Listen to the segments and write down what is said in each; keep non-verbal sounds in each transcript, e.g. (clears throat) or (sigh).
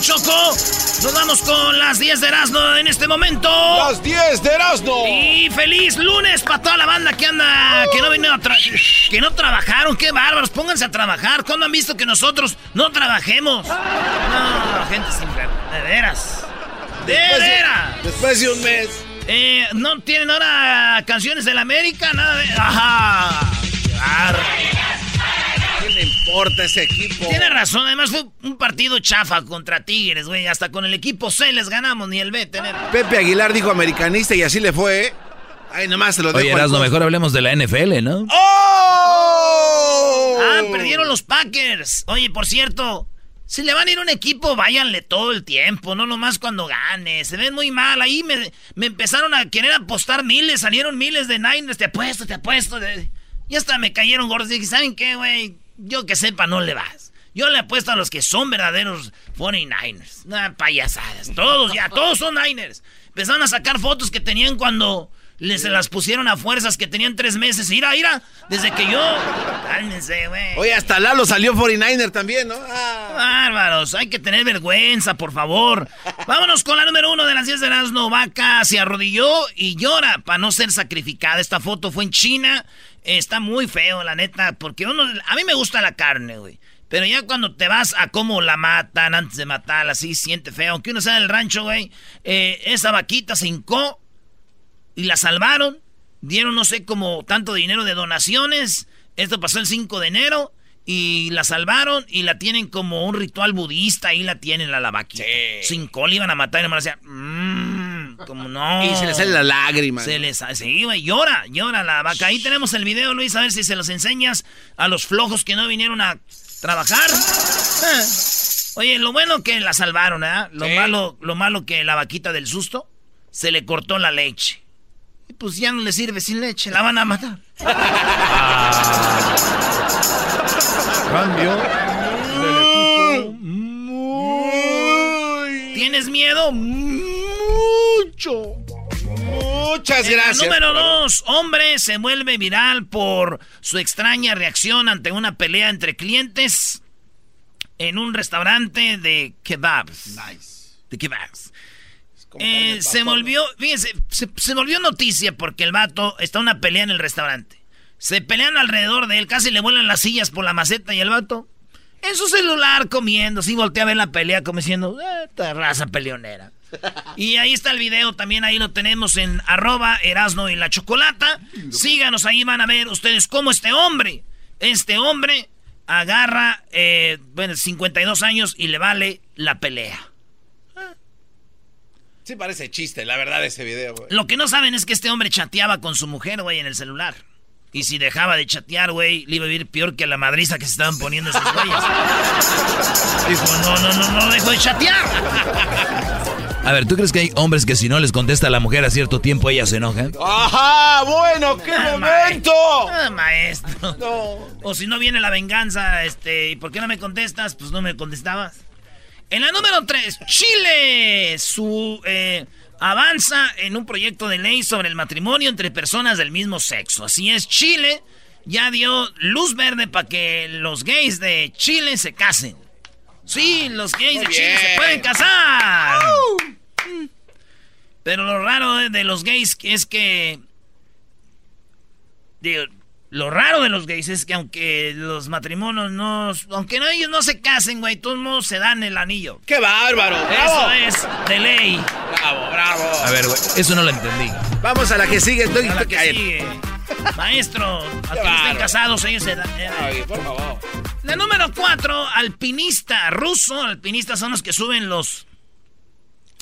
La Choco. Nos vamos con las 10 de Erasmo en este momento. Las 10 de Erasmo. Y feliz lunes para toda la banda que anda, que no vino a que no trabajaron. Qué bárbaros, pónganse a trabajar. ¿Cuándo han visto que nosotros no trabajemos? No, gente sin ver, de veras. De veras. Después de un mes. Eh, no tienen ahora canciones del América, nada de. Ajá. Claro. ¿Qué le importa ese equipo? Tiene razón, además fue un partido chafa contra Tigres, güey. Hasta con el equipo C les ganamos, ni el B tener. Pepe Aguilar dijo americanista y así le fue. ¿eh? Ay, nomás se lo dejo. Oye, Erasmo, costo. mejor hablemos de la NFL, ¿no? ¡Oh! Ah, perdieron los Packers. Oye, por cierto, si le van a ir a un equipo, váyanle todo el tiempo, no nomás cuando gane. Se ven muy mal. Ahí me, me empezaron a querer apostar miles, salieron miles de Niners. Te apuesto, te apuesto. de- Y hasta me cayeron gordos. Dije, ¿saben qué, güey? Yo que sepa, no le vas. Yo le apuesto a los que son verdaderos 49ers. No, payasadas. Todos ya, todos son Niners. Empezaron a sacar fotos que tenían cuando les se las pusieron a fuerzas que tenían tres meses. Ira, ira. Desde que yo. Cálmense, güey. Oye, hasta Lalo salió 49er también, ¿no? Ah. Bárbaros, hay que tener vergüenza, por favor. Vámonos con la número uno de las 10 de Erasmo. Vaca se arrodilló y llora para no ser sacrificada. Esta foto fue en China. Está muy feo, la neta, porque uno, a mí me gusta la carne, güey. Pero ya cuando te vas a cómo la matan antes de matarla, así siente feo. Aunque uno sea del rancho, güey. eh, esa vaquita se hincó y la salvaron. Dieron no sé como tanto dinero de donaciones. Esto pasó el 5 de enero. Y la salvaron y la tienen como un ritual budista. Ahí la tienen la, la vaquita. Sin cola iban a matar y nomás decían, mmm, como (laughs) no. Y se le sale la lágrima. Se les sí, güey, llora, llora la vaca. Ahí tenemos el video, Luis, a ver si se los enseñas a los flojos que no vinieron a trabajar. Eh. (laughs) Oye, lo bueno que la salvaron, ¿eh? Lo malo, lo malo que la vaquita del susto se le cortó la leche. Y pues ya no le sirve sin leche, la van a matar. Cambio. ¿Tienes miedo? Mucho. Muchas En la gracias. número dos, hombre se vuelve viral por su extraña reacción ante una pelea entre clientes en un restaurante de kebabs. De kebabs. Eh, se volvió, fíjense, se, se volvió noticia porque el vato está en una pelea en el restaurante. Se pelean alrededor de él, casi le vuelan las sillas por la maceta y el vato en su celular comiendo, sí voltea a ver la pelea como diciendo, "Eh, esta raza peleonera. Y ahí está el video, también ahí lo tenemos en arroba Erasno y la Chocolata. Síganos ahí, van a ver ustedes cómo este hombre, este hombre agarra, eh, bueno, 52 años y le vale la pelea. Sí parece chiste, la verdad, ese video, güey. Lo que no saben es que este hombre chateaba con su mujer, güey, en el celular. Y si dejaba de chatear, güey, le iba a vivir peor que la madriza que se estaban poniendo esos güeyes. (laughs) Dijo, no, no, no, no dejo de chatear. A ver, ¿tú crees que hay hombres que si no les contesta a la mujer a cierto tiempo ellas se enojan? ¡Ajá! ¡Bueno, qué Ah, momento! Ah, maestro. O si no viene la venganza, este, ¿y por qué no me contestas? Pues no me contestabas. En la número 3, Chile. Su eh, avanza en un proyecto de ley sobre el matrimonio entre personas del mismo sexo. Así es, Chile ya dio luz verde para que los gays de Chile se casen. Sí, los gays Muy de Chile bien. se pueden casar. Pero lo raro de- los gays es que Digo, lo raro de los gays es que aunque los matrimonios no... Aunque no, ellos no se casen, güey, todos modos se dan el anillo. ¡Qué bárbaro! ¡Bravo! Eso es de ley. ¡Bravo, bravo! A ver, güey, eso no lo entendí. Vamos a la que sigue. Estoy, A la que sigue. Maestro, aunque no estén casados, ellos se dan... eh, Ay, por favor. La número cuatro, alpinista ruso. Alpinistas son los que suben los...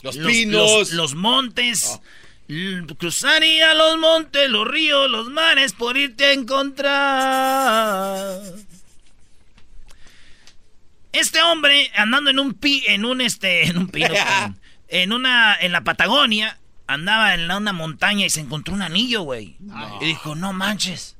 Los, los- pinos. Los, los montes. L- Cruzaría los montes, los ríos, los mares por irte a encontrar. Este hombre andando en un pi, en un este, en un pino, (laughs) en una, en la Patagonia, andaba en una montaña y se encontró un anillo, güey. Y dijo, no manches,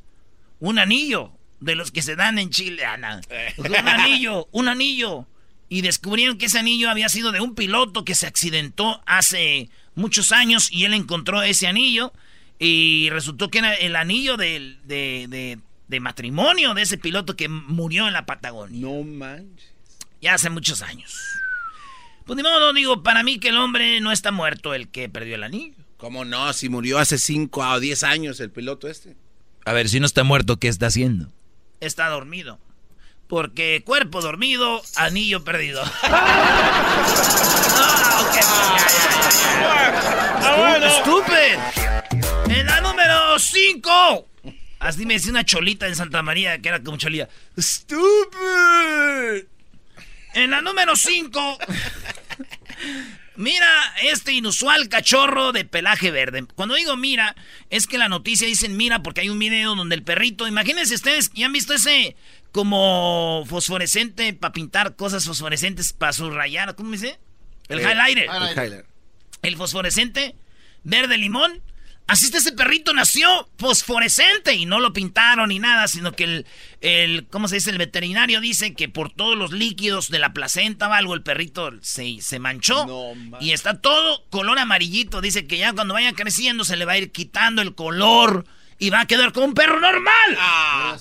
un anillo de los que se dan en Chile, ah, no. Dijo, un anillo, un anillo. Y descubrieron que ese anillo había sido de un piloto que se accidentó hace muchos años y él encontró ese anillo y resultó que era el anillo del- de, de- de matrimonio de ese piloto que murió en la Patagonia. No manches. Ya hace muchos años. Pues ni modo, digo, para mí que el hombre no está muerto el que perdió el anillo. ¿Cómo no? Si murió hace 5 o 10 años el piloto este. A ver, si no está muerto, ¿qué está haciendo? Está dormido. Porque cuerpo dormido, anillo perdido. (laughs) Ah, ya, ya. Stupid. En la número 5. Así me decía una cholita en Santa María que era como cholía. Stupid. En la número 5. Mira este inusual cachorro de pelaje verde. Cuando digo mira, es que la noticia dicen mira porque hay un video donde el perrito, imagínense ustedes, ¿ya han visto ese como fosforescente para pintar cosas fosforescentes para subrayar? ¿Cómo dice? El Eh, highlighter. El highlighter. El fosforescente verde limón. Así está ese perrito nació fosforescente y no lo pintaron ni nada, sino que el, el ¿cómo se dice? El veterinario dice que por todos los líquidos de la placenta o algo el perrito se, se manchó No, y está todo color amarillito. Dice que ya cuando vaya creciendo se le va a ir quitando el color y va a quedar como un perro normal. Ah,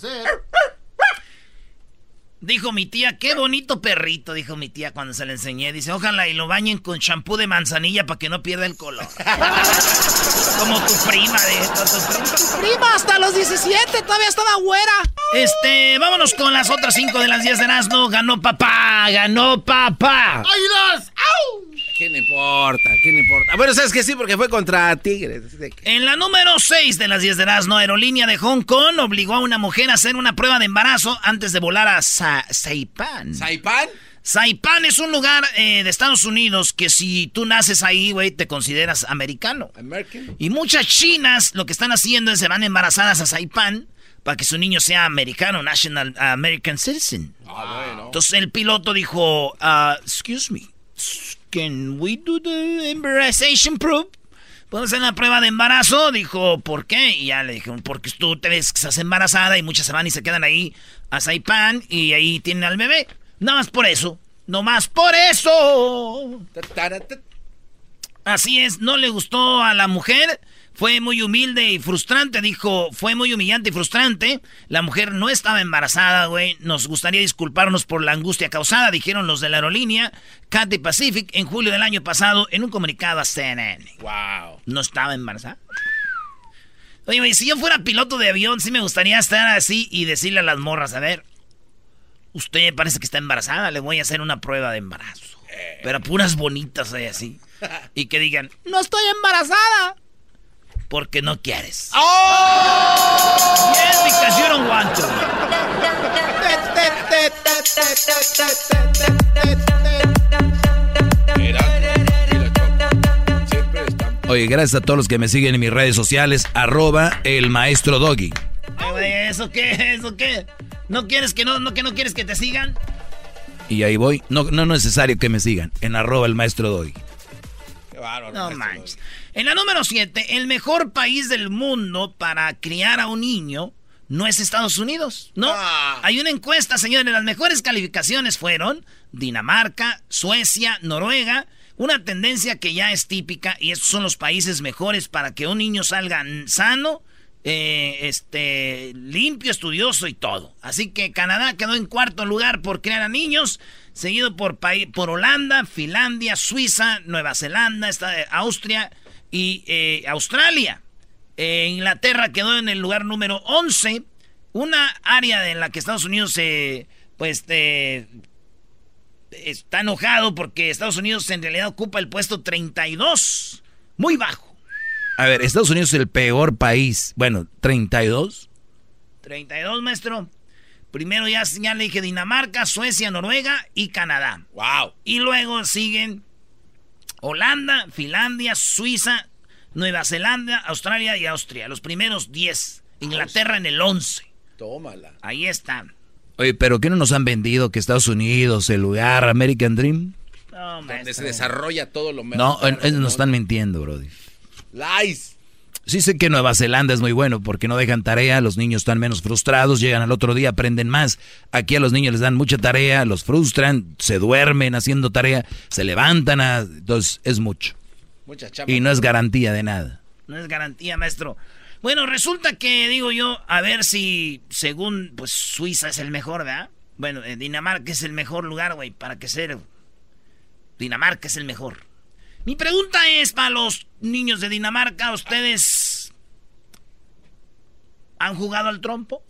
Dijo mi tía, qué bonito perrito, dijo mi tía cuando se le enseñé. Dice, ojalá y lo bañen con champú de manzanilla para que no pierda el color. (laughs) Como tu prima de tu prima. hasta los 17 todavía estaba güera. Este, vámonos con las otras cinco de las 10 de Erasmo. Ganó papá, ganó papá. ¡Águilas! ¡Au! ¿Qué le importa? ¿Qué le importa? Bueno, sabes que sí, porque fue contra Tigres. En la número 6 de las 10 de Erasmo, Aerolínea de Hong Kong obligó a una mujer a hacer una prueba de embarazo antes de volar a Sa- Saipan. ¿Saipan? Saipan es un lugar eh, de Estados Unidos que si tú naces ahí, güey, te consideras americano. American. Y muchas chinas lo que están haciendo es se van embarazadas a Saipan para que su niño sea americano, national American citizen. Ah, bueno. Entonces el piloto dijo, ah, excuse me, can we do the embarazation probe? ¿Podemos hacer la prueba de embarazo? Dijo, ¿por qué? Y ya le dijeron, porque tú te ves que estás embarazada y muchas se van y se quedan ahí a y ahí tienen al bebé. Nada más por eso. No más por eso. Así es, no le gustó a la mujer. Fue muy humilde y frustrante, dijo, fue muy humillante y frustrante. La mujer no estaba embarazada, güey. Nos gustaría disculparnos por la angustia causada, dijeron los de la aerolínea Cathay Pacific en julio del año pasado en un comunicado a CNN. Wow. No estaba embarazada. Oye, si yo fuera piloto de avión, sí me gustaría estar así y decirle a las morras, a ver, usted parece que está embarazada, le voy a hacer una prueba de embarazo. Pero puras bonitas ahí así. (laughs) Y que digan, No estoy embarazada. porque no quieres. ¡Oh! Yes, because you don't want to. (laughs) (laughs) Oye, gracias a todos los que me siguen en mis redes sociales, arroba el maestro Doggy. Eh, ¿eso qué? ¿Eso qué? ¿No quieres que no, no, que no quieres que te sigan? Y ahí voy. No, no es necesario que me sigan. En arroba el maestro Doggy. Qué No manches. En la número 7, el mejor país del mundo para criar a un niño no es Estados Unidos, ¿no? Ah. Hay una encuesta, señores, las mejores calificaciones fueron Dinamarca, Suecia, Noruega, una tendencia que ya es típica y estos son los países mejores para que un niño salga sano, eh, este, limpio, estudioso y todo. Así que Canadá quedó en cuarto lugar por criar a niños, seguido por, por Holanda, Finlandia, Suiza, Nueva Zelanda, eh, Austria y eh, Australia. Inglaterra quedó en el lugar número 11, una área en la que Estados Unidos se, pues, eh, está enojado porque Estados Unidos en realidad ocupa el puesto 32, muy bajo. A ver, Estados Unidos es el peor país. Bueno, 32. 32, maestro. Primero ya, ya le dije Dinamarca, Suecia, Noruega y Canadá. Wow. Y luego siguen Holanda, Finlandia, Suiza, Nueva Zelanda, Australia y Austria. Los primeros 10. Inglaterra en el 11. Tómala. Ahí están. Oye, pero ¿qué no nos han vendido que Estados Unidos, el lugar, American Dream? No, Donde se desarrolla todo lo mejor. No, en- en- nos están mintiendo, Brody. Lies. Sí sé que Nueva Zelanda es muy bueno porque no dejan tarea, los niños están menos frustrados, llegan al otro día, aprenden más. Aquí a los niños les dan mucha tarea, los frustran, se duermen haciendo tarea, se levantan, a- entonces es mucho. Mucha chamba. Y no es garantía de nada. No es garantía, maestro. Bueno, resulta que, digo yo, a ver si, según, pues, Suiza es el mejor, ¿verdad? Bueno, eh, Dinamarca es el mejor lugar, güey, para que ser... Dinamarca es el mejor. Mi pregunta es para los niños de Dinamarca, ¿ustedes han jugado al trompo?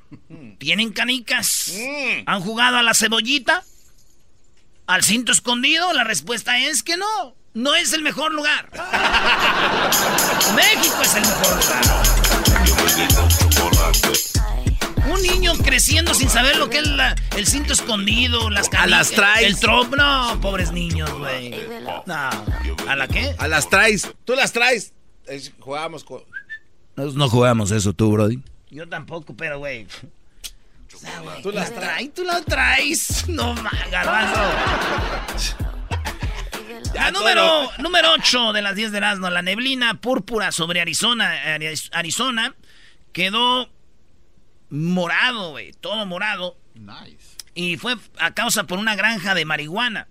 (laughs) ¿Tienen canicas? ¿Han jugado a la cebollita? ¿Al cinto escondido? La respuesta es que no. No es el mejor lugar. (laughs) México es el mejor lugar. Un niño creciendo sin saber lo que es la- el cinto escondido, las canicas. las traes. El trompo. No, pobres niños, güey. No. ¿A la qué? A las traes. Tú las traes. Es- Jugamos con. Nosotros no jugamos eso tú, Brody. Yo tampoco, pero, güey. O sea, Tú las la traes, tú la traes. No, garbanzo. La número, número 8 de las 10 de Erasmo, la neblina púrpura sobre Arizona, Ari- Arizona, quedó morado, güey, todo morado. Y fue a causa por una granja de marihuana.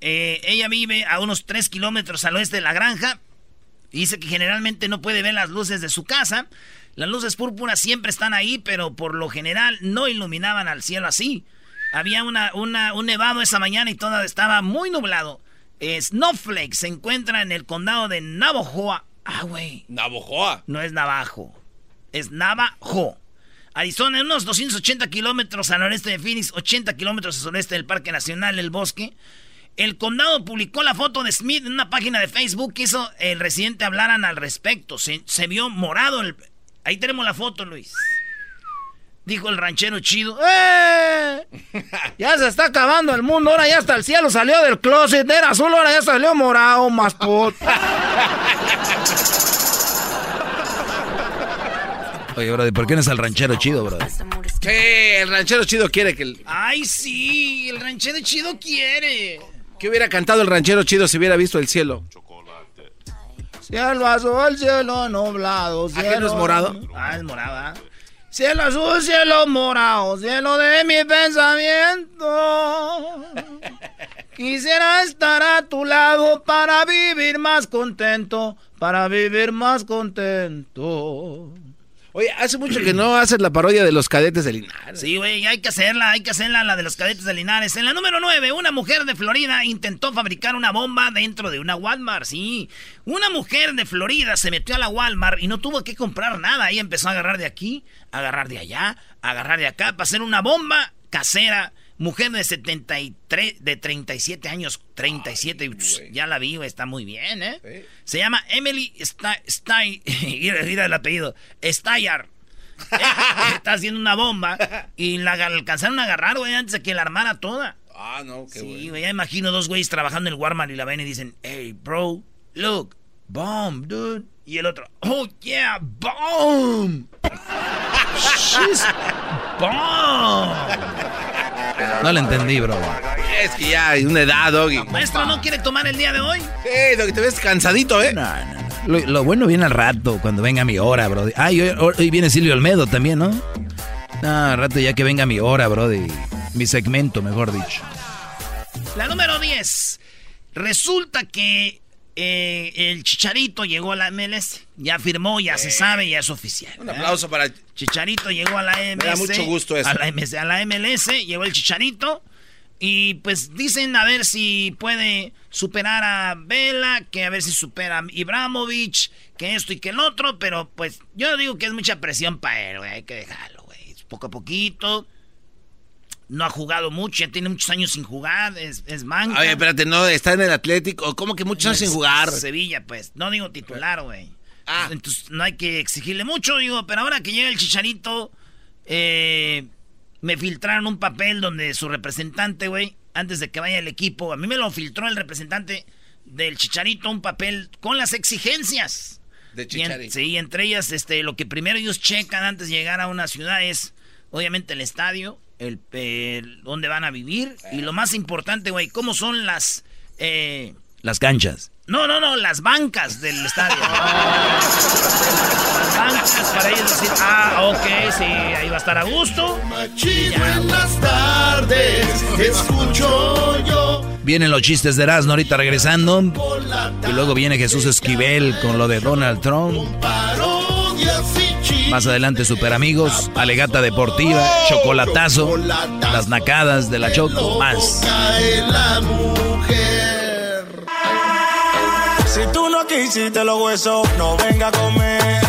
Eh, ella vive a unos 3 kilómetros al oeste de la granja. Y dice que generalmente no puede ver las luces de su casa. Las luces púrpuras siempre están ahí, pero por lo general no iluminaban al cielo así. Había una, una- un nevado esa mañana y todo estaba muy nublado. Snowflake se encuentra en el condado de Navajo. Ah, güey. Navojoa. No es Navajo. Es Navajo. Arizona, unos 280 kilómetros al noreste de Phoenix, 80 kilómetros al sureste del Parque Nacional El Bosque. El condado publicó la foto de Smith en una página de Facebook que hizo el residente hablaran al respecto. Se, se vio morado. el- Ahí tenemos la foto, Luis. Dijo el ranchero chido. ¡Eh! Ya se está acabando el mundo. Ahora ya hasta el cielo salió del closet. Era azul, ahora ya salió morado, más pot. Oye, Brody, ¿por qué no es el ranchero chido, Brody? Sí, el ranchero chido quiere que. el- Ay, sí, el ranchero chido quiere. ¿Qué hubiera cantado el ranchero chido si hubiera visto el cielo? Cielo azul, cielo nublado. ¿A qué no es morado? Ah, es morado, ¿ah? Cielo azul, cielo morado, cielo de mi pensamiento. (laughs) Quisiera estar a tu lado para vivir más contento, para vivir más contento. Oye, hace mucho que no haces la parodia de los cadetes de Linares. Sí, güey, hay que hacerla, hay que hacerla, la de los cadetes de Linares. En la número 9, una mujer de Florida intentó fabricar una bomba dentro de una Walmart, sí. Una mujer de Florida se metió a la Walmart y no tuvo que comprar nada. Ella empezó a agarrar de aquí, a agarrar de allá, a agarrar de acá para hacer una bomba casera. Mujer de 73, de 37 años, 37, pss, ya la vi, güey, está muy bien, ¿eh? Se llama Emily Stein, (laughs) mira, el apellido, Steyer. está haciendo una bomba (laughs) y la alcanzaron a agarrar, güey, antes de que la armara toda. Ah, no, qué Sí, güey, ya imagino dos güeyes trabajando en el Walmart y la ven y dicen, hey, bro, look, bomb, dude. Y el otro, oh, yeah, bomb. (laughs) She's bomb. No lo entendí, bro. Es que ya hay una edad, Doggy. Maestro, ¿no quiere tomar el día de hoy? Sí, Doggy, te ves cansadito, ¿eh? No, no, no. Lo, lo bueno viene al rato, cuando venga mi hora, bro. Ah, y hoy, hoy viene Silvio Olmedo también, ¿no? No, al rato ya que venga mi hora, bro. Mi segmento, mejor dicho. La número 10. Resulta que eh, el Chicharito llegó a la MLS. Ya firmó, ya se sabe, ya es oficial. Un aplauso para... Chicharito llegó a la MLS. da mucho gusto eso. A la, MS, a la MLS llegó el Chicharito. Y pues dicen a ver si puede superar a Vela, que a ver si supera a Ibrahimovic, que esto y que el otro, pero pues yo digo que es mucha presión para él, güey, hay que dejarlo, güey. Poco a poquito. No ha jugado mucho, ya tiene muchos años sin jugar, es, es manca. Oye, espérate, no, está en el Atlético. ¿Cómo que muchos años sin jugar? Sevilla, pues. No digo titular, güey. Ah. Entonces no hay que exigirle mucho, digo, pero ahora que llega el chicharito, eh, me filtraron un papel donde su representante, güey, antes de que vaya el equipo, a mí me lo filtró el representante del chicharito, un papel con las exigencias. De en- Chicharito. sí, entre ellas, este, lo que primero ellos checan antes de llegar a una ciudad es, obviamente, el estadio, el, el- dónde van a vivir, y lo más importante, güey, cómo son las... eh, Las canchas. no, no, no, las bancas del estadio. (laughs) Las bancas para ellos decir, ah, ok, sí, ahí va a estar a gusto. En las tardes, escucho yo. Vienen los chistes de Erasmo ahorita regresando. Y luego viene Jesús Esquivel con lo de Donald Trump. Parodias chistes. Más adelante, super amigos, alegata deportiva, chocolatazo, las nacadas de la Choco, más. Si tú no quisiste los huesos, no venga a comer.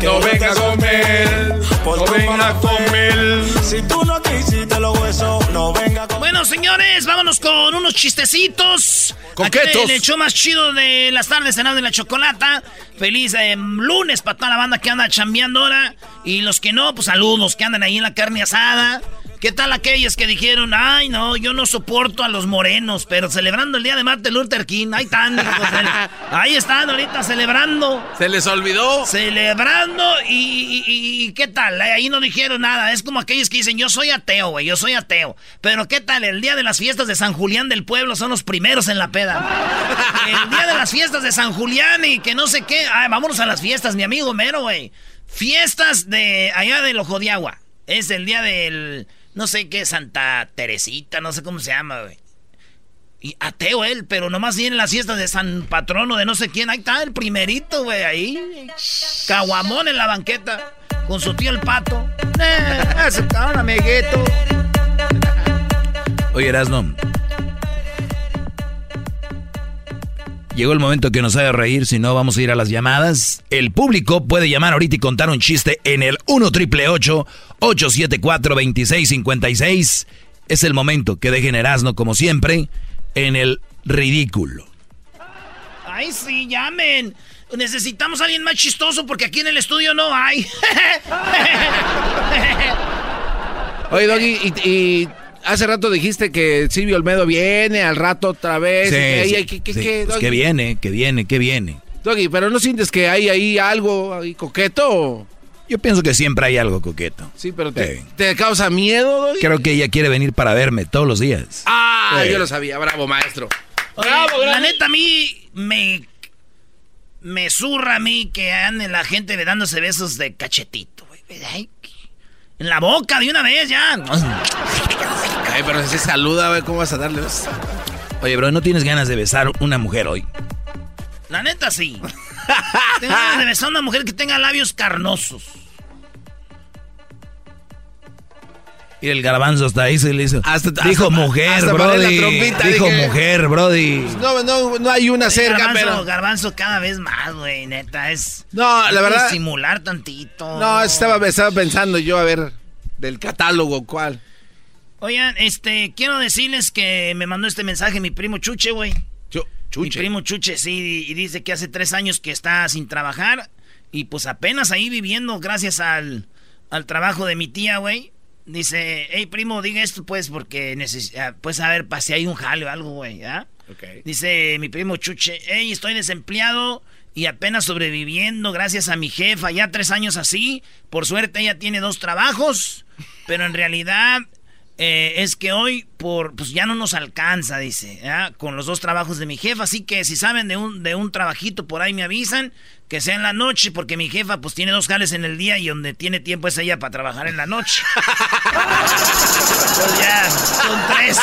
Que No venga a te comer, por no venga a comer. Si tú no quisiste los huesos, no venga a comer. Bueno, señores, vámonos con unos chistecitos. Coquetos. El show más chido de las tardes, cenado de la chocolata. Feliz eh, lunes para toda la banda que anda chambeando ahora. Y los que no, pues saludos, que andan ahí en la carne asada. ¿Qué tal aquellos que dijeron, ay, no, yo no soporto a los morenos, pero celebrando el día de Martin Luther King? Ahí están, (laughs) ahí están ahorita celebrando. ¿Se les olvidó? Celebrando y, y- y- y ¿qué tal? Ahí no dijeron nada. Es como aquellos que dicen, yo soy ateo, güey, yo soy ateo. Pero ¿qué tal? El día de las fiestas de San Julián del pueblo son los primeros en la peda. (laughs) El día de las fiestas de San Julián y que no sé qué. Ay, vámonos a las fiestas, mi amigo Mero, güey. Fiestas de allá del Ojo de Agua. Es el día del, no sé qué, Santa Teresita, no sé cómo se llama, güey. Y ateo él, pero nomás viene las fiestas de San Patrono de no sé quién. Ahí está el primerito, güey, ahí. Caguamón en la banqueta. Con su tío el pato. Eh, amiguito. Oye, Erasno. Llegó el momento que nos haga reír, si no vamos a ir a las llamadas. El público puede llamar ahorita y contar un chiste en el 1 triple 874 2656. Es el momento que dejen Erasno, como siempre, en el ridículo. Ay, sí, llamen. Necesitamos a alguien más chistoso porque aquí en el estudio no hay. (laughs) Oye, Doggy, y, y hace rato dijiste que Silvio Olmedo viene al rato otra vez. Sí, y sí, ¿qué- qué- sí, qué, pues que viene, que viene, que viene. Doggy, pero ¿no sientes que hay ahí algo ahí coqueto? Yo pienso que siempre hay algo coqueto. Sí, pero te, Sí. ¿te causa miedo, Doggy? Creo que ella quiere venir para verme todos los días. Ah, Sí. yo lo sabía. Bravo, maestro. Oye, la neta, a mí me. Me zurra a mí que ande la gente dándose besos de cachetito, güey. En la boca de una vez ya. Ay, pero si se saluda, güey, ¿cómo vas a darle? besos? Oye, bro, ¿no tienes ganas de besar una mujer hoy? La neta, sí. (laughs) Tengo ganas de besar a una mujer que tenga labios carnosos. Y el garbanzo hasta ahí se le hizo. Hasta- dijo hasta- mujer, hasta la brody. trompita, dijo dije- mujer, brody. No, no, no hay una cerca, garbanzo, pero... garbanzo cada vez más, güey, neta. Es. No, la verdad- Simular tantito. No, estaba, estaba pensando yo, a ver, del catálogo, ¿cuál? Oigan, este, quiero decirles que me mandó este mensaje mi primo Chuche, güey. Mi primo Chuche, sí, y dice que hace tres años que está sin trabajar y pues apenas ahí viviendo gracias al, al trabajo de mi tía, güey. Dice, hey, primo, diga esto, pues, porque necesita, pues, a ver, si hay un jale o algo, güey, ¿ah? Dice mi primo Chuche, hey, estoy desempleado y apenas sobreviviendo gracias a mi jefa, ya tres años así. Por suerte ella tiene dos trabajos, pero en realidad eh, es que hoy por pues ya no nos alcanza, dice, con los dos trabajos de mi jefa. Así que si saben de un, de un trabajito por ahí me avisan, que sea en la noche, porque mi jefa pues tiene dos jales en el día y donde tiene tiempo es ella para trabajar en la noche. pues ya, son tres.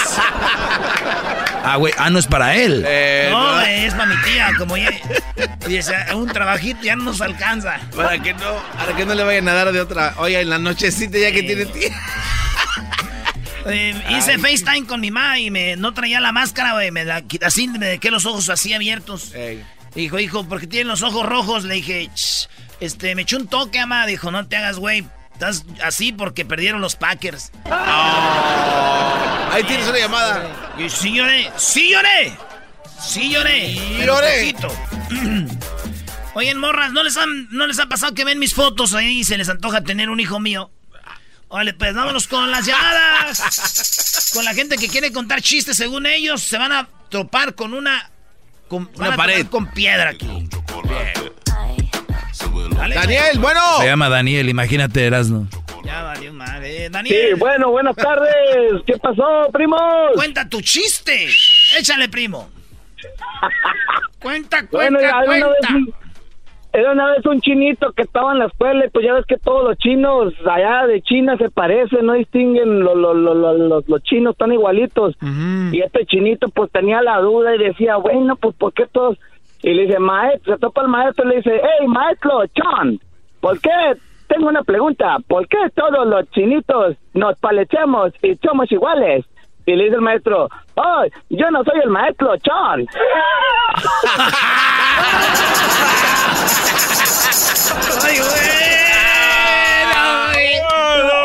Ah, güey, ah, no es para él. Eh, no, es para mi tía, como ya, dice, un trabajito ya no nos alcanza. Para que no, para que no le vayan a dar de otra, oye, en la nochecita ya que tiene tía. Eh, hice FaceTime con mi mamá y me no traía la máscara, güey. Me la, así me dejé los ojos así abiertos. Dijo, hijo, porque tienen los ojos rojos. Le dije, este, me echó un toque, mamá. Dijo, no te hagas, güey. Estás así porque perdieron los Packers. Ahí tienes una llamada. Y sí lloré, sí lloré. Sí lloré. Lloré. (clears throat) Oigan, morras, ¿no les, han, ¿no les ha pasado que ven mis fotos ahí y se les antoja tener un hijo mío? Vale, pues vámonos con las llamadas. con la gente que quiere contar chistes según ellos. Se van a tropar con una. Con, una pared. Con piedra aquí. Daniel, bueno. Se llama Daniel, imagínate, Erasno. Ya valió madre. Daniel. Sí, bueno, buenas tardes. ¿Qué pasó, primos? Cuenta tu chiste. Échale, primo. (laughs) cuenta, cuenta, cuenta. Era una vez un chinito que estaba en la escuela y pues ya ves que todos los chinos allá de China se parecen, no distinguen, los, los, los, chinos están igualitos. Y este chinito pues tenía la duda y decía, bueno, pues ¿por qué todos? Y le dice, maestro, se topa el maestro y le dice, hey, maestro, John, ¿por qué? Tengo una pregunta, ¿por qué todos los chinitos nos palecemos y somos iguales? Y le dice el maestro, oh, yo no soy el maestro, John. Ay,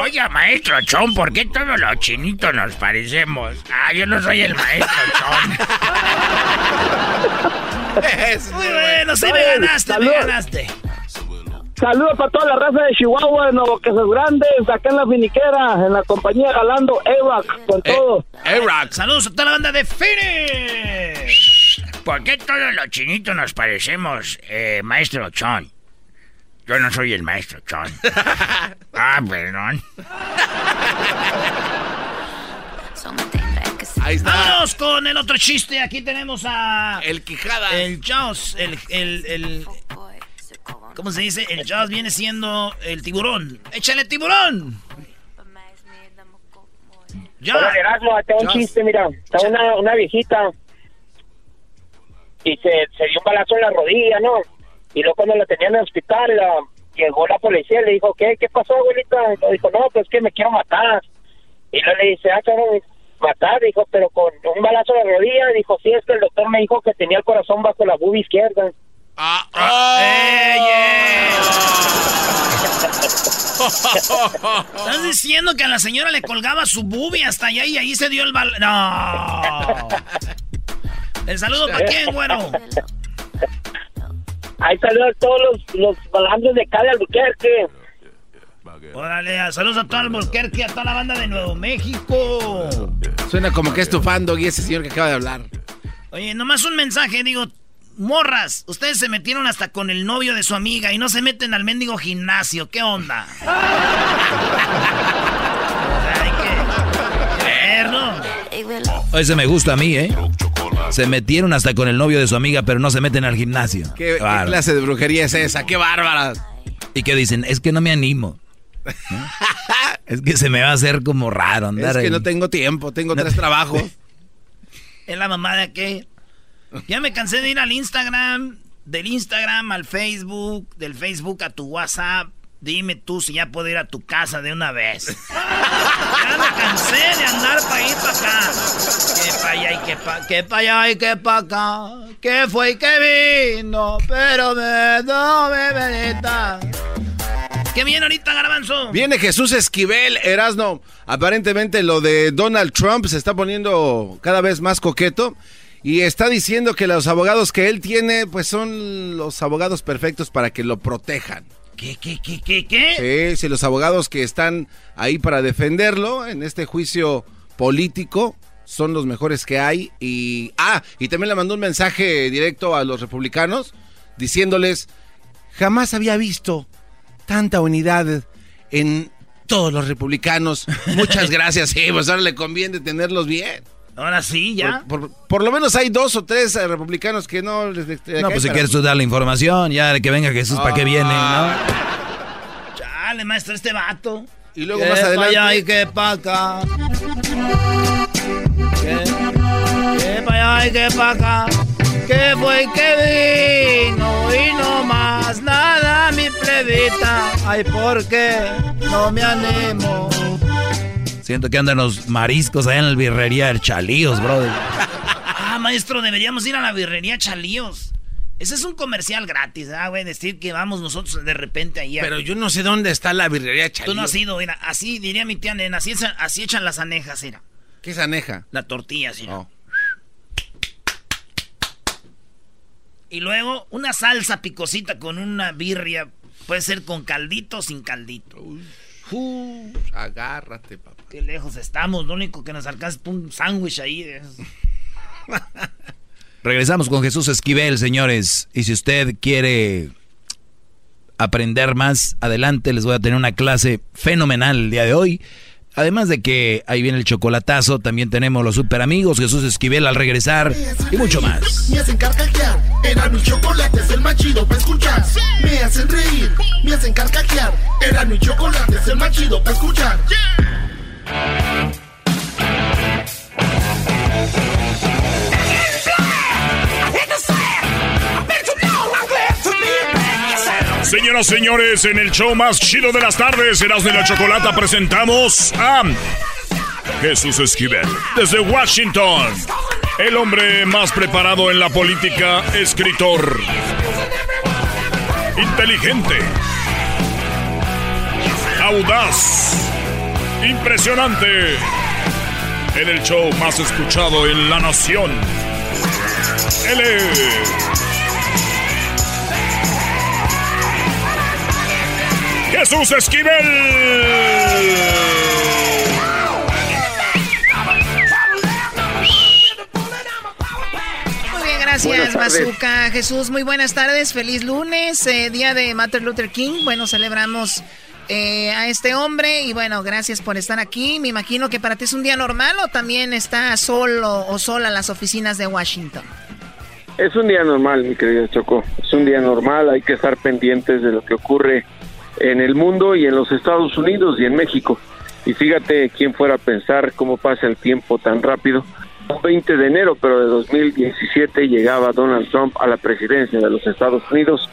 Oye, maestro Chon, ¿por qué todos los chinitos nos parecemos? Ah, yo no soy el maestro Chon. (laughs) Muy bueno, sí me ganaste, me ganaste. Saludos para toda la raza de Chihuahua, de Nuevo Quesos Grandes, acá en la finiquera, en la compañía Galando, A-Rock, con eh, todo. A-Rock. Saludos a toda la banda de Phoenix. ¿Por qué todos los chinitos nos parecemos, eh, maestro Chon? Yo no soy el maestro Chon. (laughs) ah, perdón. Ahí está. Vámonos con el otro chiste. Aquí tenemos a. El Quijada. El Jaws. El, el, el, ¿Cómo se dice? El Jaws viene siendo el tiburón. ¡Échale tiburón! Ya. Hola, Erasmo, acá un chiste, mira. Está una, una viejita y se, se dio un balazo en la rodilla, ¿no? Y luego cuando la tenían en el hospital, llegó la policía y le dijo, ¿qué, qué pasó, abuelita? Y le dijo, no, pues que me quiero matar. Y luego le dice, ah, cabrón, matar, dijo, pero con un balazo en la rodilla. Dijo, sí, es que el doctor me dijo que tenía el corazón bajo la bubi izquierda. Ah, eh, Estás diciendo que a la señora le colgaba su bubi hasta allá y ahí se dio el bal... No. (laughs) ¿El saludo para quién, güero? Ahí saludos a todos los, los balandos de Cali Albuquerque. Órale, saludos a todo Albuquerque, a toda la banda de Nuevo México. Suena como que estufando y ese señor que acaba de hablar. Oye, nomás un mensaje, digo, morras, ustedes se metieron hasta con el novio de su amiga y no se meten al mendigo gimnasio, ¿qué onda? Hay que verlo. Ese me gusta a mí, ¿eh? Se metieron hasta con el novio de su amiga, pero no se meten al gimnasio. ¿Qué, clase de brujería es esa? ¡Qué bárbara! Y que dicen, es que no me animo. (laughs) es que se me va a hacer como raro andar Es que no tengo tiempo, tengo tres trabajos. (laughs) Es la mamada que... Ya me cansé de ir al Instagram, del Instagram al Facebook, del Facebook a tu WhatsApp. Dime tú si ya puedo ir a tu casa de una vez. ya me cansé de andar para ir para acá. Que para allá y que para que pa allá y que para acá. Que fue y que vino, pero me no me venita. ¿Qué viene ahorita, Garbanzo? Viene Jesús Esquivel, Erasno. Aparentemente lo de Donald Trump se está poniendo cada vez más coqueto. Y está diciendo que los abogados que él tiene, pues son los abogados perfectos para que lo protejan. ¿Qué, qué, qué, qué, qué? Sí, sí, los abogados que están ahí para defenderlo en este juicio político son los mejores que hay. Y, ah, y también le mandó un mensaje directo a los republicanos diciéndoles, jamás había visto tanta unidad en todos los republicanos. Muchas (laughs) gracias, sí, pues ahora le conviene tenerlos bien. Ahora sí, ya. Por, lo menos hay dos o tres eh, republicanos que no les... no, pues si quieres tú dar la información, ya que venga Jesús, ¿para qué viene, no? Chale, maestro, este vato. Y luego más adelante... allá y qué pa' acá. ¿Qué? ¿Qué para allá y qué pa' acá? ¿Qué fue y qué vino? Y no más nada, mi plebita. Ay, ¿por qué no me animo? Siento que andan los mariscos allá en la birrería del Chalíos, brother. (laughs) ah, maestro, deberíamos ir a la birrería Chalíos. Ese es un comercial gratis, ¿ah, güey? Decir que vamos nosotros de repente ahí. Pero yo no sé dónde está la birrería Chalíos. Tú no has ido, mira. Así diría mi tía nena. Así, así echan las anejas, mira. ¿Qué es aneja? La tortilla, sí. Oh. Y luego una salsa picosita con una birria. Puede ser con caldito o sin caldito. agárrate, papá. Qué lejos estamos. Lo único que nos alcanza es un sándwich ahí. (laughs) Regresamos con Jesús Esquivel, señores. Y si usted quiere aprender más, adelante les voy a tener una clase fenomenal el día de hoy. Además de que ahí viene el chocolatazo, también tenemos los super amigos, Jesús Esquivel al regresar y mucho más. Me hacen carcajear, era mi chocolate, es el más chido para escuchar. Me hacen reír, me hacen carcajear, era mi chocolate, es el más chido para escuchar. Señoras, señores, en el show más chido de las tardes, Erasmo de la Chocolata, presentamos a Jesús Esquivel, desde Washington. El hombre más preparado en la política, escritor. Inteligente. Audaz. Impresionante. En el show más escuchado en la nación. Él es Jesús Esquivel. Muy bien, gracias, Bazooka. Jesús, muy buenas tardes. Feliz lunes, eh, día de Martin Luther King. Bueno, celebramos eh, a este hombre y bueno, gracias por estar aquí. Me imagino que para ti es un día normal o también está solo o sola las oficinas de Washington. Es un día normal, mi querido Choco. Es un día normal, hay que estar pendientes de lo que ocurre en el mundo y en los Estados Unidos y en México. Y fíjate quién fuera a pensar cómo pasa el tiempo tan rápido. El 20 de enero, pero de 2017 llegaba Donald Trump a la presidencia de los Estados Unidos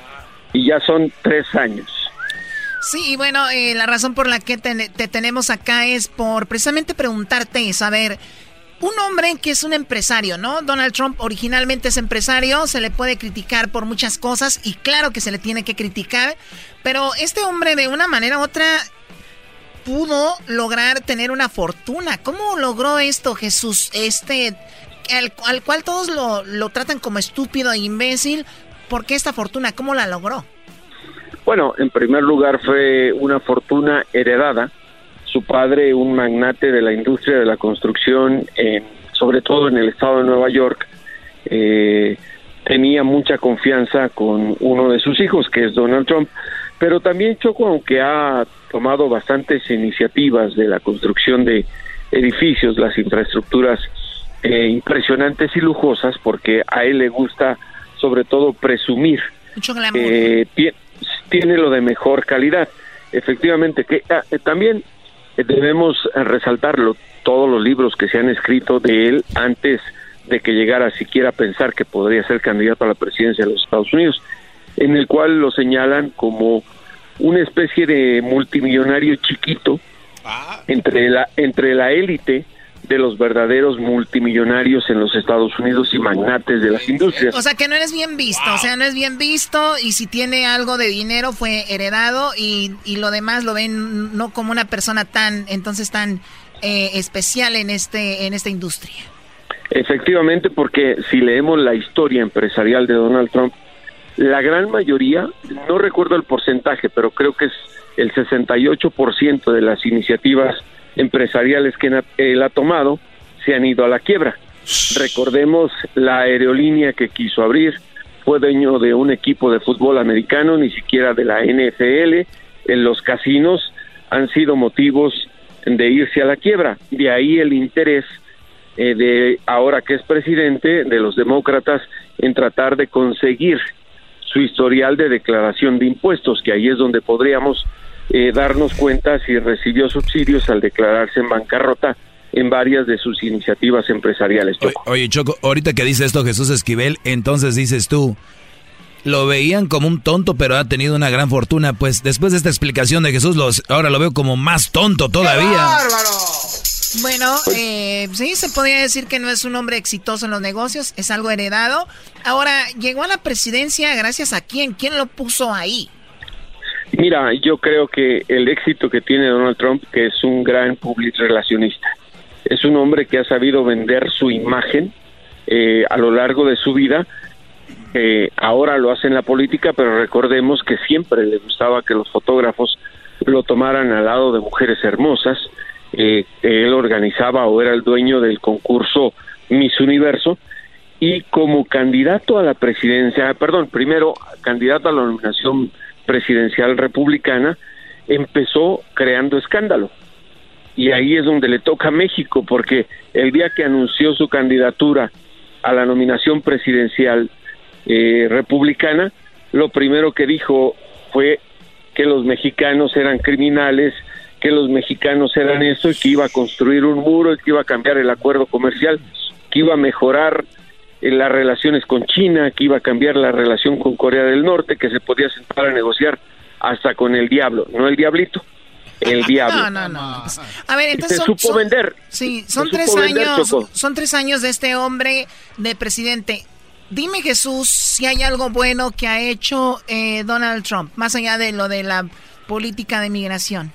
y ya son tres años. Sí, y bueno, eh, la razón por la que te, te, tenemos acá es por precisamente preguntarte, saber, un hombre que es un empresario, ¿no? Donald Trump originalmente es empresario, se le puede criticar por muchas cosas y claro que se le tiene que criticar, pero este hombre de una manera u otra pudo lograr tener una fortuna. ¿Cómo logró esto Jesús? Este, al, cual todos lo, lo, tratan como estúpido e imbécil. ¿Por qué esta fortuna? ¿Cómo la logró? Bueno, en primer lugar fue una fortuna heredada su padre, un magnate de la industria de la construcción, sobre todo en el estado de Nueva York, eh, tenía mucha confianza con uno de sus hijos, que es Donald Trump, pero también Choco, aunque ha tomado bastantes iniciativas de la construcción de edificios, las infraestructuras eh, impresionantes y lujosas, porque a él le gusta sobre todo presumir. Mucho eh, tiene lo de mejor calidad. Efectivamente, que ah, también debemos resaltarlo, todos los libros que se han escrito de él antes de que llegara siquiera a pensar que podría ser candidato a la presidencia de los Estados Unidos, en el cual lo señalan como una especie de multimillonario chiquito ah. entre la entre la élite de los verdaderos multimillonarios en los Estados Unidos y magnates de las industrias. O sea, que no eres bien visto, o sea, no es bien visto y si tiene algo de dinero fue heredado y, y lo demás lo ven no como una persona tan, entonces tan eh, especial en, este, en esta industria. Efectivamente, porque si leemos la historia empresarial de Donald Trump, la gran mayoría, no recuerdo el porcentaje, pero creo que es el 68% de las iniciativas empresariales que él ha tomado se han ido a la quiebra. Recordemos la aerolínea que quiso abrir, fue dueño de un equipo de fútbol americano, ni siquiera de la NFL, en los casinos han sido motivos de irse a la quiebra. De ahí el interés eh, de ahora que es presidente de los demócratas en tratar de conseguir su historial de declaración de impuestos, que ahí es donde podríamos eh, darnos cuenta si recibió subsidios al declararse en bancarrota en varias de sus iniciativas empresariales. Oye, Choco, ahorita que dice esto Jesús Esquivel, entonces dices tú, lo veían como un tonto, pero ha tenido una gran fortuna. Pues después de esta explicación de Jesús, los, ahora lo veo como más tonto todavía. Bueno, eh, sí, se podría decir que no es un hombre exitoso en los negocios, es algo heredado. Ahora, llegó a la presidencia gracias a quién, quién lo puso ahí. Mira, yo creo que el éxito que tiene Donald Trump, que es un gran public relacionista, es un hombre que ha sabido vender su imagen eh, a lo largo de su vida. Eh, ahora lo hace en la política, pero recordemos que siempre le gustaba que los fotógrafos lo tomaran al lado de mujeres hermosas. Eh, él organizaba o era el dueño del concurso Miss Universo y como candidato a la presidencia, perdón, primero candidato a la nominación presidencial republicana, empezó creando escándalo. Y ahí es donde le toca a México, porque el día que anunció su candidatura a la nominación presidencial eh, republicana, lo primero que dijo fue que los mexicanos eran criminales, que los mexicanos eran eso y que iba a construir un muro y que iba a cambiar el acuerdo comercial, que iba a mejorar las relaciones con China, que iba a cambiar la relación con Corea del Norte, que se podía sentar a negociar hasta con el diablo, no el diablito, el (laughs) diablo. No, no, no. A ver, entonces se supo vender. Sí, son tres años, son tres años de este hombre de presidente. Dime Jesús si hay algo bueno que ha hecho eh, Donald Trump, más allá de lo de la política de migración.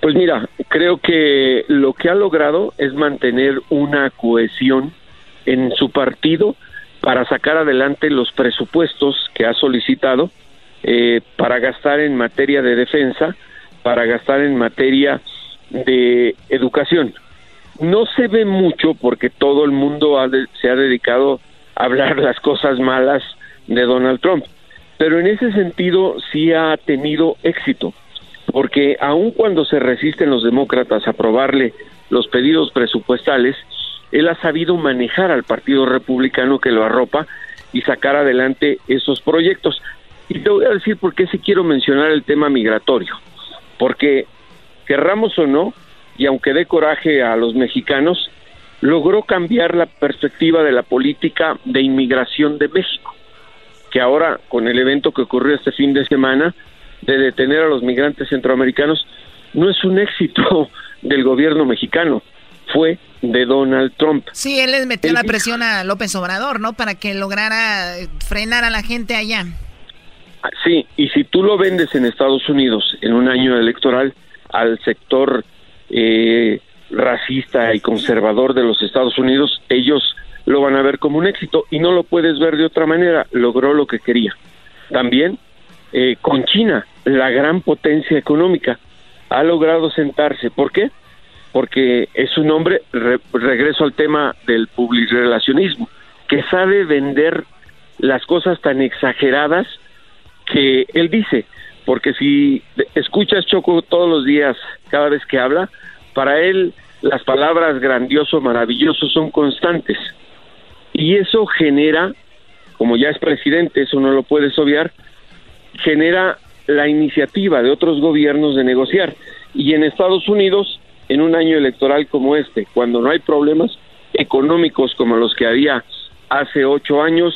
Pues mira, creo que lo que ha logrado es mantener una cohesión en su partido para sacar adelante los presupuestos que ha solicitado eh, para gastar en materia de defensa, para gastar en materia de educación. No se ve mucho porque todo el mundo se ha dedicado a hablar (laughs) las cosas malas de Donald Trump, pero en ese sentido sí ha tenido éxito, porque aun cuando se resisten los demócratas a aprobarle los pedidos presupuestales, él ha sabido manejar al Partido Republicano que lo arropa y sacar adelante esos proyectos. Y te voy a decir por qué sí quiero mencionar el tema migratorio. Porque, querramos o no, y aunque dé coraje a los mexicanos, logró cambiar la perspectiva de la política de inmigración de México, que ahora, con el evento que ocurrió este fin de semana, de detener a los migrantes centroamericanos, no es un éxito (laughs) del gobierno mexicano, fue de Donald Trump. Sí, él les metió la presión a López Obrador, ¿no? Para que lograra frenar a la gente allá. Sí, y si tú lo vendes en Estados Unidos en un año electoral al sector eh, racista y conservador de los Estados Unidos, ellos lo van a ver como un éxito y no lo puedes ver de otra manera. Logró lo que quería. También eh, con China, la gran potencia económica, ha logrado sentarse. ¿Por qué? Porque es un hombre, regreso al tema del publirelacionismo, que sabe vender las cosas tan exageradas que él dice, porque si escuchas Choco todos los días, cada vez que habla, para él las palabras grandioso, maravilloso son constantes. Y eso genera, como ya es presidente, eso no lo puedes obviar, genera la iniciativa de otros gobiernos de negociar. Y en Estados Unidos en un año electoral como este, cuando no hay problemas económicos como los que había hace ocho años,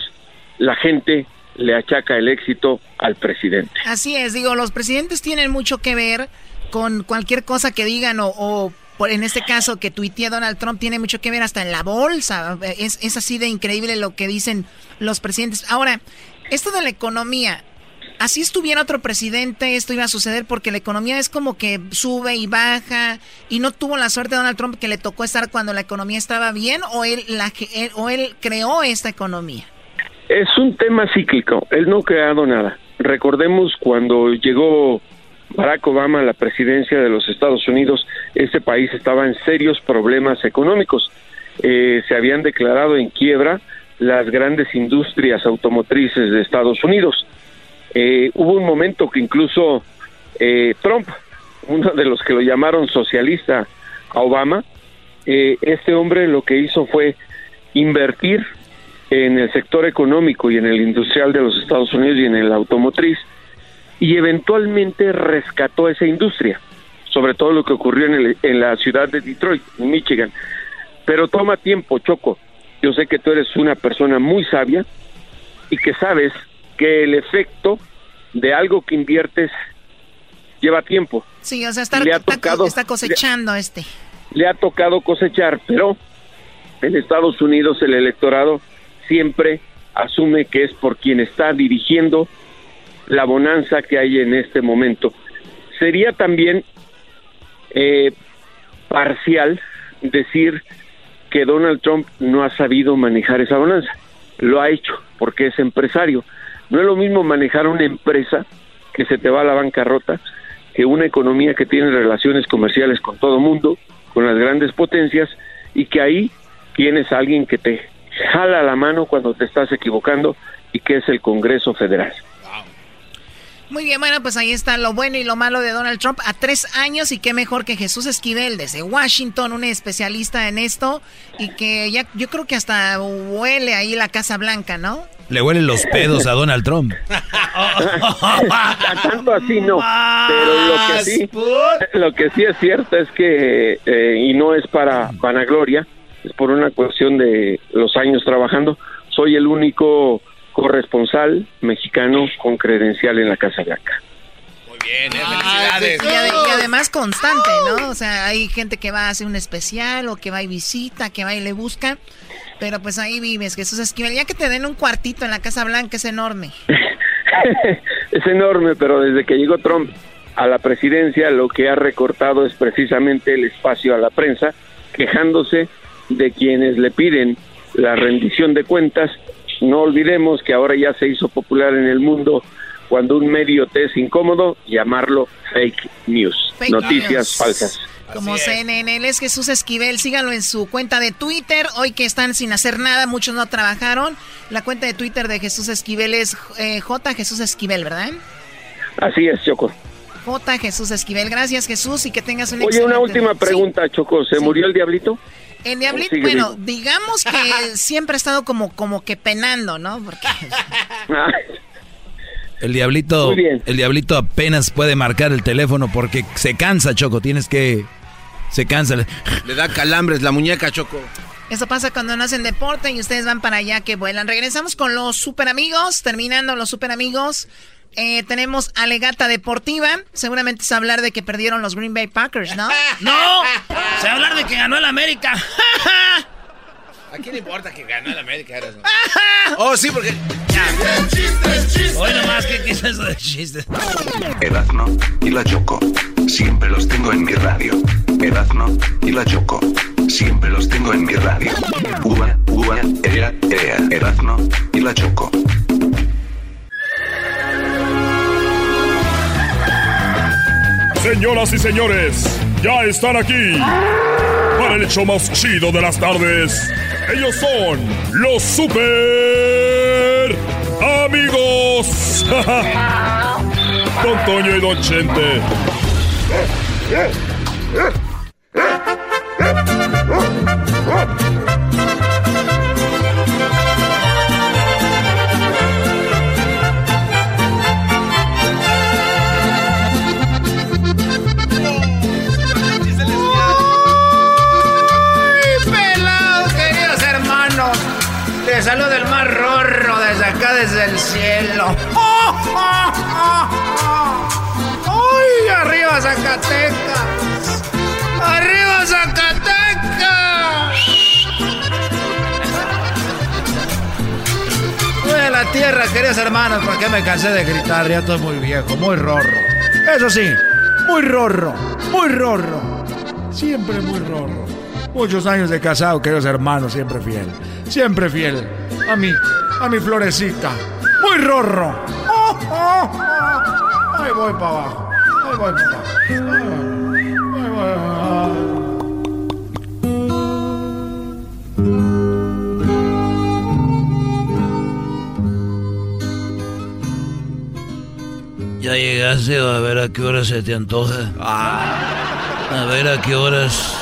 la gente le achaca el éxito al presidente. Así es, digo, los presidentes tienen mucho que ver con cualquier cosa que digan o, por, en este caso que tuitee Donald Trump tiene mucho que ver hasta en la bolsa. Es así de increíble lo que dicen los presidentes. Ahora, esto de la economía, así estuviera otro presidente, esto iba a suceder porque la economía es como que sube y baja y no tuvo la suerte de Donald Trump que le tocó estar cuando la economía estaba bien o él, la, o él creó esta economía. Es un tema cíclico, él no ha creado nada. Recordemos cuando llegó Barack Obama a la presidencia de los Estados Unidos, ese país estaba en serios problemas económicos. Eh, se habían declarado en quiebra las grandes industrias automotrices de Estados Unidos. Eh, hubo un momento que incluso eh, Trump, uno de los que lo llamaron socialista a Obama, eh, este hombre lo que hizo fue invertir en el sector económico y en el industrial de los Estados Unidos y en el automotriz y eventualmente rescató esa industria, sobre todo lo que ocurrió en, el- en la ciudad de Detroit, Michigan. Pero toma tiempo, Choco. Yo sé que tú eres una persona muy sabia y que sabes que el efecto de algo que inviertes lleva tiempo. Sí, o sea, está, Le ha tocado- está cosechando este. le ha tocado cosechar, pero en Estados Unidos el electorado siempre asume que es por quien está dirigiendo la bonanza que hay en este momento. Sería también eh, parcial decir que Donald Trump no ha sabido manejar esa bonanza. Lo ha hecho porque es empresario. No es lo mismo manejar una empresa que se te va a la bancarrota que una economía que tiene relaciones comerciales con todo mundo, con las grandes potencias y que ahí tienes a alguien que te jala la mano cuando te estás equivocando y que es el Congreso Federal. Muy bien, bueno, pues ahí está lo bueno y lo malo de Donald Trump a tres años y qué mejor que Jesús Esquivel desde Washington, un especialista en esto y que ya yo creo que hasta huele ahí la Casa Blanca, ¿no? Le huelen los pedos a Donald Trump. (laughs) Tanto así no, pero lo que sí, lo que sí es cierto es que eh, y no es para vanagloria, es por una cuestión de los años trabajando. Soy el único corresponsal mexicano con credencial en la Casa Blanca. Bien, eh, Y, felicidades. ade- y además constante, ¿no? O sea, hay gente que va a hacer un especial o que va y visita, que va y le busca. Pero pues ahí vives, Jesús Esquivel. Ya que te den un cuartito en la Casa Blanca es enorme. (laughs) es enorme, pero desde que llegó Trump a la presidencia, lo que ha recortado es precisamente el espacio a la prensa, quejándose de quienes le piden la rendición de cuentas. No olvidemos que ahora ya se hizo popular en el mundo cuando un medio te es incómodo, llamarlo fake news, Fake noticias news. falsas. Como CNN, él es Jesús Esquivel. Síganlo en su cuenta de Twitter. Hoy que están sin hacer nada, muchos no trabajaron. La cuenta de Twitter de Jesús Esquivel es eh, J Jesús Esquivel, ¿verdad? Así es, Choco. J Jesús Esquivel. Gracias, Jesús, y que tengas un Oye, excelente una última pregunta, Choco. ¿Se murió el diablito? El diablito, bueno, vivo? digamos que (laughs) siempre ha estado como, como que penando, ¿no? Porque El diablito, el diablito apenas puede marcar el teléfono porque se cansa, Choco. Tienes que, se cansa. Le da calambres la muñeca, Choco. eso pasa cuando no hacen deporte y ustedes van para allá que vuelan. Regresamos con los super amigos. Terminando los super amigos. Eh, tenemos alegata deportiva. Seguramente es hablar de que perdieron los Green Bay Packers, ¿no? (laughs) ¡No! Se va a hablar de que ganó el América. (laughs) ¿A quién le importa que ganó el América? Eras, no? (laughs) Oh, sí, porque. Hoy nomás, ¿qué, qué es eso de chistes? Erazno y la Choco. Siempre los tengo en mi radio. Erazno y la Choco. Siempre los tengo en mi radio. Uva, uva, ea, ea. Erazno y la Choco. Señoras y señores, ya están aquí para el hecho más chido de las tardes. Ellos son los super amigos. (laughs) Don Toño y Don Chente. Desde acá, desde el cielo. (laughs) ¡Ay, arriba Zacatecas! ¡Arriba Zacatecas! Voy a la tierra, queridos hermanos, porque me cansé de gritar. Ya estoy muy viejo, muy rorro. Eso sí, muy rorro, muy rorro. Siempre muy rorro. Muchos años de casado, queridos hermanos, siempre fiel. Siempre fiel. A mí, a mi florecita. Muy rorro. Oh, oh, oh. Ahí voy para abajo. Ahí voy para abajo. Ahí voy. Ahí voy. Ya llegaste a ver a qué hora se te antoja. A ver a qué horas.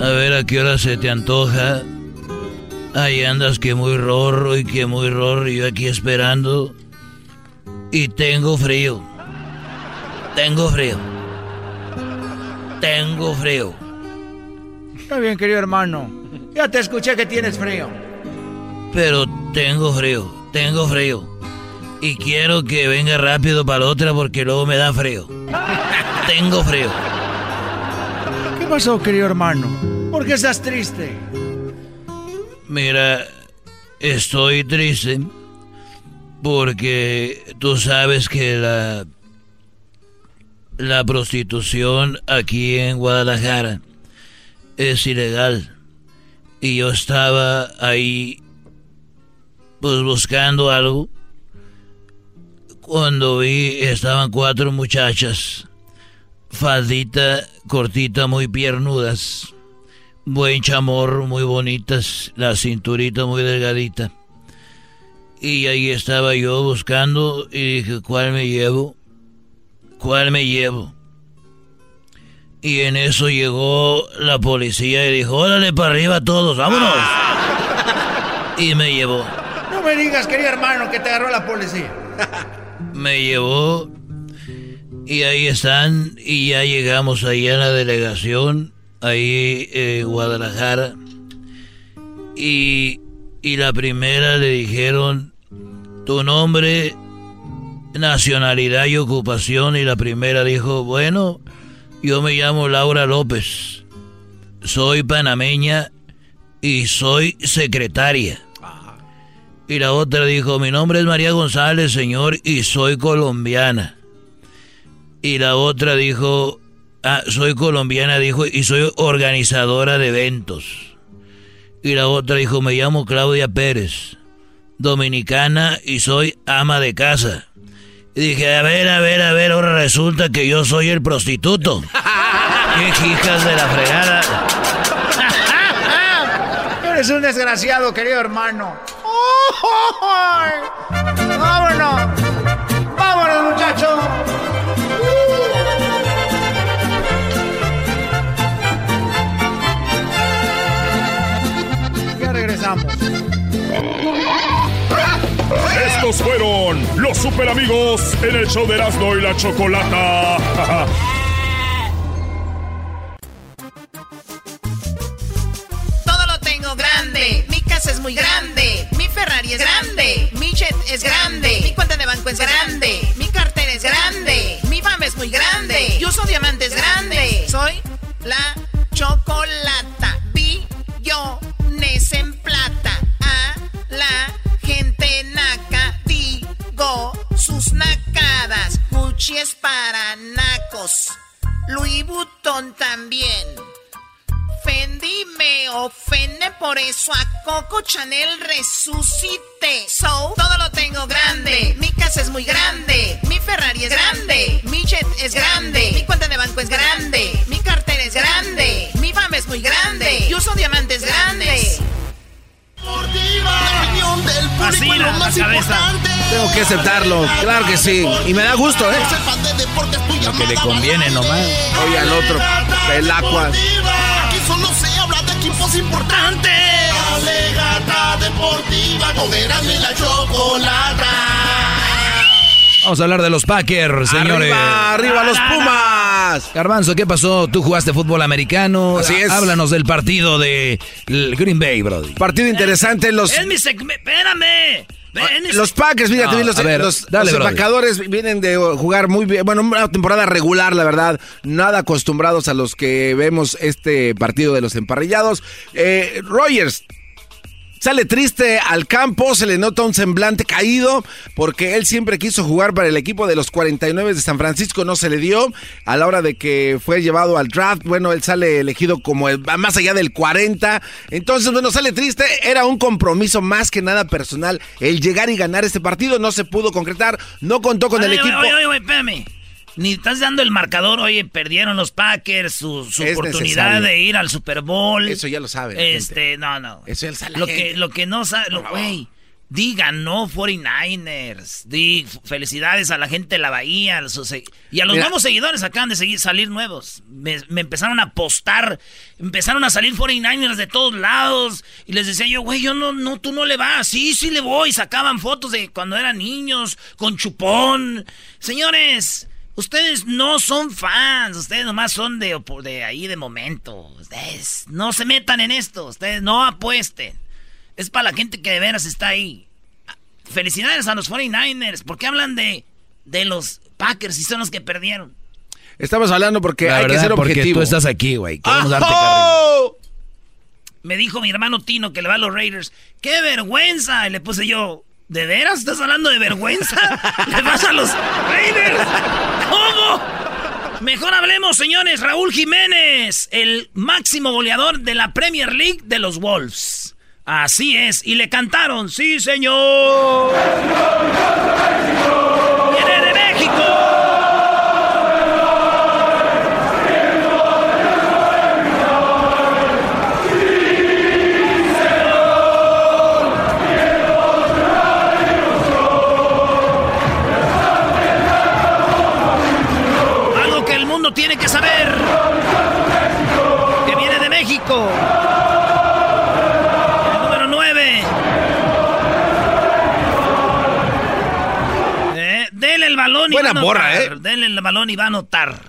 A ver a qué hora se te antoja. Ahí andas que muy rorro y que muy rorro. y Yo aquí esperando. Y tengo frío. Tengo frío. Tengo frío. Está bien, querido hermano. Ya te escuché que tienes frío. Pero tengo frío. Tengo frío. Y quiero que venga rápido para la otra porque luego me da frío. (laughs) Tengo frío. ¿Qué pasó, querido hermano? ¿Por qué estás triste? Mira, estoy triste porque tú sabes que la la prostitución aquí en Guadalajara es ilegal. Y yo estaba ahí pues buscando algo cuando vi estaban cuatro muchachas faldita cortita muy piernudas buen chamorro muy bonitas la cinturita muy delgadita. Y ahí estaba yo buscando y dije cuál me llevo cuál me llevo y en eso llegó la policía y dijo órale para arriba todos vámonos y me llevó. No me digas, querido hermano, que te agarró la policía. (laughs) me llevó y ahí están y ya llegamos ahí a la delegación ahí en Guadalajara. Y, y la primera le dijeron tu nombre nacionalidad y ocupación y la primera dijo bueno yo me llamo Laura López. Soy panameña y soy secretaria y la otra dijo, mi nombre es María González, señor, y soy colombiana. Y la otra dijo, ah, soy colombiana, dijo, y soy organizadora de eventos. Y la otra dijo, me llamo Claudia Pérez, dominicana, y soy ama de casa. Y dije, a ver, a ver, a ver, ahora resulta que yo soy el prostituto. (laughs) ¡Qué hijas de la fregada! (laughs) Eres un desgraciado, querido hermano. ¡Vámonos! ¡Vámonos, muchachos! Regresamos. Estos fueron los super amigos en el show de Erasmo y la Chocolata. Todo lo tengo grande. Mi casa es muy grande. Mi Ferrari es grande. Mi jet es grande. Mi cuenta de banco es grande. Mi cartera es grande. Mi fama es muy grande. Yo uso diamantes grandes. Soy la chocolata. Gente naca. Digo sus nacadas. Gucci es para nacos. Louis Vuitton también. Fendi me ofende, por eso a Coco Chanel resucité. So, todo lo tengo grande. Mi casa es muy grande. Mi Ferrari es grande. Mi jet es grande. Mi cuenta de banco es grande. Mi cartera es grande. Mi fama es muy grande. Yo uso diamantes grandes. Así la, cabeza. Tengo que aceptarlo, claro que sí. Y me da gusto, ¿eh? Lo que le conviene nomás. Oye al otro, el agua. Aquí solo se habla de equipos importantes. Alegata deportiva y la chocolata. Vamos a hablar de los Packers, señores. Arriba, arriba los Pumas. Garbanzo, ¿qué pasó? Tú jugaste fútbol americano. Así es. Háblanos del partido de Green Bay, Brody. Partido interesante. Los, Es mi segmento. Espérame. Es- los Packers, fíjate, No, los, ver, los, dale, los empacadores vienen de jugar muy bien. Bueno, una temporada regular, la verdad. Nada acostumbrados a los que vemos este partido de los emparrillados. Eh, Rogers Sale triste al campo, se le nota un semblante caído porque él siempre quiso jugar para el equipo de los 49 de San Francisco, no se le dio. A la hora de que fue llevado al draft, bueno, él sale elegido como el más allá del 40. Entonces, bueno, sale triste, era un compromiso más que nada personal el llegar y ganar este partido, no se pudo concretar, no contó con el Oye, equipo. Oye, espérame. Ni estás dando el marcador, oye, perdieron los Packers su, oportunidad necesario. de ir al Super Bowl. Eso ya lo sabe. la Este, gente. no, no. Eso ya la Lo que, lo que no sabe, lo- güey, di ganó 49ers. Di felicidades a la gente de la Bahía. y a los Mira. nuevos seguidores acaban de seguir, salir nuevos. Me, me empezaron a postar, empezaron a salir 49ers de todos lados. Y les decía yo, güey, yo no, no, tú no le vas. Sí, sí le voy. Sacaban fotos de cuando eran niños, con chupón. Señores. Ustedes no son fans, ustedes nomás son de, de ahí de momento. Ustedes no se metan en esto, ustedes no apuesten. Es para la gente que de veras está ahí. Felicidades a los 49ers. ¿Por qué hablan de, de los Packers si son los que perdieron? Estamos hablando porque La hay verdad, que ser porque objetivo. tú estás aquí, güey. Queremos darte. Me dijo mi hermano Tino que le va a los Raiders. ¡Qué vergüenza! Y le puse yo, ¿de veras estás hablando de vergüenza? (laughs) ¿Le vas a los Raiders? ¿Cómo? Mejor hablemos, señores. Raúl Jiménez, el máximo goleador de la Premier League de los Wolves. Así es. Y le cantaron, sí, señor. Viene denle el balón y Buena va a borra, anotar. ¿eh? Denle el balón y va a anotar.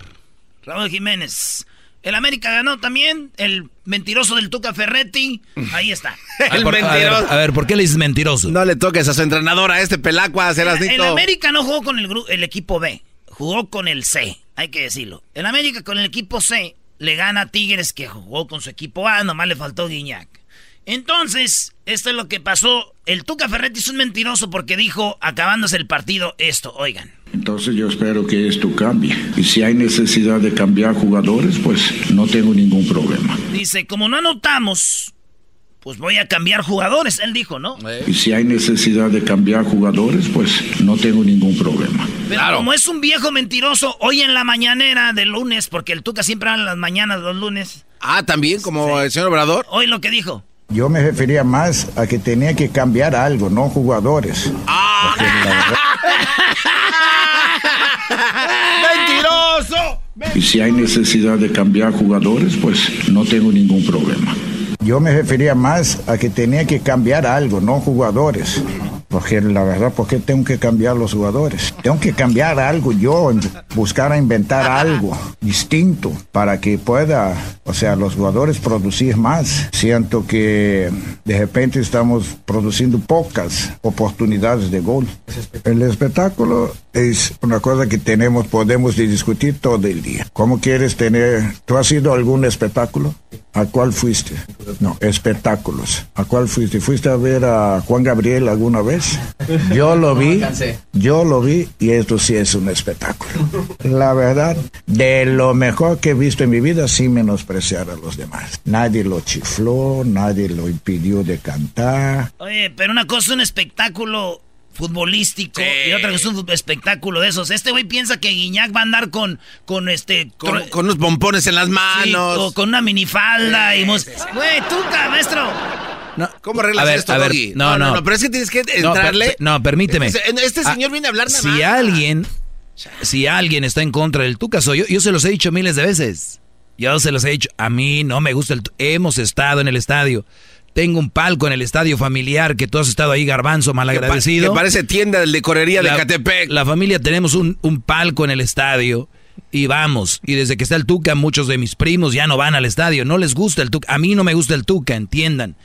Raúl Jiménez. El América ganó también. El mentiroso del Tuca Ferretti. Ahí está. (laughs) Ah, por- a, ver, a ver, ¿por qué le dices mentiroso? No le toques a su entrenadora, este pelacua, El, el América no jugó con el, el equipo B, jugó con el C, hay que decirlo. El América con el equipo C le gana a Tigres que jugó con su equipo A, nomás le faltó Guiñac. Entonces, esto es lo que pasó. El Tuca Ferretti es un mentiroso porque dijo, acabándose el partido, esto, oigan. Entonces yo espero que esto cambie. Y si hay necesidad de cambiar jugadores, pues no tengo ningún problema. Dice, como no anotamos, pues voy a cambiar jugadores, él dijo, ¿no? Y si hay necesidad de cambiar jugadores, pues no tengo ningún problema. Pero como es un viejo mentiroso, hoy en la mañanera del lunes, porque el Tuca siempre habla en las mañanas los lunes. Ah, también, como el señor Obrador. Hoy lo que dijo. Yo me refería más a que tenía que cambiar algo, no jugadores. Verdad- (laughs) ¡Mentiroso! Y si hay necesidad de cambiar jugadores, pues no tengo ningún problema. Yo me refería más a que tenía que cambiar algo, no jugadores. Porque la verdad, ¿por qué tengo que cambiar los jugadores? Tengo que cambiar algo yo, buscar a inventar algo distinto para que pueda, o sea, los jugadores producir más. Siento que de repente estamos produciendo pocas oportunidades de gol. El espectáculo es una cosa que tenemos, podemos discutir todo el día. ¿Cómo quieres tener? ¿Tú has ido a algún espectáculo? ¿A cuál fuiste? No, espectáculos. ¿A cuál fuiste? ¿Fuiste a ver a Juan Gabriel alguna vez? Yo lo vi. Yo lo vi y esto sí es un espectáculo. (laughs) La verdad, de lo mejor que he visto en mi vida, sin menospreciar a los demás. Nadie lo chifló, nadie lo impidió de cantar. Oye, pero una cosa es un espectáculo futbolístico y otra cosa es un espectáculo de esos. Este güey piensa que Guiñac va a andar con, con este... Con, con unos pompones en las sí, manos. o con una minifalda y... mos- Güey, tú, maestro. ¿Cómo arreglas A ver, esto, a ver, no, no. Pero es que tienes que No, per- entrarle. per- no, permíteme. Este, este Ah, señor viene a hablar nada Si más. alguien, si alguien está en contra del Tuca, soy yo. Yo se los he dicho miles de veces. Yo se los he dicho. A mí no me gusta el Hemos estado en el estadio. Tengo un palco en el estadio familiar que tú has estado ahí, garbanzo, malagradecido. Que parece tienda de licorería de la, Catepec. La familia tenemos un, un palco en el estadio y vamos. Y desde que está el Tuca, muchos de mis primos ya no van al estadio. No les gusta el Tuca. A mí no me gusta el Tuca, entiendan.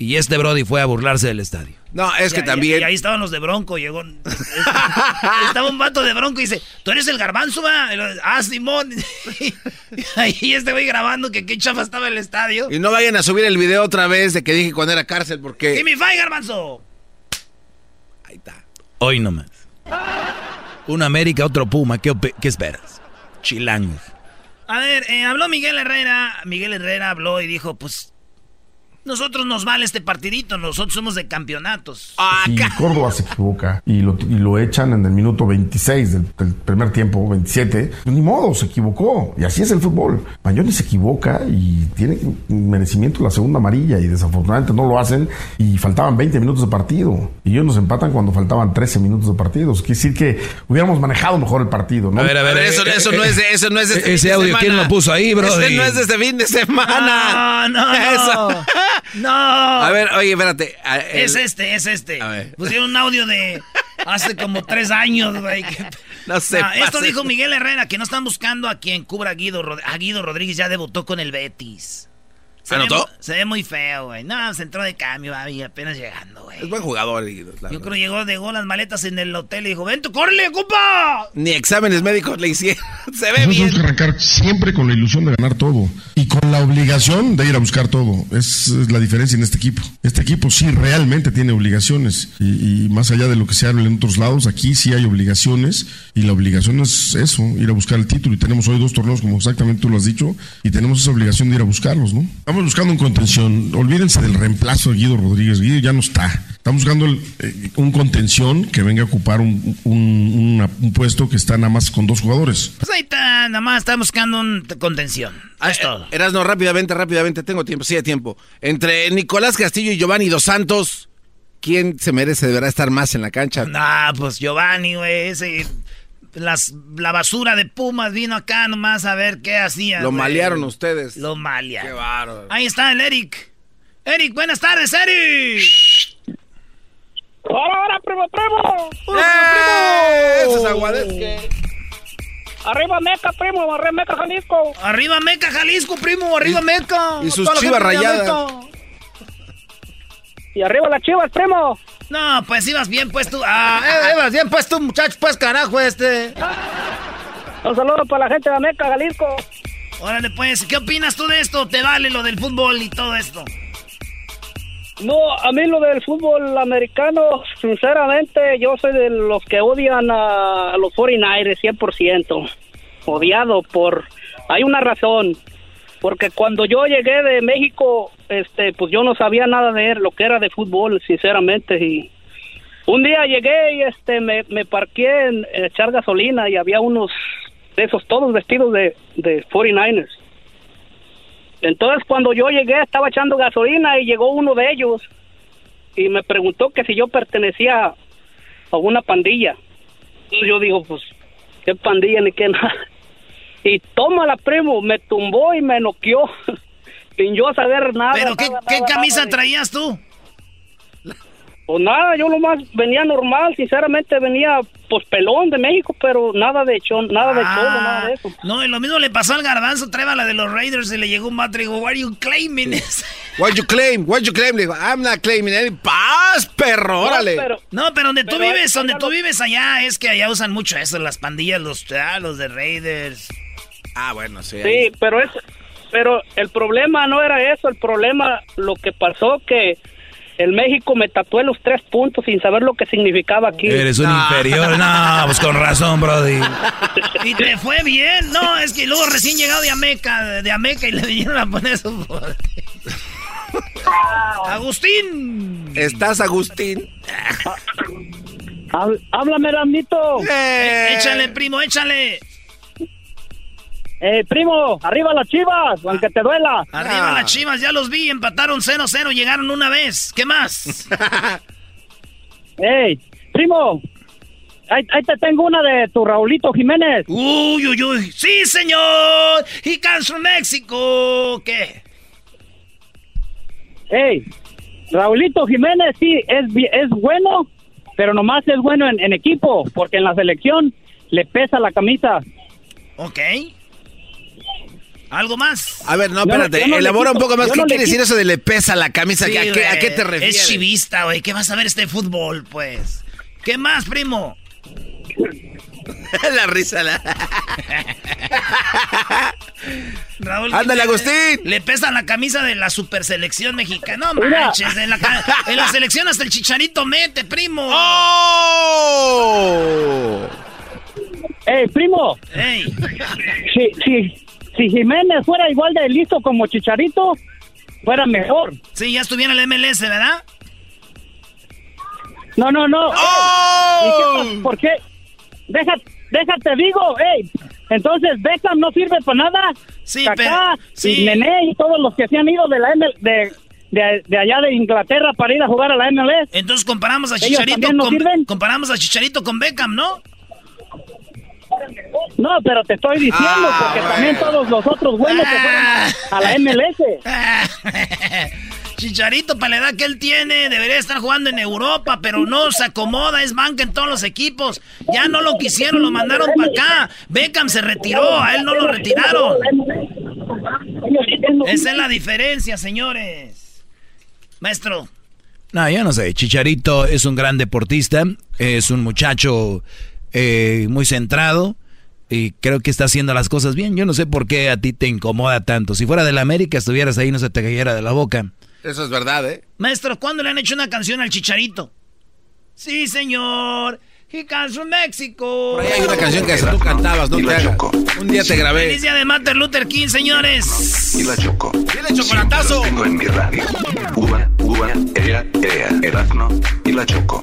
Y este Brody fue a burlarse del estadio. No, es que Y ahí- también. Y ahí estaban los de Bronco, llegó. (laughs) estaba un vato de Bronco y dice, ¿tú eres el garbanzo, va? Y Ah, Simón. (laughs) y ahí este güey grabando que qué chafa estaba el estadio. Y no vayan a subir el video otra vez de que dije cuando era cárcel, porque. ¡Give me five, garbanzo! Hoy nomás. Un América, otro Puma. ¿Qué, qué esperas? Chilangos. A ver, eh, habló Miguel Herrera. Miguel Herrera habló y dijo, pues, nosotros nos vale este partidito, nosotros somos de campeonatos. Si Córdoba se equivoca y lo, y lo echan en el minuto 26 del, del primer tiempo, 27, pues ni modo, se equivocó. Y así es el fútbol. Mayoni se equivoca y tiene merecimiento la segunda amarilla y desafortunadamente no lo hacen y faltaban 20 minutos de partido. Y ellos nos empatan cuando faltaban 13 minutos de partido. Quiere decir que hubiéramos manejado mejor el partido, ¿no? A ver, a ver, eso, eh, eso eh, no es de, eso no es de este ese fin de audio, semana. ¿quién lo puso ahí, brody? Este no es de este fin de semana. No, no, no. Eso. (laughs) (laughs) No. A ver, oye, espérate. el- Es este, es este. A ver. Pusieron un audio de hace como tres años, güey. (laughs) No se Ah, esto dijo Miguel Herrera, que no están buscando a quien cubra a Guido, Rod- a Guido Rodríguez, ya debutó con el Betis. Se ve ¿Anotó? mu- Se ve muy feo, güey. No, se entró de cambio, y apenas llegando, güey. Es buen jugador. Yo verdad. creo que llegó, dejó las maletas en el hotel y dijo, ven, tú, córrele, compa. Ni exámenes médicos le hicieron. (laughs) Se ve Nosotros bien. tenemos que arrancar siempre con la ilusión de ganar todo y con la obligación de ir a buscar todo. Es, es la diferencia en este equipo. Este equipo sí realmente tiene obligaciones y, y más allá de lo que se habla en otros lados, aquí sí hay obligaciones y la obligación es eso, ir a buscar el título. Y tenemos hoy dos torneos, como exactamente tú lo has dicho, y tenemos esa obligación de ir a buscarlos, ¿no? Estamos buscando un contención. Olvídense del reemplazo de Guido Rodríguez. Guido ya no está. Estamos buscando el, eh, un contención que venga a ocupar un, un- una- un puesto que está nada más con dos jugadores. Pues ahí está, nada más está buscando un contención. Es todo. Erasno, rápidamente, rápidamente, tengo tiempo, sí hay tiempo. Entre Nicolás Castillo y Giovanni Dos Santos, ¿quién se merece, deberá estar más en la cancha? Nah, pues Giovanni, güey, ese... Las, la basura de Pumas vino acá nomás a ver qué hacía. Lo güey. malearon ustedes. Lo malearon. Qué bárbaro. Ahí está el Eric. Eric, buenas tardes, Eric. ¡Hola, hola, primo, primo! ¡Eh! Eso es aguadezque. ¡Arriba Meca, primo! ¡Arriba Meca, Jalisco! Arriba Meca, Jalisco, primo, arriba Meca. y sus chivas rayadas. ¡Y arriba las chivas, primo! No, pues ibas bien pues tú. Ah, eh, ibas bien pues tú, muchacho, pues carajo este. Un saludo para la gente de Meca, Jalisco. Órale pues, ¿qué opinas tú de esto? ¿Te vale lo del fútbol y todo esto? No, a mí lo del fútbol americano, sinceramente, yo soy de los que odian a, a los 49ers 100%. Odiado por... Hay una razón. Porque cuando yo llegué de México, este, pues yo no sabía nada de lo que era de fútbol, sinceramente. Y un día llegué y este, me, me parqué en, echar gasolina y había unos de esos todos vestidos de, de 49ers. Entonces cuando yo llegué estaba echando gasolina y llegó uno de ellos y me preguntó que si yo pertenecía a una pandilla. Y yo digo, pues, ¿qué pandilla ni qué nada? (laughs) Y tómala, primo, me tumbó y me noqueó. (laughs) Sin yo saber nada. ¿Pero qué, nada, qué nada, camisa nada traías tú? Pues nada, yo nomás venía normal, sinceramente venía pues pelón de México, pero nada de chon, nada de cholo, nada de eso. Ah, No, y lo mismo le pasó al garbanzo, traeba la de los Raiders y le llegó un vato y dijo, what are you claiming? What you claim? What you claim? Le digo, I'm not claiming any paz, perro, órale. No, pero donde tú pero vives, donde tú vives allá, es que allá usan mucho eso, las pandillas, los, ah, los de Raiders. Ah, bueno, sí. Sí, pero es, pero el problema no era eso, el problema lo que pasó que el México me tatué los tres puntos sin saber lo que significaba aquí. Eres un inferior. No, pues con razón, Brody. Y te fue bien. No, es que luego recién llegado de Ameca, de Ameca y le vinieron a poner su... Agustín. ¿Estás, Agustín? Háblame, Ramito. Eh, Échale, primo, échale. Eh, primo, arriba las chivas, aunque te duela. Arriba las chivas, ya los vi, empataron 0-0, llegaron una vez. ¿Qué más? (laughs) Ey, primo, ahí, ahí te tengo una de tu Raulito Jiménez. Uy, uy, uy. Sí, señor. He comes from Mexico. ¿Qué? Ey, Raulito Jiménez sí es, es bueno, pero nomás es bueno en, en equipo, porque en la selección le pesa la camisa. Ok. ¿Algo más? A ver, no, espérate, no elabora un poco más. yo ¿Qué no quiere decir eso de le pesa la camisa? Sí, ¿A, qué, a qué te refieres? Es chivista, güey. ¿Qué vas a ver este fútbol, pues? ¿Qué más, primo? (laughs) la risa, la... Raúl, Ándale, le- Agustín. Le pesa la camisa de la super selección mexicana. No manches, en la, ca- en la selección hasta el chicharito mete, primo. ¡Oh! ¡Ey, primo! ¡Ey! Si, si, si Jiménez fuera igual de listo como Chicharito, fuera mejor. Sí, ya estuviera en el MLS, ¿verdad? No, no, no. ¡Oh! ¿Y qué? ¿Por qué? Déjate, déjate, digo, ey. Entonces, Beckham no sirve para nada. Sí, Kaká pero- sí. y Nené y todos los que se han ido de la ML, de, de, de allá de Inglaterra para ir a jugar a la MLS. Entonces comparamos a ¿Ellos Chicharito no con, sirven? comparamos a Chicharito con Beckham, ¿no? No, pero te estoy diciendo, Ah, porque bueno. también todos los otros buenos se fueron a, a la MLS. (laughs) Chicharito, para la edad que él tiene, debería estar jugando en Europa, pero no se acomoda, es banca en todos los equipos. Ya no lo quisieron, lo mandaron para acá. Beckham se retiró, a él no lo retiraron. Esa es la diferencia, señores. Maestro. No, yo no sé. Chicharito es un gran deportista, es un muchacho eh, muy centrado y creo que está haciendo las cosas bien. Yo no sé por qué a ti te incomoda tanto. Si fuera de la América estuvieras ahí no se te cayera de la boca. Eso es verdad, ¿eh? Maestro, ¿cuándo le han hecho una canción al Chicharito? Sí, señor. He comes from Mexico. Por ahí hay una canción que tú cantabas, no. Un día te grabé. Feliz día de Martin Luther King, señores. Y la choco. ¡Dile chocolatazo! Tengo en mi radio. Uva, uva, ea, ea, Erazno y la choco.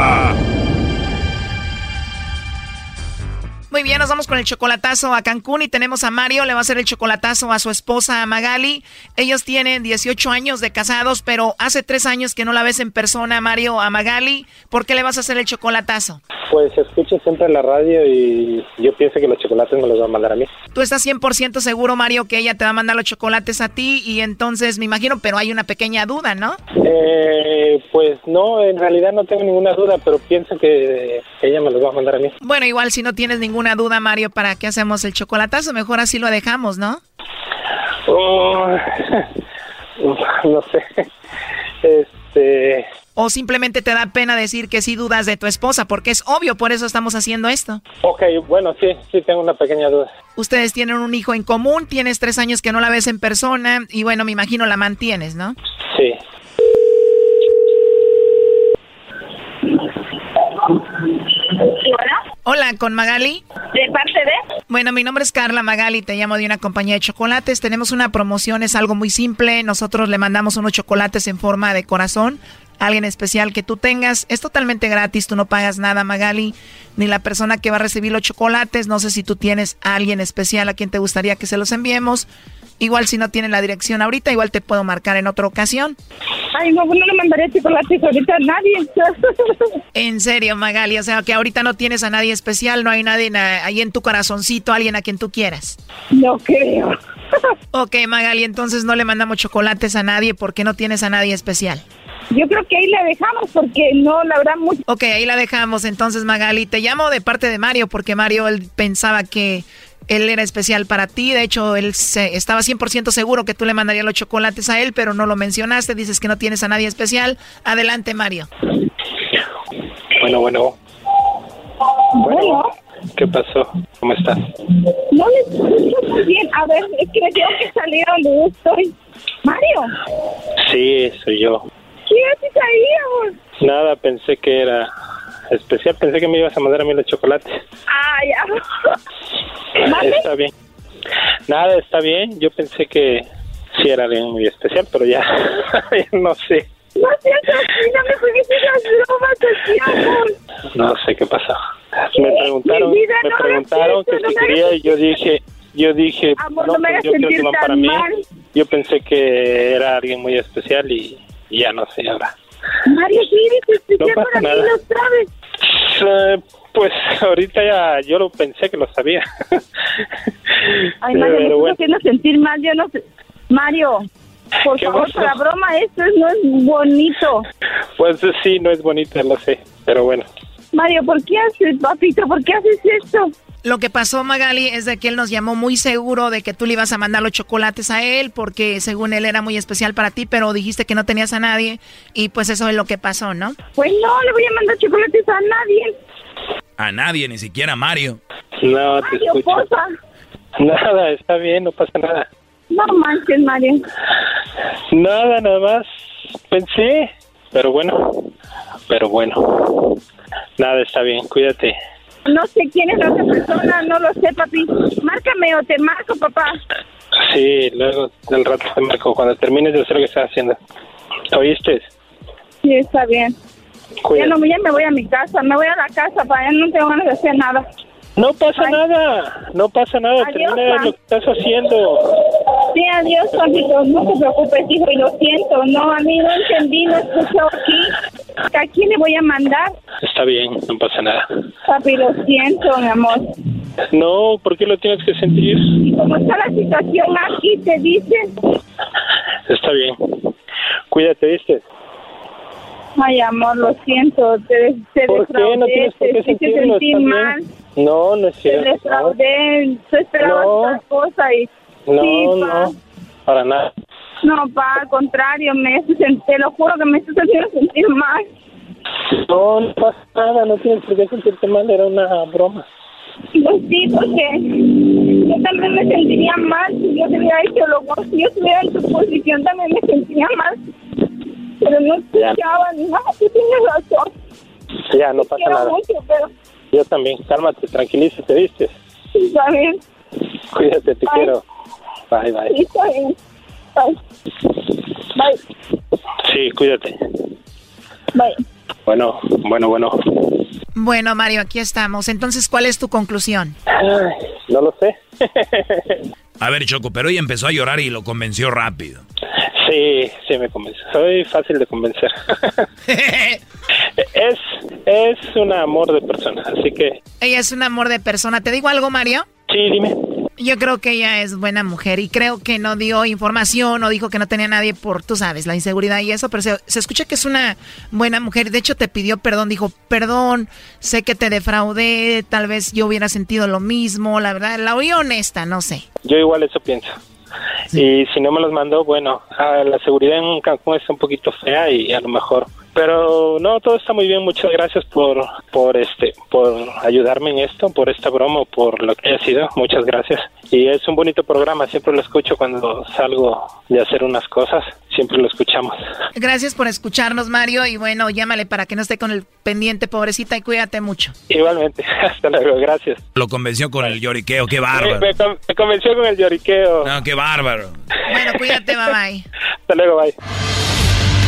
Muy bien, nos vamos con el chocolatazo a Cancún y tenemos a Mario, le va a hacer el chocolatazo a su esposa Magali. Ellos tienen 18 años de casados, pero hace tres años que no la ves en persona, Mario, a Magali. ¿Por qué le vas a hacer el chocolatazo? Pues escucho siempre la radio y yo pienso que los chocolates me los va a mandar a mí. Tú estás 100% seguro, Mario, que ella te va a mandar los chocolates a ti y entonces me imagino, pero hay una pequeña duda, ¿no? Eh, pues no, en realidad no tengo ninguna duda, pero pienso que ella me los va a mandar a mí. Bueno, igual si no tienes ninguna duda, Mario, ¿para qué hacemos el chocolatazo? Mejor así lo dejamos, ¿no? Oh, (laughs) no sé. Este, O simplemente te da pena decir que sí dudas de tu esposa, porque es obvio, por eso estamos haciendo esto. ok, bueno, sí, sí tengo una pequeña duda. Ustedes tienen un hijo en común, tienes tres años que no la ves en persona y bueno, me imagino la mantienes, ¿no? Sí. Hola, con Magali. ¿De parte de? Bueno, mi nombre es Carla Magali, te llamo de una compañía de chocolates. Tenemos una promoción, es algo muy simple. Nosotros le mandamos unos chocolates en forma de corazón alguien especial que tú tengas. Es totalmente gratis, tú no pagas nada, Magali, ni la persona que va a recibir los chocolates. No sé si tú tienes a alguien especial a quien te gustaría que se los enviemos. Igual si no tienen la dirección ahorita, igual te puedo marcar en otra ocasión. Ay, no, no le mandaría chocolates ahorita a nadie. (laughs) En serio, Magali, o sea que ahorita no tienes a nadie especial, no hay nadie na- ahí en tu corazoncito, alguien a quien tú quieras. No creo. (laughs) Ok, Magali, entonces no le mandamos chocolates a nadie porque no tienes a nadie especial. Yo creo que ahí la dejamos porque no, la verdad, mucho. Ok, ahí la dejamos entonces, Magali. Te llamo de parte de Mario porque Mario él pensaba que él era especial para ti. De hecho, él se- estaba 100% seguro que tú le mandarías los chocolates a él, pero no lo mencionaste. Dices que no tienes a nadie especial. Adelante, Mario. Bueno, bueno. Bueno, ¿Qué pasó? ¿Cómo estás? no le escucho muy bien. A ver, es que me tengo que salir a donde estoy. Mario, Sí, soy yo. ¿qué haces ahí, amor? Nada, pensé que era especial. Pensé que me ibas a mandar a mí los chocolates. Ay, (laughs) ¿Mande? Está bien. Nada, está bien. Yo pensé que sí era alguien muy especial, pero ya, ya (laughs) no sé. No seas así, no me juegues esas bromas así, amor. No sé qué pasó. Me preguntaron, vida, me no preguntaron que no si quería hagas y yo dije, yo dije, Amor, no, no me pues yo quiero que van para mí. yo pensé que era alguien muy especial y, y ya no sé ahora. Mario, sí eres especial No pasa para mí, nada. lo sabes. Eh, pues ahorita ya yo lo pensé que lo sabía. (laughs) Ay, Mario, me bueno. haciendo sentir mal, yo no sé. Mario, por ¿Qué favor, pasó? para broma, esto es- no es bonito. Pues sí, no es bonita, lo sé, pero bueno. Mario, ¿por qué haces, papito? ¿Por qué haces esto? Lo que pasó, Magali, es de que él nos llamó muy seguro de que tú le ibas a mandar los chocolates a él porque según él era muy especial para ti, pero dijiste que no tenías a nadie y pues eso es lo que pasó, ¿no? Pues no, le voy a mandar chocolates a nadie. A nadie, ni siquiera a Mario. No, te Mario, escucho. porfa. Nada, está bien, no pasa nada. No manches, Mario. Nada, nada más. Pensé, pero bueno, pero bueno. Nada, está bien, cuídate. No sé quién es la otra persona, no lo sé, papi. Márcame o te marco, papá. Sí, luego del rato te marco cuando termines de hacer lo que estás haciendo. ¿Oíste? Sí, está bien. Ya, Cuídate. no, ya me voy a mi casa, me voy a la casa, para ya no tengo ganas de hacer nada. No pasa nada, no pasa nada. Adiós, Termina lo que estás haciendo. Sí, adiós, papito. No te preocupes, hijo, y lo siento. No, a mí no entendí, no escuchó aquí. ¿A quién le voy a mandar? Está bien, no pasa nada. Papi, lo siento, mi amor. No, ¿por qué lo tienes que sentir? ¿Cómo está la situación aquí? Te dicen. Está bien. Cuídate, ¿viste? Ay, amor, lo siento. Te, te ¿Por qué no tienes por te qué mal. No, no es Te cierto. defraudé. Tú esperabas No. otra cosa y... No, sí, no, pa. no, para nada. No, pa, al contrario, me te lo juro que me estás haciendo sentir mal. No, no pasa nada, no tienes por qué sentirte mal, era una broma. Pues sí, porque yo también me sentiría mal si yo te hubiera hecho lo. Si yo estuviera en tu posición también me sentiría mal. Pero no escuchaba ni nada, tú tienes razón. Ya, no pasa quiero nada. mucho, pero Yo también, cálmate, tranquilízate, ¿viste? está bien. Cuídate, te Bye. quiero. Bye, bye. Sí, está bien. Bye. Bye. Sí, cuídate. Bye. Bueno, bueno, bueno. Bueno, Mario, aquí estamos. Entonces, ¿cuál es tu conclusión? Ay, no lo sé. (laughs) A ver, Choco, pero ella empezó a llorar y lo convenció rápido. Sí, sí me convence. Soy fácil de convencer. (laughs) es, es un amor de persona, así que Ella es un amor de persona. ¿Te digo algo, Mario? sí, dime. Yo creo que ella es buena mujer y creo que no dio información o dijo que no tenía nadie por, tú sabes, la inseguridad y eso, pero se, se escucha que es una buena mujer. De hecho, te pidió perdón, dijo, perdón, sé que te defraudé, tal vez yo hubiera sentido lo mismo, la verdad, la oí honesta, no sé. Yo igual eso pienso. Y si no me los mandó, bueno, ah, la seguridad en Cancún está un poquito fea y a lo mejor. Pero no, todo está muy bien. Muchas gracias por, por este, por ayudarme en esto, por esta broma, por lo que haya sido. Muchas gracias. Y es un bonito programa. Siempre lo escucho cuando salgo de hacer unas cosas. Siempre lo escuchamos. Gracias por escucharnos, Mario, y bueno, llámale para que no esté con el pendiente, pobrecita, y cuídate mucho. Igualmente. (laughs) Hasta luego. Gracias. Lo convenció con el lloriqueo, qué Me, bárbaro. me con- me convenció con el lloriqueo. No, qué bárbaro. Bueno, cuídate, bye bye. Hasta luego. Bye.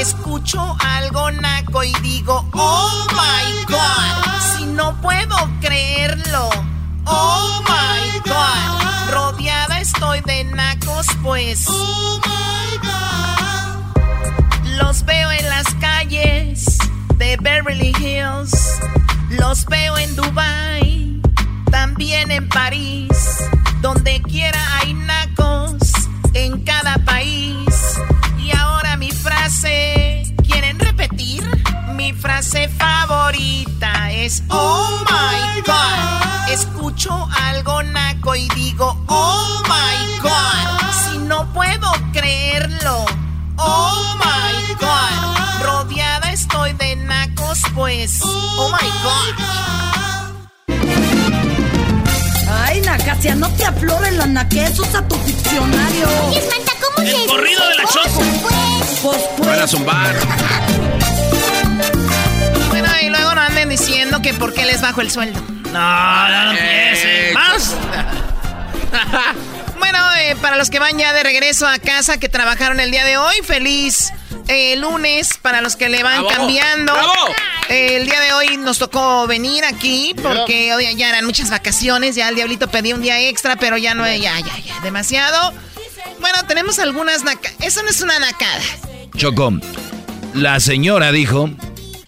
Escucho algo naco y digo Oh my God. Si no puedo creerlo. Oh my God. Rodeada estoy de nacos, pues. Oh my God. Los veo en las calles de Beverly Hills. Los veo en Dubai. También en París. Donde quiera hay nacos en cada país. Frase, ¿quieren repetir? Mi frase favorita es Oh my God. Escucho algo naco y digo Oh my God. Si no puedo creerlo. Oh my God. Rodeada estoy de nacos, pues. Oh my God. No te aflores la naquez, usa tu diccionario. Oye, Samantha, El corrido de la Choco. Van a zumbar. Bueno, y luego no anden diciendo que por qué les bajo el sueldo. No, no, no. Eh, Más. (laughs) Bueno, eh, para los que van ya de regreso a casa, que trabajaron el día de hoy, feliz eh, lunes. Para los que le van ¡Bravo! cambiando, ¡Bravo! Eh, el día de hoy nos tocó venir aquí porque hoy ya eran muchas vacaciones. Ya el diablito pedía un día extra, pero ya no, ya, ya, ya, demasiado. Bueno, tenemos algunas nacadas. Eso no es una nacada. Choco, la señora dijo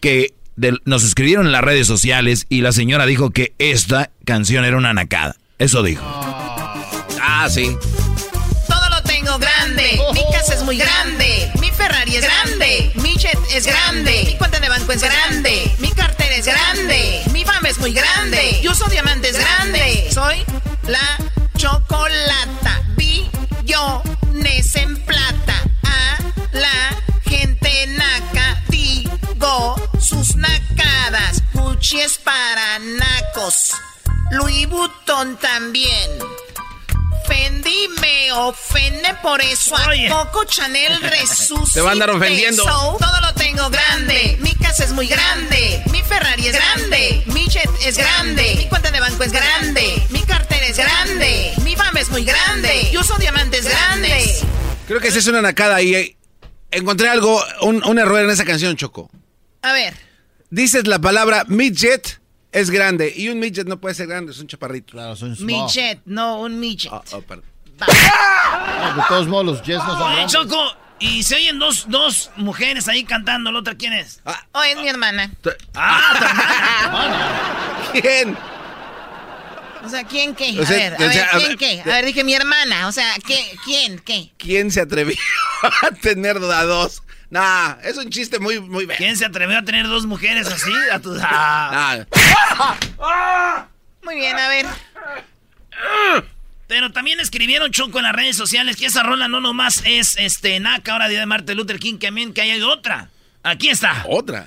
que de- nos escribieron en las redes sociales y la señora dijo que esta canción era una nacada. Eso dijo. Ah, sí. Todo lo tengo grande. Mi casa es muy grande. Mi Ferrari es grande. Mi jet es grande. Mi cuenta de banco es grande. Mi cartera es grande. Mi fama es muy grande. Yo uso diamantes grandes. Soy la chocolata. Billones en plata. A la gente naca. Digo sus nacadas. Gucci es para nacos. Louis Vuitton también. Fendi me ofende, por eso a Coco Chanel resucité. Te va a andar ofendiendo. So, todo lo tengo grande. Mi casa es muy grande. Mi Ferrari es grande. Mi jet es grande. Mi cuenta de banco es grande. Mi cartera es grande. Mi fama es muy grande. Yo uso diamantes grandes. Creo que esa es una nacada ahí. Encontré algo, un, un error en esa canción, Choco. A ver. Dices la palabra midget es grande y un midget no puede ser grande, es un chaparrito. Claro, son Mi jet, no un midget. Oh, perdón. De todos modos, los Jets no son Oye, grandes. Choco, y se oyen dos, dos mujeres ahí cantando. ¿La otra quién es? Oh, es mi hermana. Ah, tu hermana. ¿Quién? O sea, ¿quién qué? O A sea, ver, a o ver, a ¿quién ver, qué? A ver, dije mi hermana. O sea, ¿qué? ¿quién qué? ¿Quién se atrevió (laughs) a tener a dos? Nah, es un chiste muy, muy... ¿Quién se atrevió a tener dos mujeres así? A tu... (laughs) Ah. Nah. Muy bien, a ver. Pero también escribieron Choco en las redes sociales que esa rola no nomás es este Naka, ahora día de Martin Luther King, que también que hay otra. Aquí está. Otra.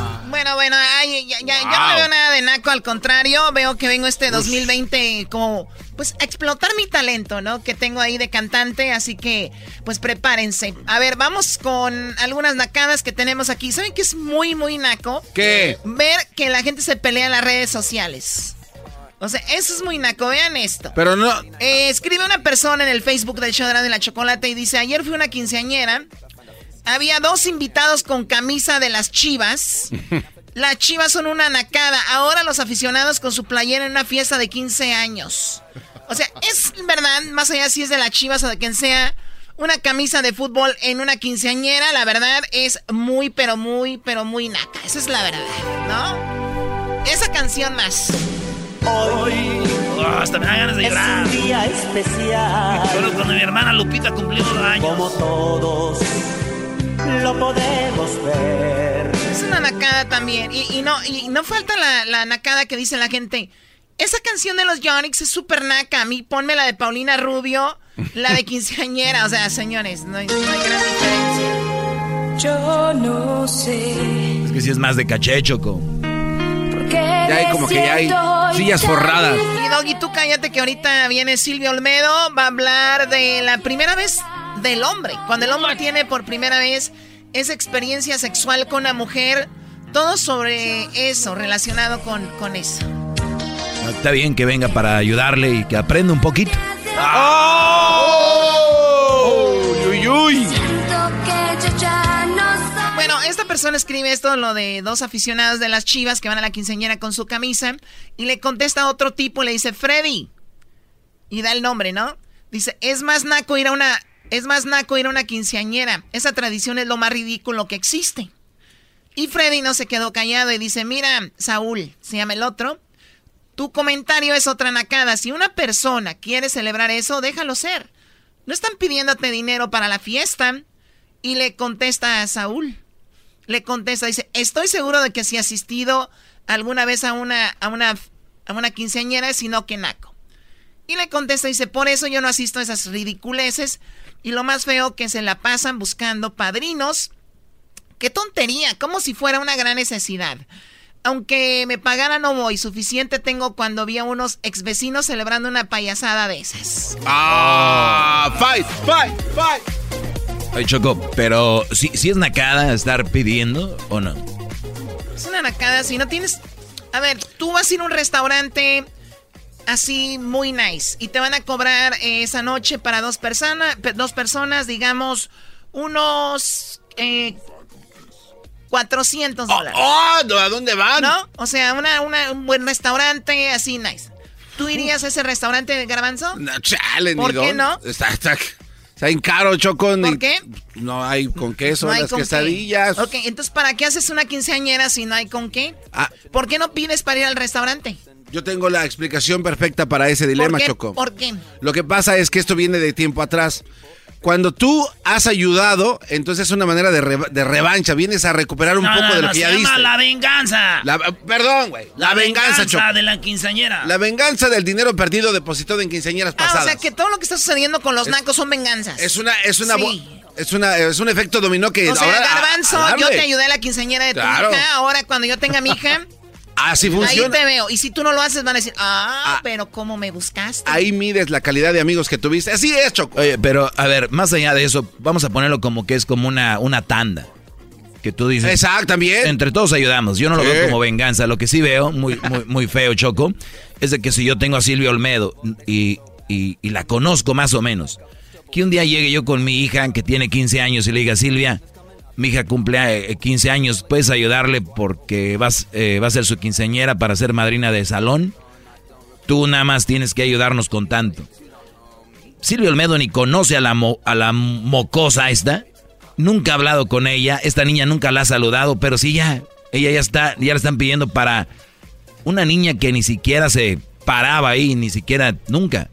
Bueno, ay, ya, ya, ya no veo nada de naco, al contrario, veo que vengo este 2020 como, pues, a explotar mi talento, ¿no? Que tengo ahí de cantante, así que, pues, prepárense. A ver, vamos con algunas nacadas que tenemos aquí. ¿Saben qué es muy, muy naco? ¿Qué? Ver que la gente se pelea en las redes sociales. O sea, eso es muy naco, vean esto. Pero no... Eh, escribe una persona en el Facebook del show de la, chocolate y dice, ayer fui una quinceañera, había dos invitados con camisa de las chivas. (laughs) Las chivas son una nacada. Ahora los aficionados con su playera en una fiesta de 15 años. O sea, es verdad, más allá si es de las chivas o de quien sea, una camisa de fútbol en una quinceañera, la verdad es muy, pero muy, pero muy naca. Esa es la verdad, ¿no? Esa canción más. Hoy. hasta me da ganas de llorar. Es un día especial. Pero cuando mi hermana Lupita cumplió dos años. Como todos lo podemos ver. Es una nacada también. Y, y no, y no falta la, la nacada que dice la gente. Esa canción de los Yonix es súper naca. A mí ponme la de Paulina Rubio, la de quinceañera. O sea, señores, no hay, no hay gran diferencia. Yo no sé. Es que si es más de caché, Choco. Ya hay como que ya hay sillas forradas. Y Doggy, tú cállate que ahorita viene Silvio Olmedo. Va a hablar de la primera vez del hombre. Cuando el hombre tiene por primera vez esa experiencia sexual con una mujer. Todo sobre eso, relacionado con, con eso. Está bien que venga para ayudarle y que aprenda un poquito. ¡Oh! ¡Uy, uy! Bueno, esta persona escribe esto, lo de dos aficionados de las chivas que van a la quinceañera con su camisa, y le contesta a otro tipo, le dice, Freddy, y da el nombre, ¿no? Dice, es más naco ir a una, es más naco ir a una quinceañera. Esa tradición es lo más ridículo que existe. Y Freddy no se quedó callado y dice, mira, Saúl, se llama el otro, tu comentario es otra nacada. Si una persona quiere celebrar eso, déjalo ser. No están pidiéndote dinero para la fiesta. Y le contesta a Saúl. Le contesta, dice, estoy seguro de que si ha asistido alguna vez a una, a una, a una quinceañera, sino que naco. Y le contesta, dice, por eso yo no asisto a esas ridiculeces. Y lo más feo que se la pasan buscando padrinos. ¡Qué tontería! Como si fuera una gran necesidad. Aunque me pagara no voy, suficiente tengo cuando vi a unos ex vecinos celebrando una payasada de esas. ¡Ah! ¡Fight! ¡Fight! ¡Fight! Ay, Choco, pero si, si es nacada estar pidiendo o no. Es una nacada, si no tienes... A ver, tú vas a ir a un restaurante así muy nice y te van a cobrar eh, esa noche para dos, personas dos personas, digamos, unos... Eh, 400 dólares. ¡Oh! ¿A dónde van? ¿No? O sea, una, un buen restaurante así nice. ¿Tú irías a ese restaurante de garbanzo? No, chale, ¿Por qué no? Está, está, está en caro, Choco. ¿Por qué? No hay con queso, no hay las con quesadillas. Qué. Ok, entonces, ¿para qué haces una quinceañera si no hay con qué? Ah. ¿Por qué no pides para ir al restaurante? Yo tengo la explicación perfecta para ese dilema, ¿Por qué? Choco. ¿Por qué? Lo que pasa es que esto viene de tiempo atrás. Cuando tú has ayudado, entonces es una manera de, re, de revancha. Vienes a recuperar un no, poco no, de lo no, que se ya llama diste. la venganza. La, perdón, güey. La, La, venganza, Choco. de la quinceañera. La venganza del dinero perdido depositado en quinceañeras Ah, pasadas. o sea que todo lo que está sucediendo con los Es- nacos son venganzas. Es una, es una, Sí. es una, es un efecto dominó que O sea, ahora. a- Garbanzo, a yo te ayudé a la quinceañera de tu Claro. hija. Ahora, cuando yo tenga mi hija, (laughs) Así funciona. ahí te veo. Y si tú no lo haces, van a decir, ah, pero ¿cómo me buscaste? Ahí mides la calidad de amigos que tuviste. Así es, Choco. Oye, pero a ver, más allá de eso, vamos a ponerlo como que es como una, una tanda. Que tú dices. Exacto, también. Entre todos ayudamos. Yo no lo Sí. veo como venganza. Lo que sí veo, muy, muy, muy feo, Choco, es de que si yo tengo a Silvia Olmedo y, y- y la conozco más o menos, que un día llegue yo con mi hija que tiene 15 años y le diga, Silvia, mi hija cumple eh, 15 años, ¿puedes ayudarle porque vas, eh, va a ser su quinceañera para ser madrina de salón? Tú nada más tienes que ayudarnos con tanto. Silvia Olmedo ni conoce a la, mo- a la mocosa esta. Nunca ha hablado con ella. Esta niña nunca la ha saludado, pero sí ya. Ella ya está, ya la están pidiendo para una niña que ni siquiera se paraba ahí, ni siquiera, nunca.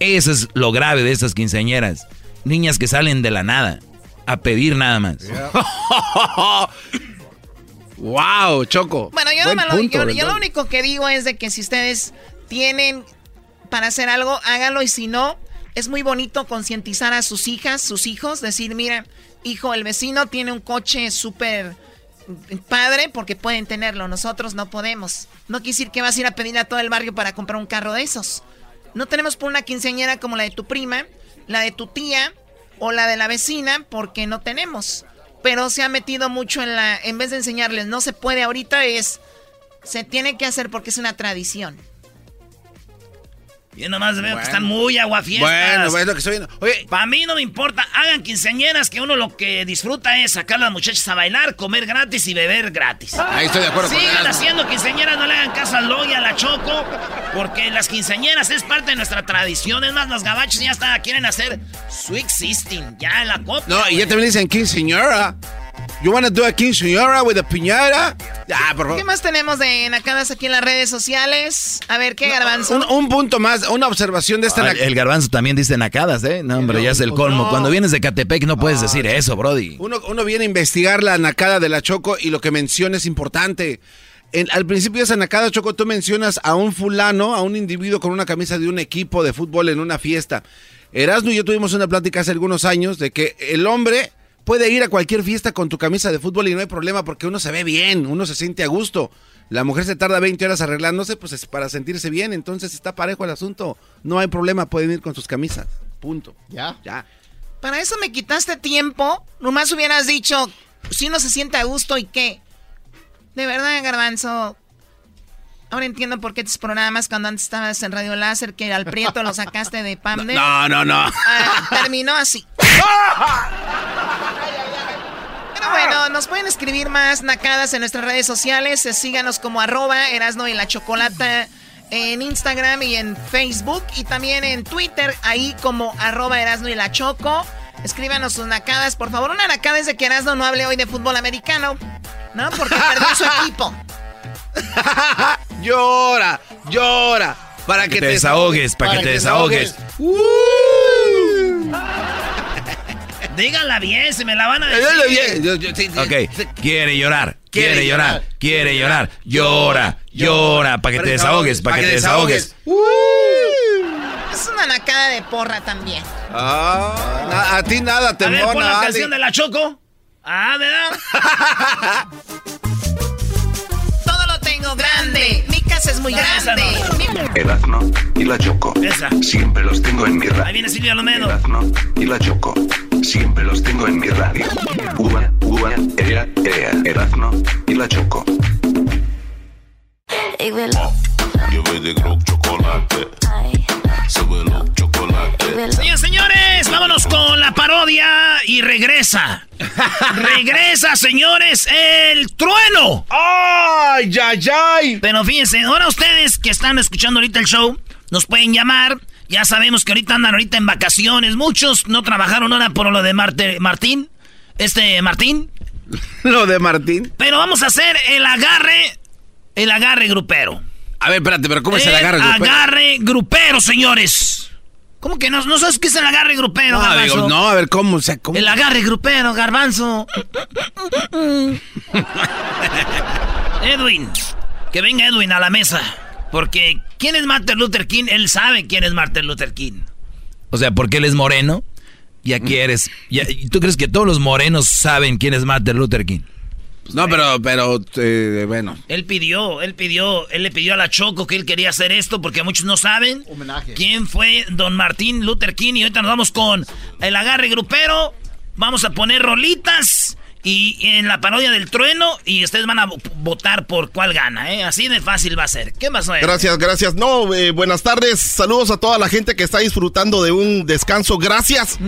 Eso es lo grave de estas quinceañeras. Niñas que salen de la nada, a pedir nada más. (laughs) wow, Choco. Bueno, yo, Buen no me lo- punto, yo- lo único que digo es de que si ustedes tienen para hacer algo, háganlo y si no, es muy bonito concientizar a sus hijas, sus hijos, decir, mira, hijo, el vecino tiene un coche súper padre porque pueden tenerlo, nosotros no podemos. No quiere decir que vas a ir a pedir a todo el barrio para comprar un carro de esos. No tenemos por una quinceañera como la de tu prima, la de tu tía o la de la vecina porque no tenemos. Pero se ha metido mucho en la... En vez de enseñarles, no se puede ahorita, es... Se tiene que hacer porque es una tradición. Yo nomás veo Bueno. que están muy aguafiestas. Bueno, es lo que estoy viendo. Oye, Para mí no me importa. Hagan quinceañeras que uno lo que disfruta es sacar a las muchachas a bailar, comer gratis y beber gratis. Ahí estoy de acuerdo Sigan haciendo quinceañeras, no le hagan caso al Loy, a la Choco, porque las quinceañeras es parte de nuestra tradición. Es más, los gabachos ya hasta quieren hacer Sweet Sisting, ya en la copa. No, y ya también dicen quinceañera. You wanna do a quinceañera with a piñata? Ya, por favor. ¿Qué más tenemos de nacadas aquí en las redes sociales? A ver, ¿qué garbanzo? Un, un punto más, una observación de esta. Ah, el garbanzo también dice nacadas, ¿eh? No, hombre, ya es el colmo. no. Cuando vienes de Catepec no puedes decir eso, Brody. Uno, uno viene a investigar la nacada de la Choco y lo que menciona es importante. En- al principio de esa nacada, Choco, tú mencionas a un fulano, a un individuo con una camisa de un equipo de fútbol en una fiesta. Erasmo y yo tuvimos una plática hace algunos años de que el hombre puede ir a cualquier fiesta con tu camisa de fútbol y no hay problema porque uno se ve bien, uno se siente a gusto. La mujer se tarda 20 horas arreglándose pues es para sentirse bien, entonces está parejo el asunto. No hay problema, pueden ir con sus camisas. Punto. Ya. Ya. Para eso me quitaste tiempo. Nomás hubieras dicho, si uno se siente a gusto y qué. De verdad, garbanzo. Ahora entiendo por qué tus programas cuando antes estabas en Radio Láser, que al Prieto lo sacaste de Pamde. (laughs) No, no, no. Ah, terminó así. (laughs) Bueno, nos pueden escribir más nacadas en nuestras redes sociales. Eh, Síganos como arroba Erasno y la Chocolata en Instagram y en Facebook. Y también en Twitter, ahí como arroba Erasno y la Choco. Escríbanos sus nacadas. Por favor, una nacada es de que Erasno no hable hoy de fútbol americano. ¿No? Porque perdió su (laughs) equipo. llora, llora. Para que, te desahogues, para, que te desahogues. Uh. Díganla bien, se me la van a decir. Ok, quiere llorar, quiere llorar, quiere llorar. Llora, llora, para que te desahogues, para que te desahogues. Es una nacada de porra también. Ah, a ti nada te A ver, pon la canción de la Choco. Ah, ¿verdad? (laughs) Todo lo tengo grande. Casa es muy No, grande. Mi- Erazno y la Choco. Esa. Siempre los tengo en mi radio. Ahí viene Silvia Lomedo. Erazno y la Choco. Siempre los tengo en mi radio. Ua, ua, ea, ea. Erazno y la Choco. Señores, señores, vámonos con la parodia y regresa. (laughs) regresa, señores, el trueno. ¡Ay, ya, ay! Pero fíjense, ahora ustedes que están escuchando ahorita el show, nos pueden llamar. Ya sabemos que ahorita andan ahorita en vacaciones. Muchos no trabajaron ahora por lo de Marte- Martín. Este Martín. (laughs) Lo de Martín. Pero vamos a hacer el agarre. El agarre grupero. A ver, espérate, pero ¿cómo es el agarre? Grupero? agarre grupero, señores. ¿Cómo que no, no sabes qué es el agarre grupero, No, garbanzo? no, a ver, ¿cómo? O sea, ¿cómo? El agarre grupero, garbanzo. Edwin. Que venga Edwin a la mesa. Porque, ¿quién es Martin Luther King? Él sabe quién es Martin Luther King. O sea, porque él es moreno, ya quieres. Ya, ¿Tú crees que todos los morenos saben quién es Martin Luther King? No, pero, pero, eh, bueno. Él pidió, él pidió, él le pidió a la Choco que él quería hacer esto porque muchos no saben quién fue don Martín Luther King. Y ahorita nos vamos con el agarre grupero. Vamos a poner rolitas y en la parodia del trueno y ustedes van a vo- votar por cuál gana, ¿eh? Así de fácil va a ser. ¿Qué pasó? Edwin? Gracias, gracias. No, eh, buenas tardes. Saludos a toda la gente que está disfrutando de un descanso. Gracias.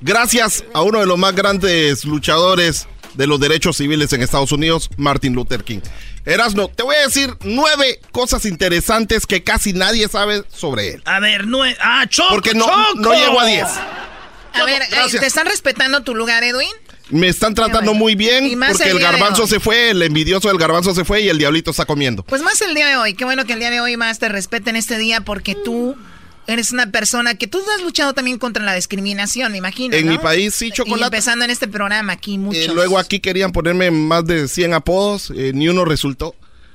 Gracias a uno de los más grandes luchadores de los derechos civiles en Estados Unidos, Martin Luther King. Erasno, te voy a decir nueve cosas interesantes que casi nadie sabe sobre él. A ver, no Ah, Choco. Porque no, Choco. no llego a diez. A ver, eh, gracias. ¿te están respetando tu lugar, Edwin? Me están tratando muy bien porque el el garbanzo se fue, el envidioso del garbanzo se fue y el diablito está comiendo. Pues más el día de hoy. Qué bueno que el día de hoy más te respeten este día porque tú eres una persona que tú has luchado también contra la discriminación, me imagino. En ¿no? mi país, sí, Y chocolate. empezando en este programa aquí, muchos. Eh, luego aquí querían ponerme más de 100 apodos, eh, ni uno resultó.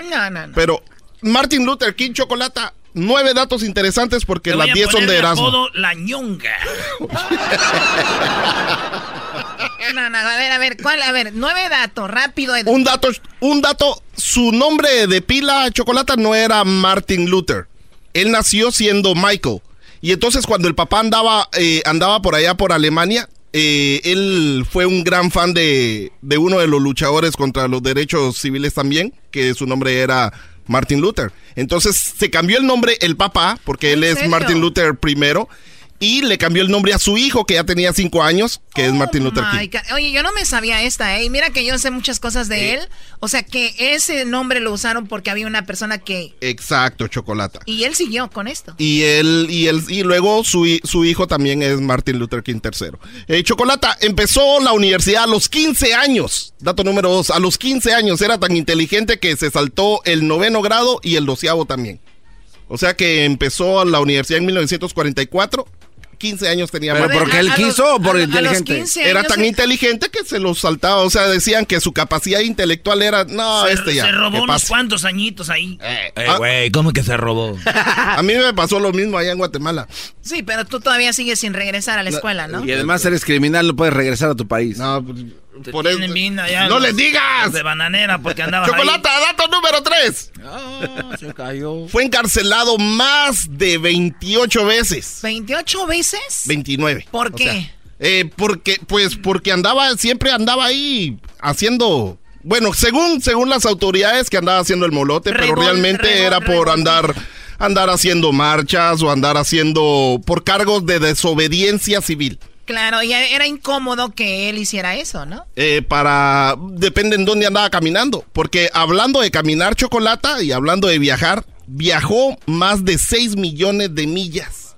No, no, no. Pero Martin Luther King Chocolata, nueve datos interesantes porque las a 10 son de Erasmo. apodo la ñonga. (laughs) No, no, a ver, a ver, ¿cuál? A ver, nueve datos, rápido. Un dato, un dato, su nombre de pila Chocolata no era Martin Luther. Él nació siendo Michael. Y entonces cuando el papá andaba, eh, andaba por allá por Alemania, eh, él fue un gran fan de, de uno de los luchadores contra los derechos civiles también, que su nombre era Martin Luther. Entonces se cambió el nombre el papá, porque él ¿En es? Martin Luther primero, y le cambió el nombre a su hijo, que ya tenía cinco años, que es Martin Luther King. Ca- Oye, yo no me sabía esta, ¿eh? Y mira que yo sé muchas cosas de él. O sea, que ese nombre lo usaron porque había una persona que... Exacto, Chocolata. Y él siguió con esto. Y él, y él, y luego su, su hijo también es Martin Luther King III. Eh, Chocolata empezó la universidad a los 15 años. Dato número dos, a los 15 años era tan inteligente que se saltó el noveno grado y el doceavo también. O sea que empezó la universidad en 1944. 15 años tenía ¿Pero Martin. porque él A los- quiso o por a- a los inteligente? 15 Era tan se- inteligente que se los saltaba. O sea, decían que su capacidad intelectual era. No, se, este ya. se robó ¿qué unos cuantos añitos ahí. Eh, güey, ¿cómo que se robó? A mí me pasó lo mismo allá en Guatemala. Sí, pero tú todavía sigues sin regresar a la escuela, ¿no? Y además eres criminal, no puedes regresar a tu país. No, pues, Te por eso. tienen bien allá ¡No los- les digas! De bananera porque andaba Chocolata, dato número 3. se cayó. Fue encarcelado más de 28 veces. ¿28 veces? 29. ¿Por O qué? sea, eh, porque, pues, porque andaba, siempre andaba ahí haciendo. Bueno, según, según las autoridades que andaba haciendo el molote, pero realmente era por andar, andar haciendo marchas o andar haciendo por cargos de desobediencia civil. Claro, y era incómodo que él hiciera eso, ¿no? Eh, para. Depende en dónde andaba caminando. Porque hablando de caminar chocolate y hablando de viajar, viajó más de 6 millones de millas.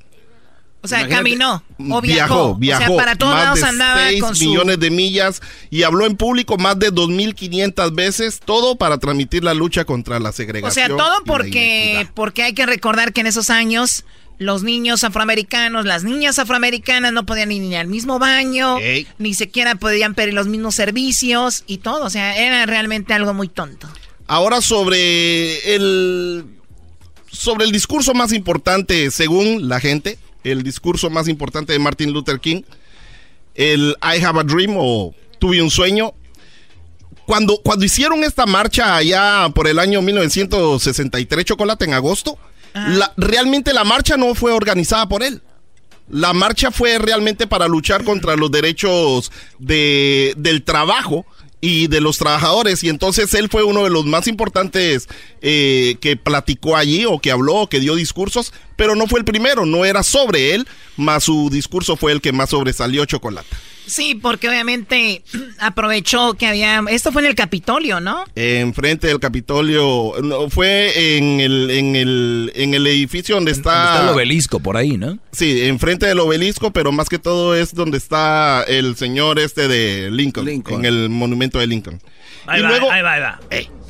O sea, caminó o viajó. Viajó, O sea, para todos más lados de andaba 6 con su... millones de millas y habló en público más de 2.500 veces, todo para transmitir la lucha contra la O segregación. sea, todo porque, porque hay que recordar que en esos años los niños afroamericanos, las niñas afroamericanas no podían ir ni al mismo baño, Ey. ni siquiera podían pedir los mismos servicios y todo. O sea, era realmente algo muy tonto. Ahora sobre el sobre el discurso más importante según la gente, el discurso más importante de Martin Luther King, el I have a dream o tuve un sueño. Cuando, cuando hicieron esta marcha allá por el año 1963, Chocolate, en agosto, la- realmente la marcha no fue organizada por él. La marcha fue realmente para luchar contra los derechos de, del trabajo y de los trabajadores. Y entonces él fue uno de los más importantes eh, que platicó allí o que habló o que dio discursos, pero no fue el primero, no era sobre él, más su discurso fue el que más sobresalió Chocolate. Sí, porque obviamente aprovechó que había... Esto fue en el Capitolio, ¿no? Enfrente del Capitolio, no, fue en el, en el, en el edificio donde está... Está el obelisco por ahí, ¿no? Sí, enfrente del obelisco, pero más que todo es donde está el señor este de Lincoln, en el monumento de Lincoln. Ahí y va, luego, ahí va, ahí va.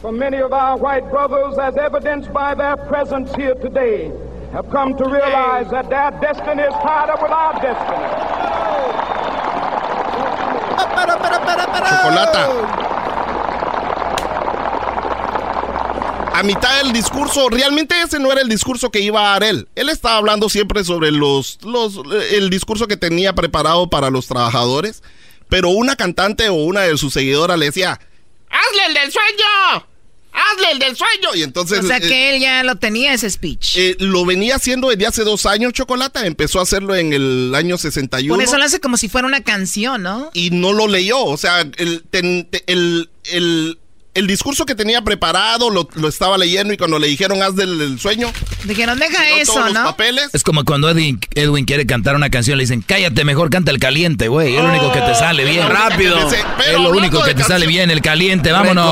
For many of our white brothers, as evidenced by their presence here today, have come to realize that their destiny is tied up with our destiny. Chocolata. A mitad del discurso, realmente ese no era el discurso que iba a dar él. Él estaba hablando siempre sobre los, los, el discurso que tenía preparado para los trabajadores. Pero una cantante o una de sus seguidoras le decía, ¡Hazle el del sueño! ¡Hazle el del sueño! Y entonces... o sea eh, que él ya lo tenía ese speech. eh, lo venía haciendo desde hace dos años, Chocolata. Empezó a hacerlo en el año 61. Por eso lo hace como si fuera una canción, ¿no? y no lo leyó. O sea, el, ten- el, el- el discurso que tenía preparado lo, lo estaba leyendo y cuando le dijeron haz del, del sueño, Dijeron, deja tiró eso, todos los ¿no? papeles. Es como cuando Edwin, Edwin quiere cantar una canción, le dicen, cállate mejor, canta el caliente, güey. Es lo único que te sale bien. Oh, Rápido. Es lo único que te sale bien, el caliente, vámonos.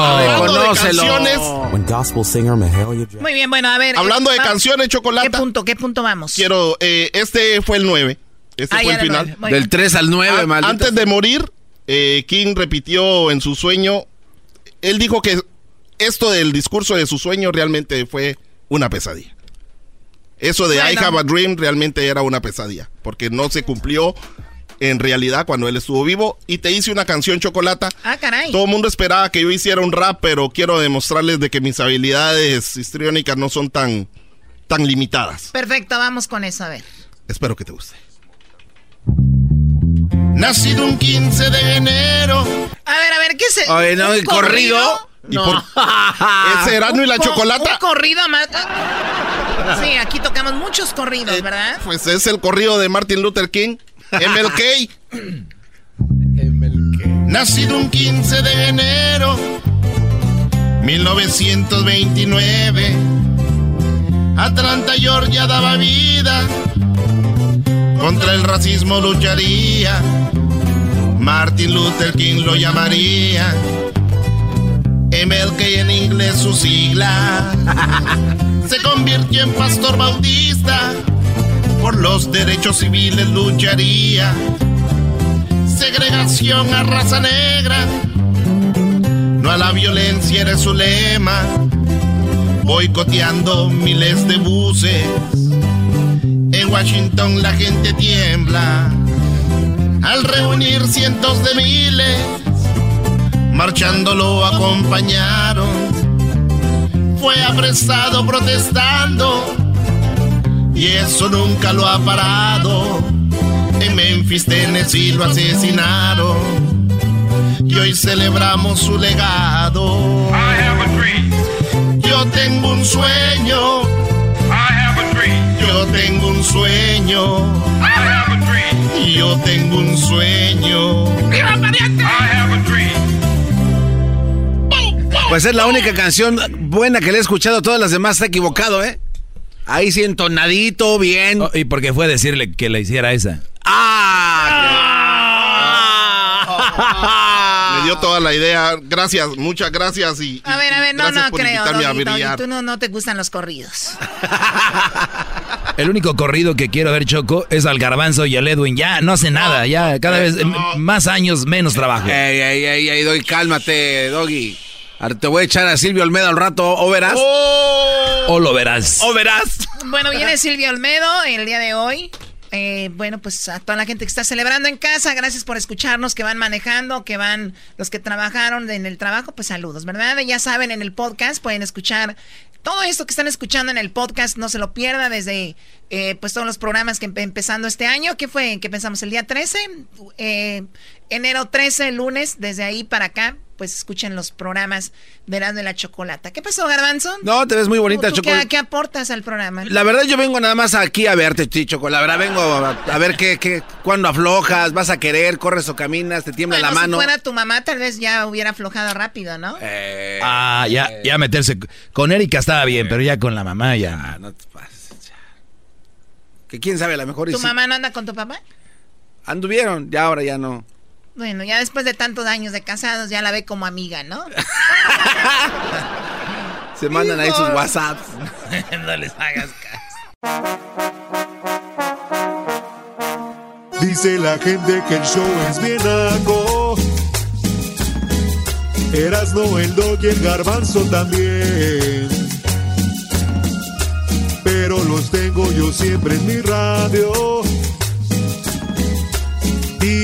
Muy bien, bueno, a ver. Hablando eh, de canciones, Chocolata. ¿Qué punto, qué punto vamos? quiero, eh, este fue el 9. Este Ah, fue el final. Del bien. 3 al 9, A- maldita Antes de morir, eh, King repitió en su sueño, él dijo que esto del discurso de su sueño realmente fue una pesadilla. Eso de I have a dream realmente era una pesadilla, porque no se cumplió en realidad cuando él estuvo vivo. Y te hice una canción chocolata. Ah, caray. Todo el mundo esperaba que yo hiciera un rap, pero quiero demostrarles de que mis habilidades histriónicas no son tan, tan limitadas. Perfecto, vamos con eso, a ver. Espero que te guste. Nacido un 15 de enero. A ver, a ver, ¿qué es el, Oye, no, el corrido. ¿Y por- (laughs) ¿Ese Erasmo y la chocolata? Un corrido más. Sí, aquí tocamos muchos corridos, ¿verdad? Pues es el corrido de Martin Luther King, MLK. (laughs) Nacido un 15 de enero 1929 Atlanta, Georgia daba vida Contra el racismo lucharía Martin Luther King lo llamaría MLK en inglés su sigla (laughs) Se convirtió en pastor bautista Por los derechos civiles lucharía segregación a raza negra. No a la violencia era su lema. Boicoteando miles de buses. En Washington la gente tiembla. Al reunir cientos de miles, marchando lo acompañaron. Fue apresado protestando. Y eso nunca lo ha parado. En Memphis, Tennessee lo asesinaron. Y hoy celebramos su legado. Yo tengo un sueño. Yo tengo un sueño. Yo tengo un sueño. Pues es la única canción buena que le he escuchado. Todas las demás está equivocado, ¿eh? Ahí sí entonadito, bien. Oh, ¿Y por qué fue decirle que le hiciera esa? ¡Ah! Me (laughs) dio toda la idea. Gracias, muchas gracias y. A ver, a ver, no, no creo. Doggy, Doggy, tú no, no te gustan los corridos. (laughs) El único corrido que quiero ver, Choco, es al Garbanzo y al Edwin. Ya no hace nada, ya cada vez más años, menos trabajo. Ey, ey, ey, ey, Doggy, cálmate, Doggy. Ahora te voy a echar a Silvio Olmedo al rato, ¿o verás? O lo verás. ¿O verás? Bueno, viene Silvio Olmedo el día de hoy. Eh, bueno, pues a toda la gente que está celebrando en casa, gracias por escucharnos, que van manejando, que van los que trabajaron en el trabajo, pues saludos, ¿verdad? Ya saben, en el podcast pueden escuchar todo esto que están escuchando en el podcast, no se lo pierda desde eh, pues todos los programas que empe- empezando este año. ¿Qué fue? ¿Qué pensamos? ¿El día 13? Eh, enero 13, lunes, desde ahí para acá, pues escuchen los programas de Erasmo de la Chocolata. ¿Qué pasó, Garbanzo? No, te ves muy bonita, ¿Tú, tú Choco. qué, qué aportas al programa? La verdad, yo vengo nada más aquí a verte, Chicho. La verdad, vengo a, a ver qué, qué, cuándo aflojas, vas a querer, corres o caminas, te tiembla Bueno, la mano. si fuera tu mamá, tal vez ya hubiera aflojado rápido, ¿no? Eh, Ah, ya, ya meterse. Con Erika estaba bien, pero ya con la mamá ya. no te pases, ya. Que quién sabe, a lo mejor ¿Tu sí. mamá no anda con tu papá? Anduvieron, ya ahora ya no. Bueno, ya después de tantos años de casados, ya la ve como amiga, ¿no? (laughs) Se mandan ahí sus WhatsApps. (laughs) no les hagas Dice la gente que el show es bien naco. Erasno, el dog y el garbanzo también. Pero los tengo yo siempre en mi radio.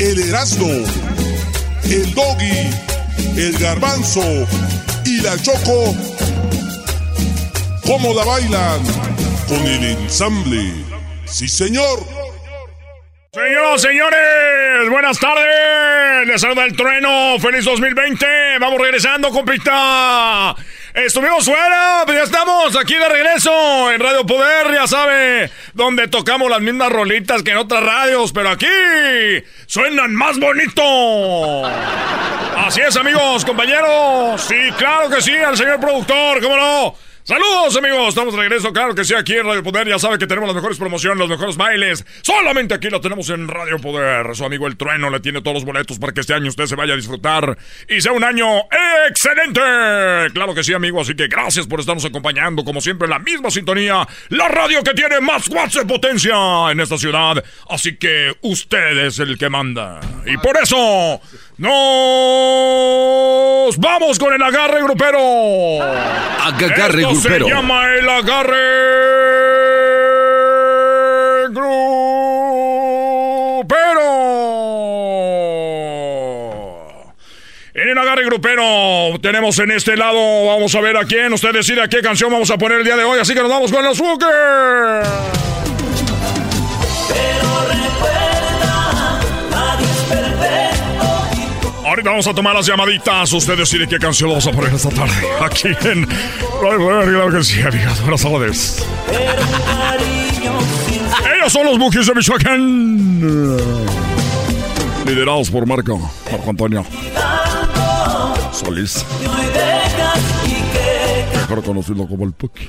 el Erasmo, el Doggy, el Garbanzo y la Choco, ¿cómo la bailan? Con el ensamble. Sí, señor. Señoras, señores, buenas tardes. Les saluda el trueno. Feliz 2020. Vamos regresando, compita. Estuvimos fuera, pero ya estamos aquí de regreso en Radio Poder, ya sabe, donde tocamos las mismas rolitas que en otras radios, pero aquí suenan más bonito. Así es, amigos, compañeros. Sí, claro que sí, al señor productor, ¿cómo no? Saludos amigos, estamos de regreso, claro que sí, aquí en Radio Poder, ya sabe que tenemos las mejores promociones, los mejores bailes, solamente aquí lo tenemos en Radio Poder, su amigo El Trueno le tiene todos los boletos para que este año usted se vaya a disfrutar y sea un año excelente, claro que sí amigo, así que gracias por estarnos acompañando, como siempre en la misma sintonía, la radio que tiene más watts de potencia en esta ciudad, así que usted es el que manda, y por eso nos vamos con el agarre grupero. Agarre Esto grupero. Se llama el agarre grupero. En el agarre grupero tenemos en este lado, vamos a ver a quién, usted decide a qué canción vamos a poner el día de hoy, así que nos vamos con los Booker. Ahorita vamos a tomar las llamaditas. Usted decide qué canción vamos a poner esta tarde. Aquí en. Claro que sí, amigos. Buenas tardes. Ellos son los Bookies de Michoacán. Liderados por Marco, Marco Antonio Solís. Mejor conocido como el Puki.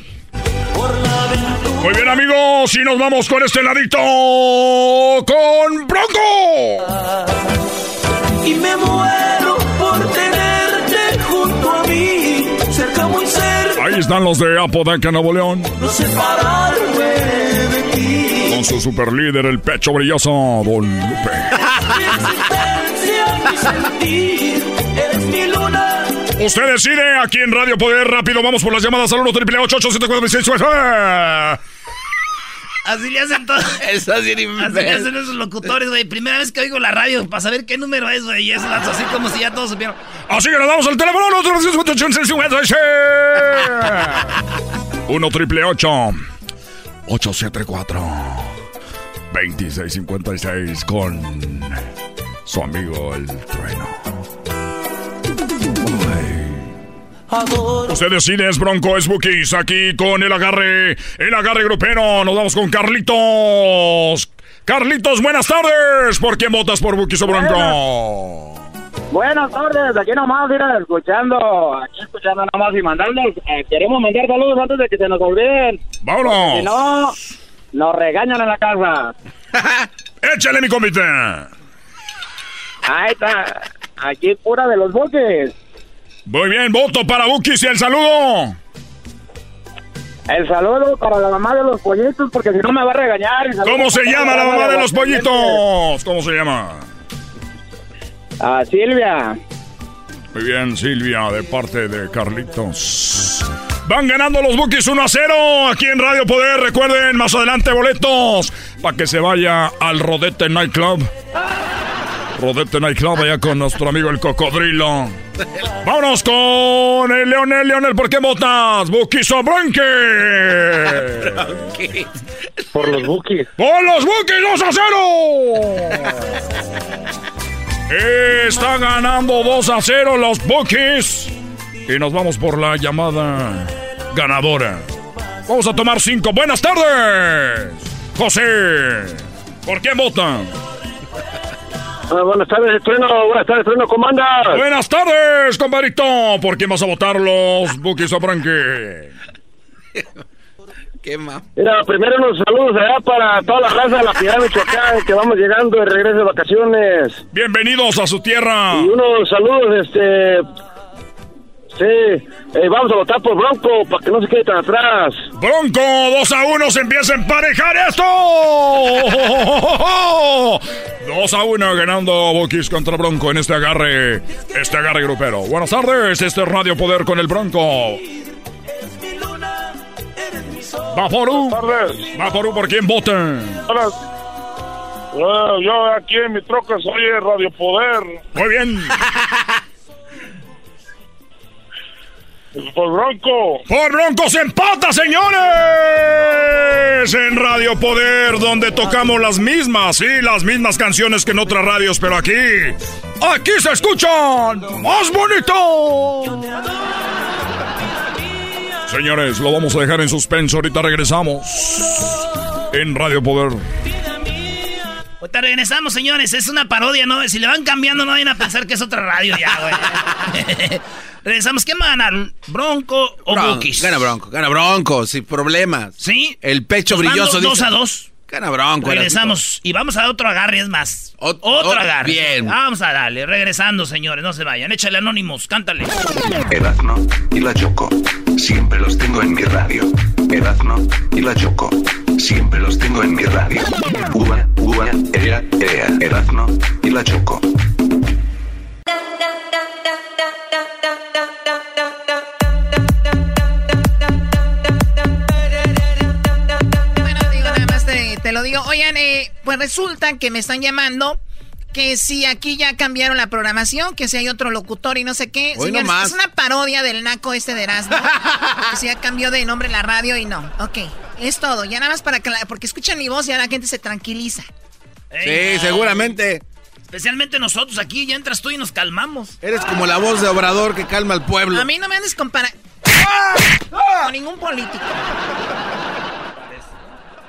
Muy bien, amigos, y nos vamos con este ladito con Bronco. Y me muero por tenerte junto a mí, cerca muy cerca, Ahí están los de Apodaca, Nuevo León. no separarme de ti. Con su super líder, el pecho brilloso, Don Lupe. Mi sentir, eres mi luna. Usted decide aquí en Radio Poder. Rápido, vamos por las llamadas al 1 triple 874 Así le hacen todo. Estás bien Así le hacen esos locutores, güey. Primera vez que oigo la radio para saber qué número es, güey. Y es así como si ya todos supieran. Así que nos damos al teléfono 1 triple 874 2656 con su amigo el trueno. Usted decide, es Bronco, es Bookies, aquí con el agarre, el agarre grupero. Nos vamos con Carlitos. Carlitos, buenas tardes. ¿Por quién votas por Bookies o Bronco? Buenas tardes, aquí nomás, mira, escuchando, aquí escuchando nomás y mandarles, eh, queremos mandar saludos antes de que se nos olviden. ¡Vámonos! Si no, nos regañan en la casa. (laughs) ¡Échale, mi comité! Ahí está, aquí pura de los buques. Muy bien, voto para Bookies y el saludo. El saludo para la mamá de los pollitos, porque si no me va a regañar. ¿Cómo se llama la mamá de los pollitos? ¿Cómo se llama? Ah, Silvia. Muy bien, Silvia, de parte de Carlitos. Van ganando los Bookies 1 a 0 aquí en Radio Poder. Recuerden, más adelante boletos para que se vaya al Rodete Nightclub. Rodete Nightclub allá con nuestro amigo el Cocodrilo. Vámonos con el Leonel. Leonel, ¿por qué votas? ¿Bookies o Bronque? Por los Bookies. ¡Por los Bookies 2 a 0! Está ganando 2 a 0 los Bookies. Y nos vamos por la llamada ganadora. Vamos a tomar 5. Buenas tardes. José. ¿Por quién votan? Ah, buenas tardes, Trueno. Buenas tardes, Trueno. ¿Cómo andas? Buenas tardes, compadrito. ¿Por quién vas a votar los Bookies o Bronque? (laughs) ¿Qué más? Mira, primero unos saludos allá para toda la raza de la Piedad Michoacán, que vamos llegando de regreso de vacaciones. Bienvenidos a su tierra. Y unos saludos, este... Sí, eh, vamos a votar por Bronco, para que no se quede tan atrás. Bronco, 2 a 1, se empieza a emparejar esto. (laughs) 2 a 1 ganando Bookies contra Bronco en este agarre, este agarre grupero. Buenas tardes, este es Radio Poder con el Bronco. Vaporú. Vaporú, ¿por quién voten? Eh, yo aquí en mi troca soy el Radio Poder. Muy bien. (laughs) Por Bronco. Por Bronco se empata, señores. En Radio Poder, donde tocamos las mismas, sí, las mismas canciones que en otras radios, pero aquí, aquí se escuchan más bonito. Señores, lo vamos a dejar en suspenso. Ahorita regresamos en Radio Poder. Ahorita regresamos, señores. Es una parodia, ¿no? Si le van cambiando, no vayan a pensar que es otra radio ya, güey. (laughs) regresamos. ¿Quién va a ganar? ¿Bronco o Bron- Bookies? Gana Bronco, gana Bronco, sin problemas. ¿Sí? El pecho Nos brilloso. do- dos dice. a dos. Gana Bronco. Regresamos y vamos a dar otro agarre, es más. otro ot- agarre. bien. Vamos a darle. Regresando, señores. No se vayan. Échale anónimos. Cántale. Erazno y la Choco. Siempre los tengo en mi radio. Erazno y la Choco. Siempre los tengo en mi radio. Ua, ua, ea, ea. Erazno y la Choco. Lo digo. Oigan, eh, pues resulta que me están llamando que si aquí ya cambiaron la programación, que si hay otro locutor y no sé qué. Hoy Señores, nomás. es una parodia del naco este de Erasmo. que si ya cambió de nombre la radio y no. Ok, es todo. Ya nada más para que la- porque escuchan mi voz y ahora la gente se tranquiliza. Sí, seguramente. Especialmente nosotros aquí. Ya entras tú y nos calmamos. Eres como la voz de Obrador que calma al pueblo. A mí no me andes comparando con ningún político.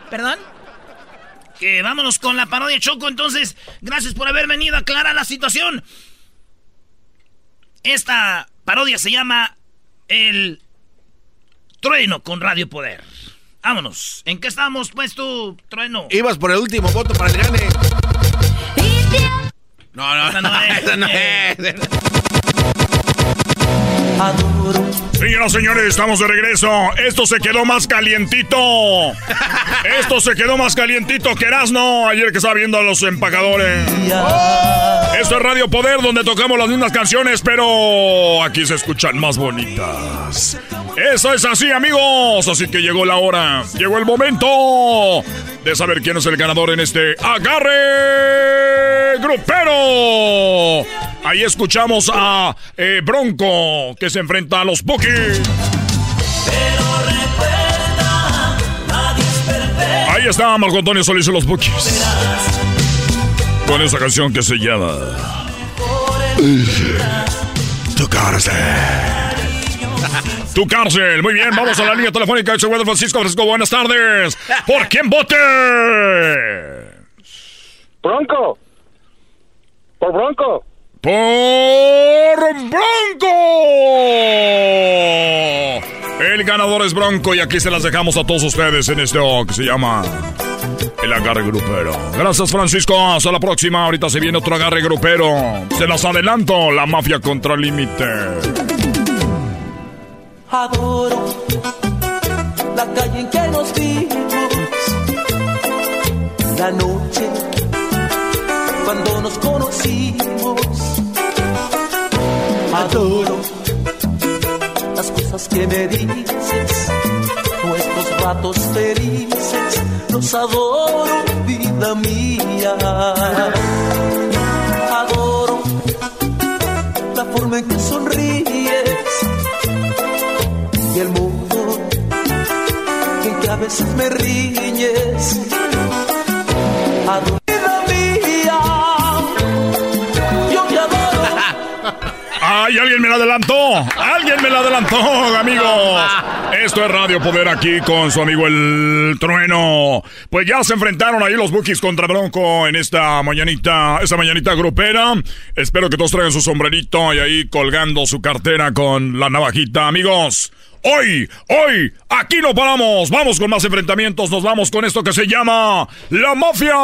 ¿Perdón? Que vámonos con la parodia Choco. Entonces, gracias por haber venido a aclarar la situación. Esta parodia se llama El Trueno con Radio Poder. Vámonos. ¿En qué estamos, pues tú, Trueno? Ibas por el último voto para el gane. No, no, Esa no (laughs) es. esa no es. Señoras, señores, estamos de regreso. Esto se quedó más calientito. (laughs) Esto se quedó más calientito que Erasno ayer que estaba viendo a los empacadores. Esto es Radio Poder, donde tocamos las mismas canciones, pero aquí se escuchan más bonitas. Eso es así, amigos. Así que llegó la hora, llegó el momento de saber quién es el ganador en este agarre grupero. Ahí escuchamos a eh, Bronco que se enfrenta a los Bookies. Ahí está Marco Antonio Solís y los Bookies. con esa canción que se llama Tu cárcel. (laughs) Tu cárcel. Muy bien, vamos a la línea telefónica de Segundo Francisco Francisco. Buenas tardes. ¿Por quién vote? Bronco. Por Bronco. Por Bronco. El ganador es Bronco y aquí se las dejamos a todos ustedes en este que se llama El Agarre Grupero. Gracias Francisco, hasta la próxima. Ahorita se viene otro agarre grupero. Se las adelanto, la mafia contra el límite. Adoro la calle en que nos vimos, la noche cuando nos conocimos. Adoro las cosas que me dices, nuestros ratos felices, los adoro, vida mía. Adoro la forma en que sonríes y el modo en que a veces me riñes. Adoro, ¡Ay, alguien me la adelantó! ¡Alguien me la adelantó, amigos! Esto es Radio Poder aquí con su amigo el Trueno. Pues ya se enfrentaron ahí los Bookies contra Bronco en esta mañanita, esta mañanita grupera. Espero que todos traigan su sombrerito y ahí colgando su cartera con la navajita. Amigos, hoy, hoy, aquí no paramos. Vamos con más enfrentamientos. Nos vamos con esto que se llama La Mafia.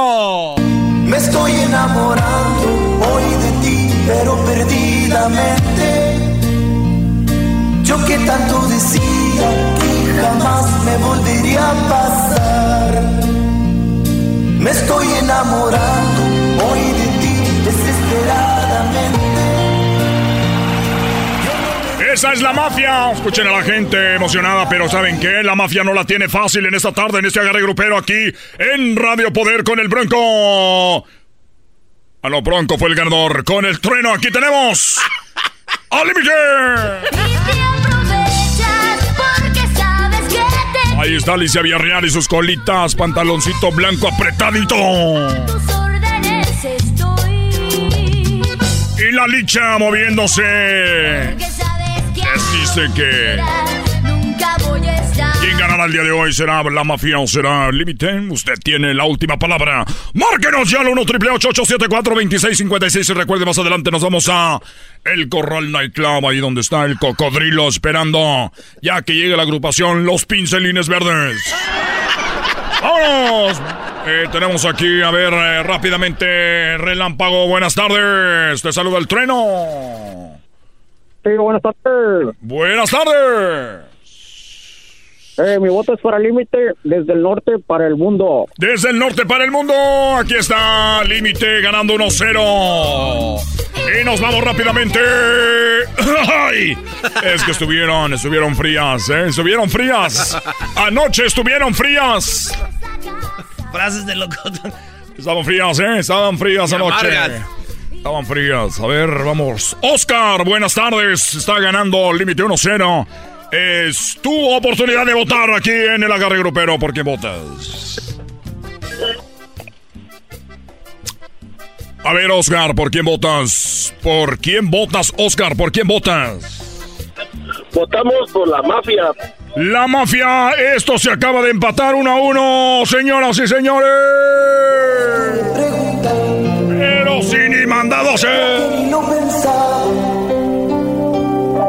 Me estoy enamorando hoy de ti, pero Yo que tanto decía que jamás me volvería a pasar. Me estoy enamorando hoy de ti desesperadamente. Esa es la mafia. Escuchen a la gente emocionada, pero ¿saben qué? La mafia no la tiene fácil en esta tarde, en este agarre grupero aquí en Radio Poder con el Bronco. A lo Bronco fue el ganador. Con el trueno aquí tenemos. ¡Al límite! Ahí está Alicia Villarreal y sus colitas, pantaloncito blanco apretadito. Y la licha moviéndose. Les dice que ganará el día de hoy será la mafia o será el límite. Usted tiene la última palabra. Márquenos ya al 1 triple 874 2656 y recuerde más adelante nos vamos a El Corral Nightclub, ahí donde está el cocodrilo esperando ya que llegue la agrupación Los Pincelines Verdes. ¡Vámonos! Eh, tenemos aquí, a ver, eh, rápidamente, Relámpago, buenas tardes. Te saluda el trueno. Sí, buenas tardes. Buenas tardes. Eh, mi voto es para Límite desde el norte para el mundo. Desde el norte para el mundo, aquí está Límite ganando 1-0. Y nos vamos rápidamente. (laughs) ¡Ay! Es que estuvieron, estuvieron frías, ¿eh? Estuvieron frías. Anoche estuvieron frías. Frases de locutor. Estaban frías, ¿eh? Estaban frías anoche. Estaban frías. A ver, vamos. Oscar, buenas tardes. Está ganando Límite 1-0. Es tu oportunidad de votar aquí en el agarre grupero. ¿Por qué votas? A ver, Oscar, ¿por quién votas? ¿Por quién votas, Oscar? ¿Por quién votas? Votamos por la mafia. La mafia, esto se acaba de empatar uno a uno, señoras y señores. Pero sin ni mandado a ser. Ni lo pensaba,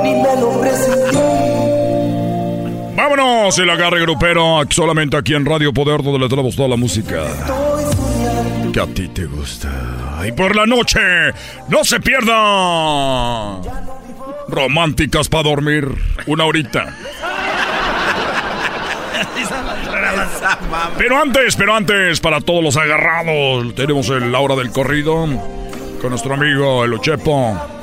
ni me lo. Vámonos, el agarre grupero, solamente aquí en Radio Poder, donde le traemos toda la música que a ti te gusta. Y por la noche, no se pierda. Románticas para dormir, una horita. Pero antes, pero antes, para todos los agarrados, tenemos el la hora del corrido con nuestro amigo el Ochepo.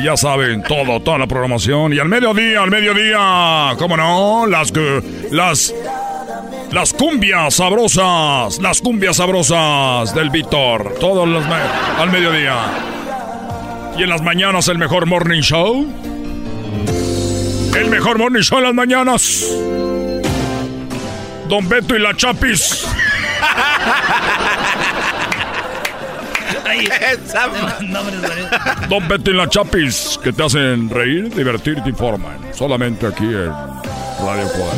Ya saben, todo, toda la programación. Y al mediodía, al mediodía, ¿cómo no? Las, que- las, las cumbias sabrosas, las cumbias sabrosas del Víctor. Todos los al mediodía. Y en las mañanas el mejor morning show. El mejor morning show en las mañanas. Don Beto y la Chapis. (laughs) ahí. (laughs) Don Betty y la Chapis, que te hacen reír, divertir y te informan. Solamente aquí en Radio Poder.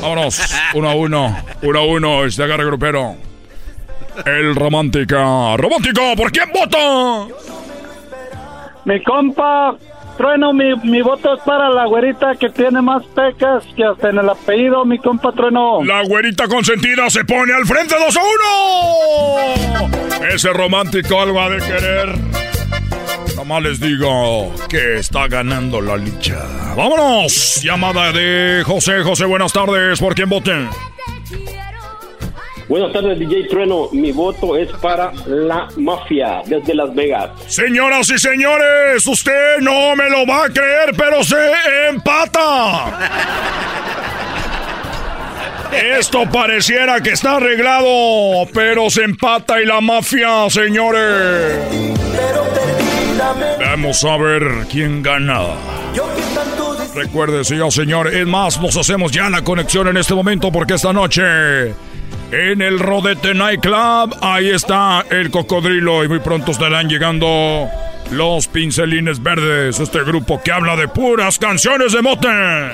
Vámonos, (laughs) uno a uno, uno a uno, este agarre grupero. El romántica. ¡Romántico! ¿Por quién vota? Mi compa, Trueno, mi, mi voto es para la güerita que tiene más pecas que hasta en el apellido, mi compa Trueno. La güerita consentida se pone al frente 2 a 1. Ese romántico algo de querer. Nomás les digo que está ganando la licha. ¡Vámonos! Llamada de José. José, buenas tardes. ¿Por quién voten? Buenas tardes, DJ Trueno. Mi voto es para la mafia desde Las Vegas. Señoras y señores, usted no me lo va a creer, pero se empata. Esto pareciera que está arreglado, pero se empata y la mafia, señores. Vamos a ver quién gana. Recuerde, señor, señor. Es más, nos hacemos ya la conexión en este momento porque esta noche en el Rodete Nightclub, ahí está el cocodrilo y muy pronto estarán llegando los pincelines verdes, este grupo que habla de puras canciones de mote. (laughs)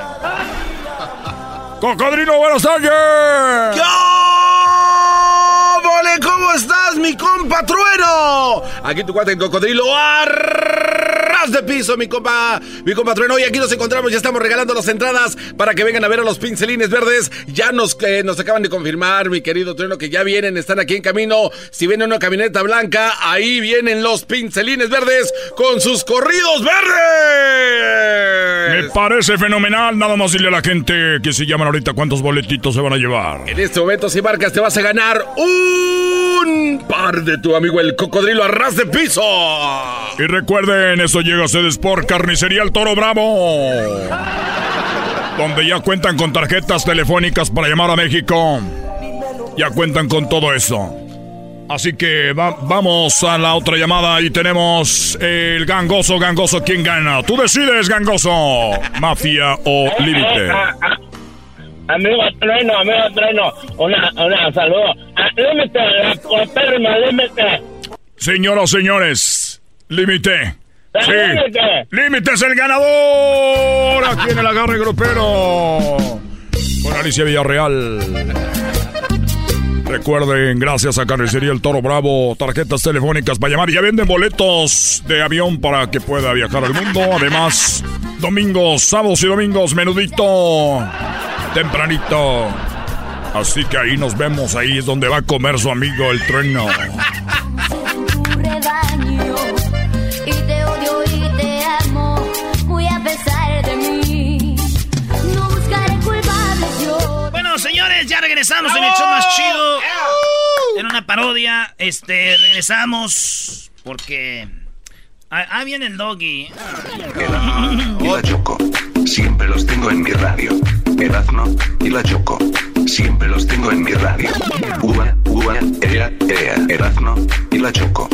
Cocodrilo, buenas tardes. ¡Yo! ¡Vole! ¿Cómo estás, mi compa Trueno? Aquí tu cuate el cocodrilo. ¡Arras de piso, mi compa! Mi compa Trueno. Y aquí nos encontramos, ya estamos regalando las entradas para que vengan a ver a los pincelines verdes. Ya nos, eh, nos acaban de confirmar, mi querido Trueno, que ya vienen, están aquí en camino. Si viene una camioneta blanca, ahí vienen los pincelines verdes con sus corridos verdes. Me parece fenomenal. Nada más dile a la gente que se llaman ahorita cuántos boletitos se van a llevar. En este momento, si marcas, te vas a ganar un par de tu amigo el cocodrilo a ras de piso. Y recuerden, eso llega a ustedes por Carnicería El Toro Bravo. Donde ya cuentan con tarjetas telefónicas para llamar a México. Ya cuentan con todo eso. Así que va- vamos a la otra llamada y tenemos el gangoso, gangoso, ¿quién gana? Tú decides, gangoso. Mafia o límite. Amigo Trueno, amigo Trueno, una, una saludo. Ah, Límite, la límite. Señoras, señores, límite. Sí. Límite. Límite es el ganador. Aquí en el agarre grupero. Con Alicia Villarreal. Recuerden, gracias a Carnicería El Toro Bravo, tarjetas telefónicas para llamar. Ya venden boletos de avión para que pueda viajar al mundo. Además, domingos, sábados y domingos, menudito, tempranito. Así que ahí nos vemos, ahí es donde va a comer su amigo el trueno. Bueno, señores, ya regresamos en el show más chido. En una parodia, este, regresamos porque... Ah, ah, viene el doggy. y la Choco. Siempre los tengo en mi radio. Erazno y la Choco. Siempre los tengo en mi radio. Uva, uva, ea, ea. Erazno y la Choco.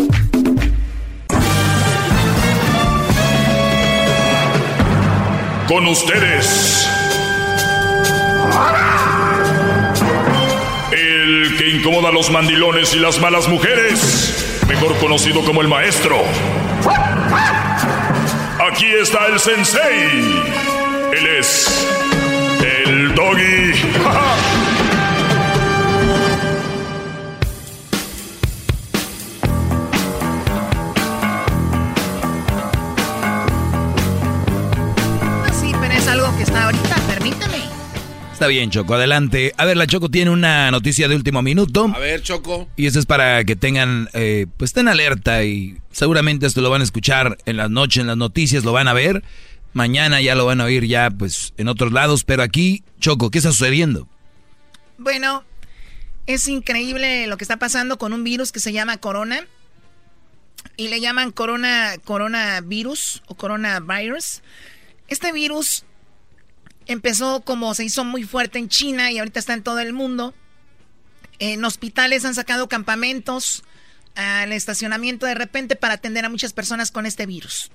Con ustedes. El que incomoda a los mandilones y las malas mujeres. Mejor conocido como el maestro. Aquí está el sensei. Él es el doggy. Sí, pero es algo que está ahorita, permítame. Está bien, Choco, adelante. A ver, la Choco tiene una noticia de último minuto. A ver, Choco. Y esto es para que tengan, eh, pues estén alerta y seguramente esto lo van a escuchar en las noches, en las noticias, lo van a ver. Mañana ya lo van a oír ya, pues, en otros lados. Pero aquí, Choco, ¿qué está sucediendo? Bueno, es increíble lo que está pasando con un virus que se llama corona. Y le llaman corona, coronavirus o coronavirus. Este virus empezó como se hizo muy fuerte en China y ahorita está en todo el mundo. En hospitales han sacado campamentos al estacionamiento de repente para atender a muchas personas con este virus.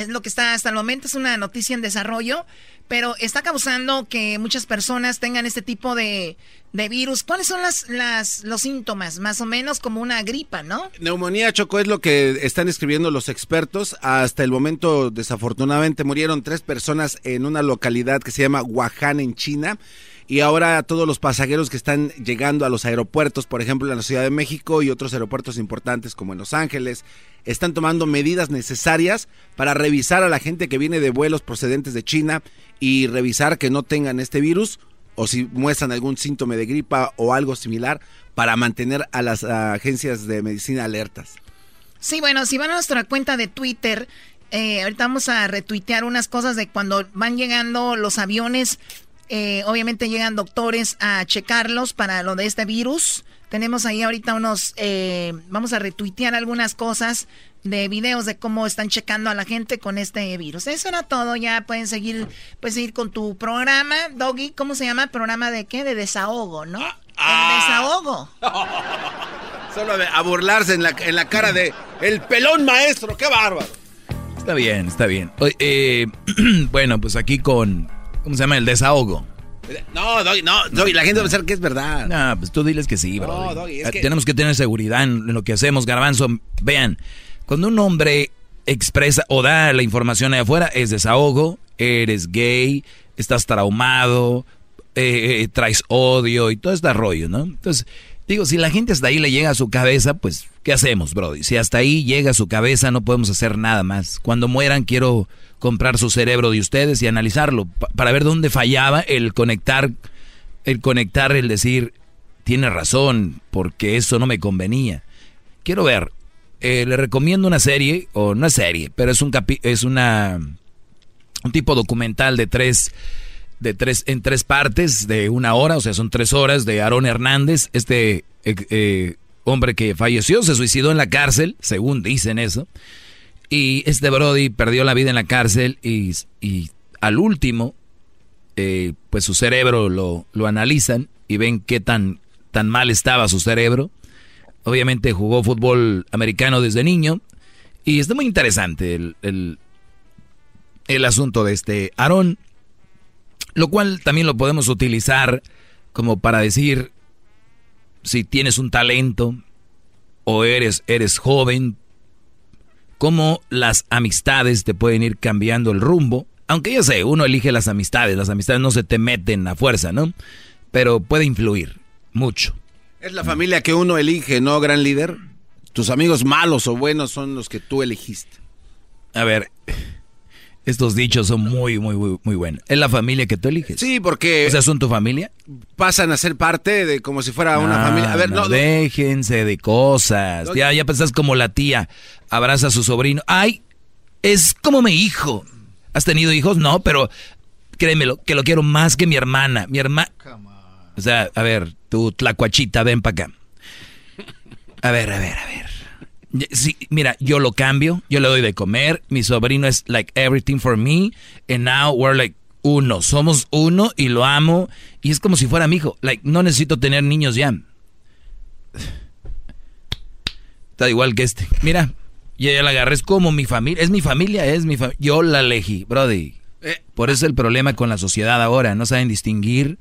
Es lo que está hasta el momento, es una noticia en desarrollo, pero está causando que muchas personas tengan este tipo de, de virus. ¿Cuáles son las, las, los síntomas? Más o menos como una gripa, ¿no? Neumonía, Choco, es lo que están escribiendo los expertos. Hasta el momento, desafortunadamente, murieron tres personas en una localidad que se llama Wuhan, en China. Y ahora todos los pasajeros que están llegando a los aeropuertos, por ejemplo en la Ciudad de México y otros aeropuertos importantes como en Los Ángeles, están tomando medidas necesarias para revisar a la gente que viene de vuelos procedentes de China y revisar que no tengan este virus o si muestran algún síntoma de gripa o algo similar para mantener a las agencias de medicina alertas. Sí, bueno, si van a nuestra cuenta de Twitter, eh, ahorita vamos a retuitear unas cosas de cuando van llegando los aviones eh, obviamente llegan doctores a checarlos para lo de este virus. Tenemos ahí ahorita unos, eh, vamos a retuitear algunas cosas de videos de cómo están checando a la gente con este virus. Eso era todo, ya pueden seguir, puedes seguir con tu programa, Doggy, ¿cómo se llama? Programa de qué? De desahogo, ¿no? Ah. El desahogo. (laughs) Solo a burlarse en la, en la cara de el pelón maestro, qué bárbaro. Está bien, está bien. Eh, (clears throat) bueno, pues aquí con, ¿cómo se llama? El desahogo. No, Doggy, no, Doggy, la gente va a pensar que es verdad. No, pues tú diles que sí, No, bro. Doggy, es Eh, que- Tenemos que tener seguridad en lo que hacemos, garbanzo. Vean, cuando un hombre expresa o da la información ahí afuera, es desahogo, eres gay, estás traumado, eh, eh, traes odio y todo este rollo, ¿no? Entonces, digo, si la gente hasta ahí le llega a su cabeza, pues, ¿qué hacemos, Brody? Si hasta ahí llega a su cabeza, no podemos hacer nada más. Cuando mueran, quiero comprar su cerebro de ustedes y analizarlo pa- para ver dónde fallaba el conectar, el conectar, el decir, tiene razón, porque eso no me convenía. Quiero ver, eh, le recomiendo una serie, o no es serie, pero es un capi es una un tipo documental de tres, de tres, en tres partes, de una hora, o sea, son tres horas, de Aarón Hernández, este eh, eh, hombre que falleció, se suicidó en la cárcel, según dicen eso, y este Brody perdió la vida en la cárcel y, y al último, eh, pues su cerebro lo, lo analizan y ven qué tan, tan mal estaba su cerebro. Obviamente jugó fútbol americano desde niño y está muy interesante el, el, el asunto de este Aarón, lo cual también lo podemos utilizar como para decir si tienes un talento o eres, eres joven, cómo las amistades te pueden ir cambiando el rumbo. Aunque ya sé, uno elige las amistades, las amistades no se te meten a fuerza, ¿no? Pero puede influir mucho. Es la familia que uno elige, ¿no, gran líder? Tus amigos malos o buenos son los que tú elegiste. A ver, estos dichos son muy, muy, muy, muy buenos. Es la familia que tú eliges. Sí, porque... O sea, ¿son tu familia? Pasan a ser parte de como si fuera una Ah, familia. A ver, no, no. déjense de cosas. No, Ya, ya pensás como la tía abraza a su sobrino. Ay, es como mi hijo. ¿Has tenido hijos? No, pero créemelo, que lo quiero más que mi hermana. Mi hermana. O sea, a ver, tú, tlacuachita, ven para acá. A ver, a ver, a ver. Sí, mira, yo lo cambio, yo le doy de comer, mi sobrino es like everything for me, and now we're like uno, somos uno y lo amo, y es como si fuera mi hijo, like, no necesito tener niños ya. Está igual que este. Mira, yo ya la agarré, es como mi familia, es mi familia, es mi familia. Yo la elegí, brody. Eh. Por eso el problema con la sociedad ahora, no saben distinguir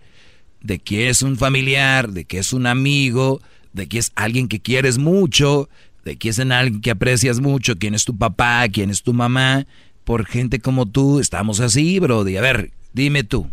de que es un familiar, de que es un amigo, de que es alguien que quieres mucho, de que es en alguien que aprecias mucho, quién es tu papá, quién es tu mamá. Por gente como tú, estamos así, brody. A ver, dime tú.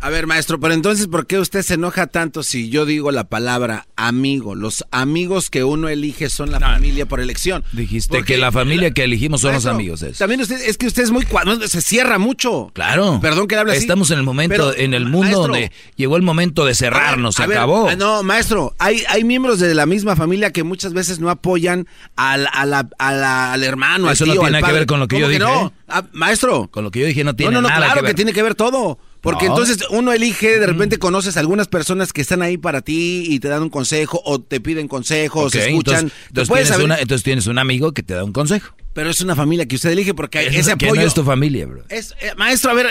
A ver, maestro, pero entonces, ¿por qué usted se enoja tanto si yo digo la palabra amigo? Los amigos que uno elige son la familia por elección. Dijiste Porque- que la familia que elegimos son los amigos. es. También usted, es que usted es muy cuadro, se cierra mucho. Claro. Perdón que le hable así. Estamos en el momento, Pero, en el mundo maestro, donde llegó el momento de cerrarnos, se A ver, acabó. ah, no, maestro, hay, hay miembros de la misma familia que muchas veces no apoyan al, a la- a la- al hermano, Eso al no tiene al que ver con lo que ¿Cómo yo dije, no? Ah, maestro. Con lo que yo dije no tiene no, no, no, nada claro que que, ver. tiene que ver todo. Porque No. entonces uno elige, de repente conoces a algunas personas que están ahí para ti y te dan un consejo o te piden consejos, Ok, escuchan. Entonces, tienes saber- una- entonces tienes un amigo que te da un consejo. Pero es una familia que usted elige porque hay Eso ese que apoyo. no es tu familia, bro. Es- eh, maestro, a ver,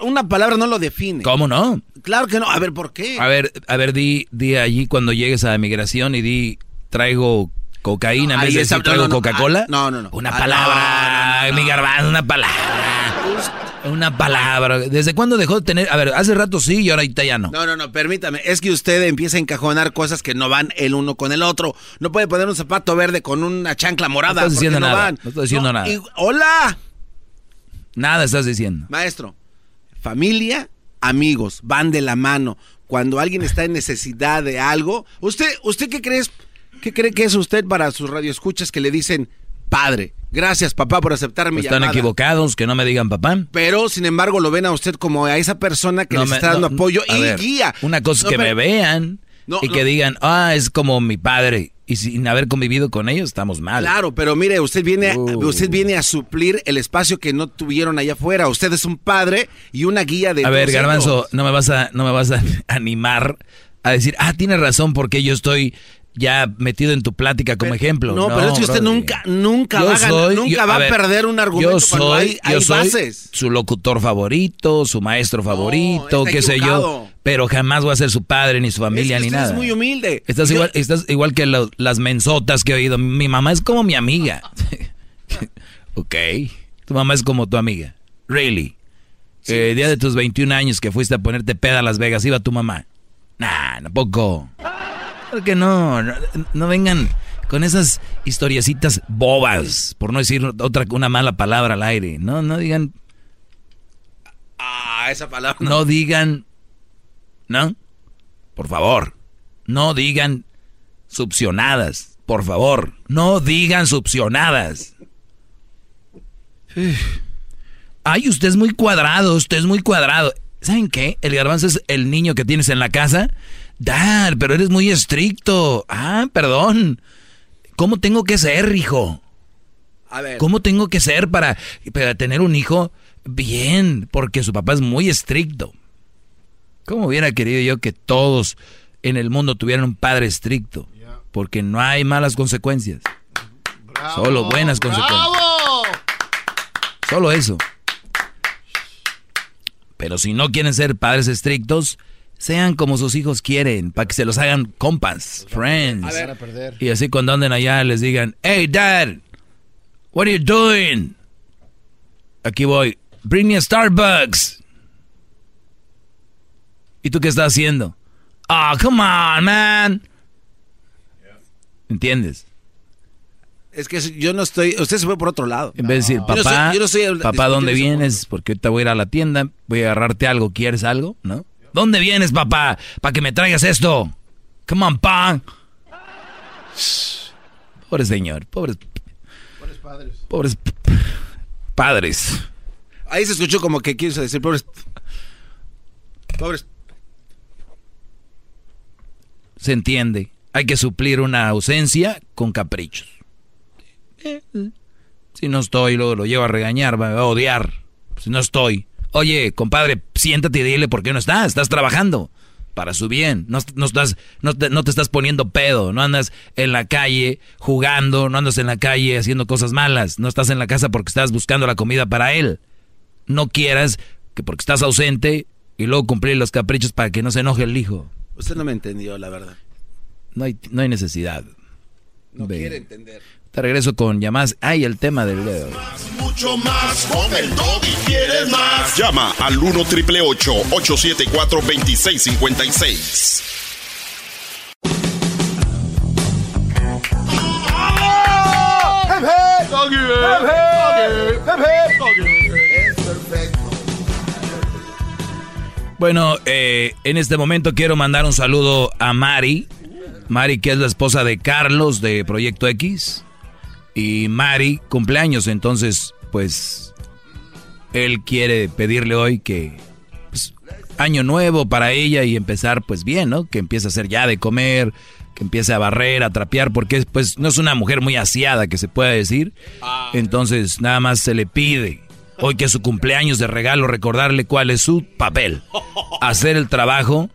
una palabra no lo define. ¿Cómo no? Claro que no. A ver, ¿por qué? A ver, a ver, di, di allí cuando llegues a migración y di, traigo Cocaína, está, decir traigo no, no, Coca-Cola. ah, No, no, no. Una Ah, palabra, no, no, no, mi no. garbanzo, una palabra. Una palabra. ¿Desde cuándo dejó de tener? A ver, hace rato sí y ahora ya no. No, no, no, permítame. Es que usted empieza a encajonar cosas que no van el uno con el otro. No puede poner un zapato verde con una chancla morada. No estás diciendo no nada. van. No estoy diciendo nada. y- hola, Nada estás diciendo. maestro. Familia, amigos, van de la mano. Cuando alguien está en necesidad de algo, ¿usted, usted qué crees? ¿Qué cree que es usted para sus radioescuchas que le dicen, padre, gracias papá por aceptar mi Están llamada"? equivocados, que no me digan papá. Pero, sin embargo, lo ven a usted como a esa persona que No les me- está dando no, apoyo y ver, guía. Una cosa es que me vean y que digan, ah, es como mi padre. Y sin haber convivido con ellos, estamos mal. Claro, pero mire, usted viene, Uh. usted viene a suplir el espacio que no tuvieron allá afuera. Usted es un padre y una guía de A ver, Garbanzo, no me vas a, no me vas a (laughs) animar a decir, ah, tienes razón, porque yo estoy ya metido en tu plática como ejemplo. No, pero es que usted brody. nunca, nunca Yo va a, ganar- soy- nunca yo- va a a, ver, perder un argumento yo cuando soy, hay, hay yo soy bases. su locutor favorito, su maestro favorito, qué sé yo, pero jamás voy a ser su padre ni su familia Es que ni usted nada. es muy humilde. Estás igual, estás igual que lo- las mensotas que he oído. Mi mamá es como mi amiga. (laughs) ok. Tu mamá es como tu amiga. Really. Eh, día de tus 21 años que fuiste a ponerte peda a Las Vegas, iba tu mamá. Nah, tampoco. ¿Por qué no? no? no vengan con esas historiecitas bobas, por no decir otra una mala palabra al aire. No, no digan, Ah, esa palabra. no digan, ¿no? Por favor, no digan succionadas, por favor, no digan succionadas. Uf. Ay, usted es muy cuadrado, usted es muy cuadrado. ¿Saben qué? El garbanzo es el niño que tienes en la casa. Dad, pero eres muy estricto. Ah, perdón. ¿Cómo tengo que ser, hijo? A ver. ¿Cómo tengo que ser para, para tener un hijo bien? Porque su papá es muy estricto. ¿Cómo hubiera querido yo que todos en el mundo tuvieran un padre estricto? Porque no hay malas consecuencias. Solo buenas consecuencias. ¡Bravo! Solo eso. Pero si no quieren ser padres estrictos, sean como sus hijos quieren, para que se los hagan compas, friends. A ver. a perder. Y así cuando anden allá les digan, hey dad, what are you doing? Aquí voy, bring me a Starbucks. ¿Y tú qué estás haciendo? Oh, come on, man. ¿Entiendes? Es que yo no estoy. Usted se fue por otro lado. En vez de decir, Yo no papá, soy- yo no soy el- papá, ¿dónde vienes? Porque ahorita voy a ir a la tienda, voy a agarrarte algo, ¿quieres algo? ¿No? ¿Dónde vienes, papá? Para que me traigas esto. Come on, pa. Pobre señor, pobres, Pobres padres. pobres padres. Ahí se escuchó como que quiso decir pobres. Pobres. Se entiende. Hay que suplir una ausencia con caprichos. Si no estoy, luego lo llevo a regañar, me va a odiar. Si no estoy. Oye, compadre, siéntate y dile por qué no estás. Estás trabajando para su bien. No, no estás, no, te, no te estás poniendo pedo. No andas en la calle jugando. No andas en la calle haciendo cosas malas. No estás en la casa porque estás buscando la comida para él. No quieras que porque estás ausente y luego cumplir los caprichos para que no se enoje el hijo. Usted no me entendió, la verdad. No hay, no hay necesidad. No Ve. quiere entender. Te regreso con llamadas. Ay, el tema del día de hoy. Mucho más con el y ¿Quieres más? Llama al 1 triple 874 2656. Bueno, eh, en este momento quiero mandar un saludo a Mari. Mari, que es la esposa de Carlos de Proyecto X. Y Mari, cumpleaños, entonces, pues, él quiere pedirle hoy que, pues, año nuevo para ella y empezar, pues, bien, ¿no? Que empiece a hacer ya de comer, que empiece a barrer, a trapear, porque, pues, no es una mujer muy aseada, que se pueda decir. Entonces, nada más se le pide, hoy que es su cumpleaños de regalo, recordarle cuál es su papel. (laughs) Hacer el trabajo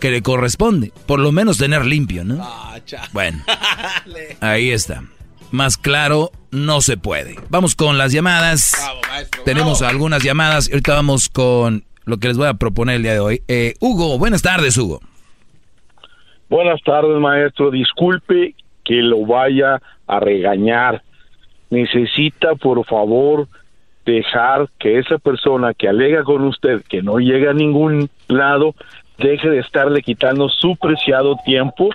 que le corresponde. Por lo menos tener limpio, ¿no? Bueno, (laughs) ahí está. Más claro, no se puede. Vamos con las llamadas. Tenemos algunas llamadas. y Ahorita vamos con lo que les voy a proponer el día de hoy. Eh, Hugo, buenas tardes, Hugo. Buenas tardes, maestro. Disculpe que lo vaya a regañar. Necesita, por favor, dejar que esa persona que alega con usted que no llega a ningún lado, deje de estarle quitando su preciado tiempo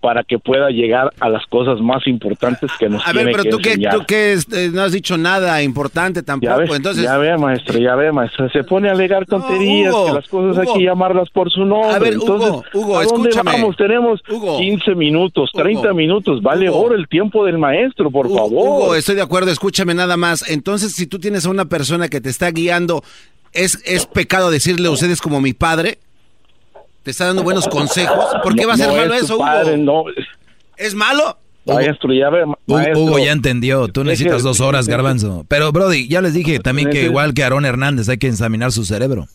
para que pueda llegar a las cosas más importantes que nos A tiene ver, pero que tú que, tú que este, no has dicho nada importante Ya tampoco, ve, entonces... ya ve, maestro, ya ve, maestro. Se pone a alegar tonterías, Hugo, que las cosas Hugo. hay que llamarlas por su nombre. A ver, Hugo, Entonces, Hugo, ¿a dónde escúchame. vamos? Tenemos 15 minutos, 30 minutos. Vale oro el tiempo del maestro, por favor. Hugo, estoy de acuerdo, escúchame nada más. Entonces, si tú tienes a una persona que te está guiando, ¿es, es pecado decirle a ustedes como mi padre? ¿Te está dando buenos consejos? ¿Por qué va a ser No malo es eso, Hugo? padre, no. ¿Es malo? Maestro, ya ve, Hugo, maestro. Hugo ya entendió, tú necesitas dos horas, garbanzo. Pero, Brody, ya les dije también que igual que Aarón Hernández hay que examinar su cerebro.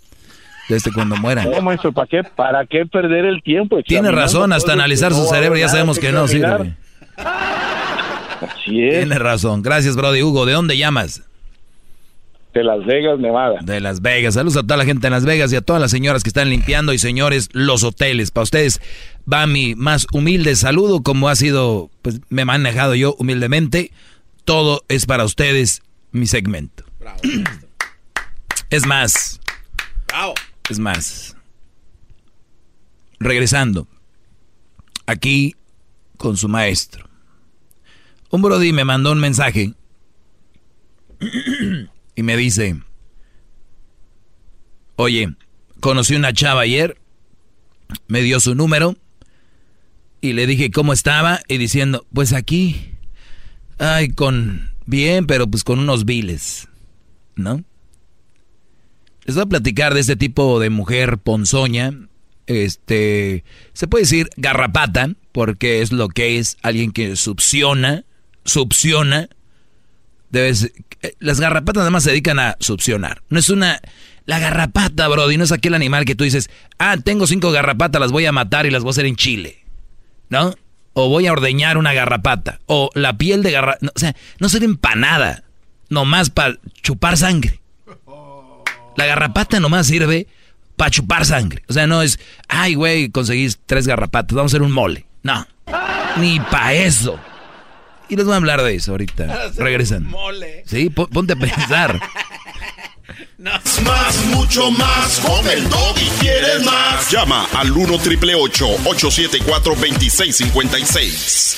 Desde cuando muera. No, maestro, ¿para qué, ¿para qué perder el tiempo? Tiene razón, hasta analizar que su no cerebro ya sabemos que no examinar? sirve. Así es. Tiene razón. Gracias, Brody. Hugo, ¿de dónde llamas? De Las Vegas, Nevada. De Las Vegas. Saludos a toda la gente en Las Vegas y a todas las señoras que están limpiando y señores los hoteles. Para ustedes va mi más humilde saludo, como ha sido, pues me he manejado yo humildemente. Todo es para ustedes, mi segmento. (clears throat) Es más. Es más. Regresando. Aquí con su maestro. Un Brody me mandó un mensaje (clears throat) y me dice, oye, conocí una chava ayer, me dio su número y le dije cómo estaba y diciendo, pues aquí, ay, con, bien, pero pues con unos viles, ¿no? Les voy a platicar de este tipo de mujer ponzoña, este, se puede decir garrapata, porque es lo que es alguien que succiona, succiona, debes, eh, las garrapatas nada más se dedican a succionar. No es una, la garrapata, Brody, no es aquel animal que tú dices, ah, tengo cinco garrapatas, las voy a matar y las voy a hacer en Chile, ¿no? O voy a ordeñar una garrapata, o la piel de garrapata, o sea, no ser empanada, nomás para chupar sangre. La garrapata nomás sirve para chupar sangre. O sea, no es, ay, güey, conseguís tres garrapatas, vamos a hacer un mole. No, ni para eso. Y les voy a hablar de eso ahorita. (laughs) Regresan. Sí, po- ponte a pensar. (laughs) Más, mucho más. Con el y quieres más. Llama al 1 triple 874 2656.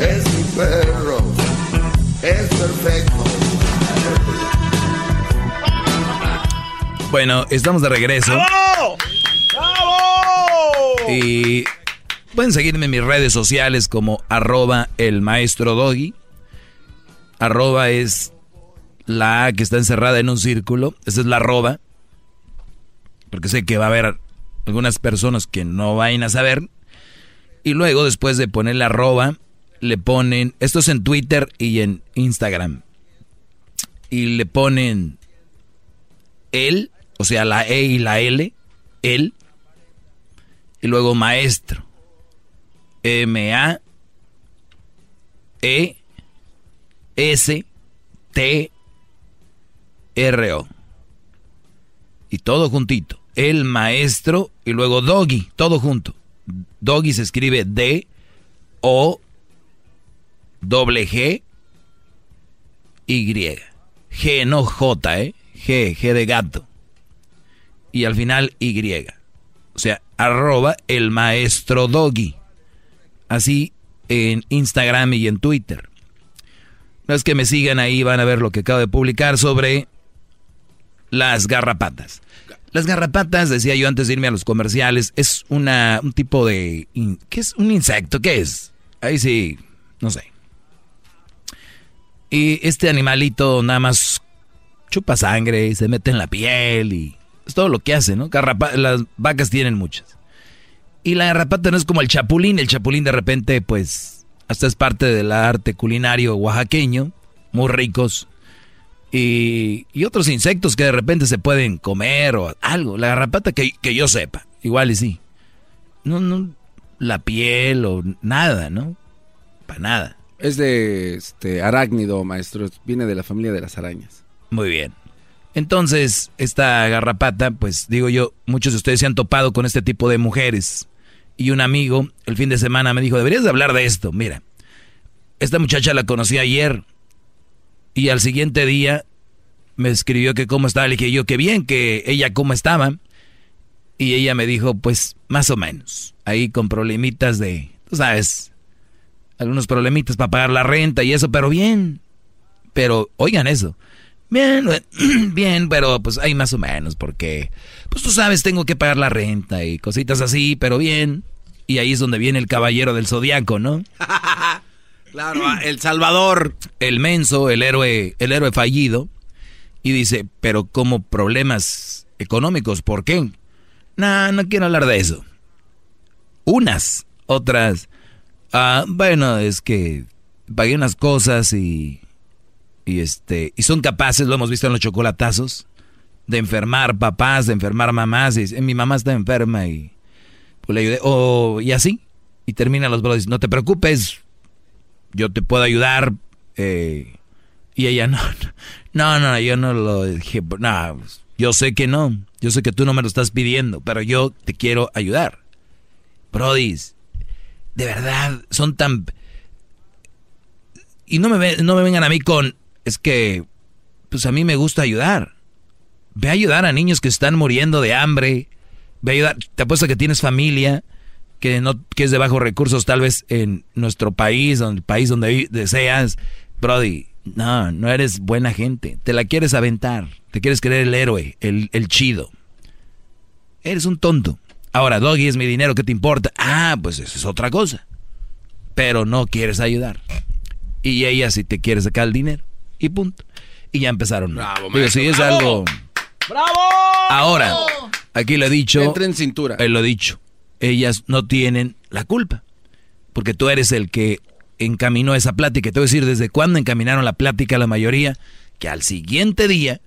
Es mi perro. Es perfecto. Bueno, estamos de regreso. Y pueden seguirme en mis redes sociales como arroba el maestro doggy. Arroba es la A que está encerrada en un círculo. Esa es la arroba. Porque sé que va a haber algunas personas que no vayan a saber. Y luego, después de poner la arroba, le ponen, esto es en Twitter y en Instagram. Y le ponen él, o sea, la E y la L, él. Y luego maestro. M-A E S T R O. Y todo juntito. El maestro y luego doggy, todo junto. Doggy se escribe D O doble G Y. G no J, ¿eh? G, G de gato. Y al final Y. O sea, arroba el maestro doggy. Así en Instagram y en Twitter. No es que me sigan ahí, van a ver lo que acabo de publicar sobre las garrapatas. Las garrapatas, decía yo antes de irme a los comerciales, es una, un tipo de... ¿Qué es? ¿Un insecto? ¿Qué es? Ahí sí, no sé. Y este animalito nada más chupa sangre y se mete en la piel y es todo lo que hace, ¿no? Las vacas tienen muchas. Y la garrapata no es como el chapulín. El chapulín de repente, pues, hasta es parte del arte culinario oaxaqueño, muy ricos. Y, y otros insectos que de repente se pueden comer o algo. La garrapata que, que yo sepa, igual y sí. No, no, la piel o nada, ¿no? Para nada. Es de este arácnido, maestro. Viene de la familia de las arañas. Muy bien. Entonces, esta garrapata, pues digo yo, muchos de ustedes se han topado con este tipo de mujeres. Y un amigo el fin de semana me dijo, deberías de hablar de esto. Mira, esta muchacha la conocí ayer y al siguiente día me escribió que cómo estaba. Le dije yo que bien, que ella cómo estaba. Y ella me dijo, pues más o menos. Ahí con problemitas de, tú sabes, algunos problemitas para pagar la renta y eso, pero bien. Pero oigan eso. Bien, (clears throat) bien, pero pues hay más o menos, porque, pues tú sabes, tengo que pagar la renta y cositas así, pero bien. Y ahí es donde viene el caballero del zodiaco, ¿no? (laughs) claro, el Salvador. El menso, el héroe, el héroe fallido. Y dice, pero como problemas económicos, ¿por qué? No, no quiero hablar de eso. Unas, otras. Ah, bueno, es que pagué unas cosas y y este y son capaces, lo hemos visto en los chocolatazos, de enfermar papás, de enfermar mamás, y mi mamá está enferma y pues le ayudé, o y así, y terminan los brothers, no te preocupes, yo te puedo ayudar, eh, y ella (laughs) no, no, no, yo no lo dije, no, yo sé que no, yo sé que tú no me lo estás pidiendo, pero yo te quiero ayudar. Brodis, de verdad, son tan... Y no me, no me vengan a mí con, es que, pues a mí me gusta ayudar. Ve a ayudar a niños que están muriendo de hambre. Ve a ayudar. Te apuesto que tienes familia que no que es de bajos recursos, tal vez en nuestro país, en el país donde deseas. Brody, no, no eres buena gente. Te la quieres aventar. Te quieres creer el héroe, el, el chido. Eres un tonto. Ahora, Doggy es mi dinero, ¿qué te importa? Ah, pues eso es otra cosa. Pero no quieres ayudar. Y ella sí te quiere sacar el dinero y punto. Y ya empezaron. Bravo, Digo, si es algo... ¡Bravo! Ahora, aquí lo he dicho. Entra en cintura. Él lo he dicho. Ellas no tienen la culpa. Porque tú eres el que encaminó esa plática. Te voy a decir desde cuándo encaminaron la plática a la mayoría. Que al siguiente día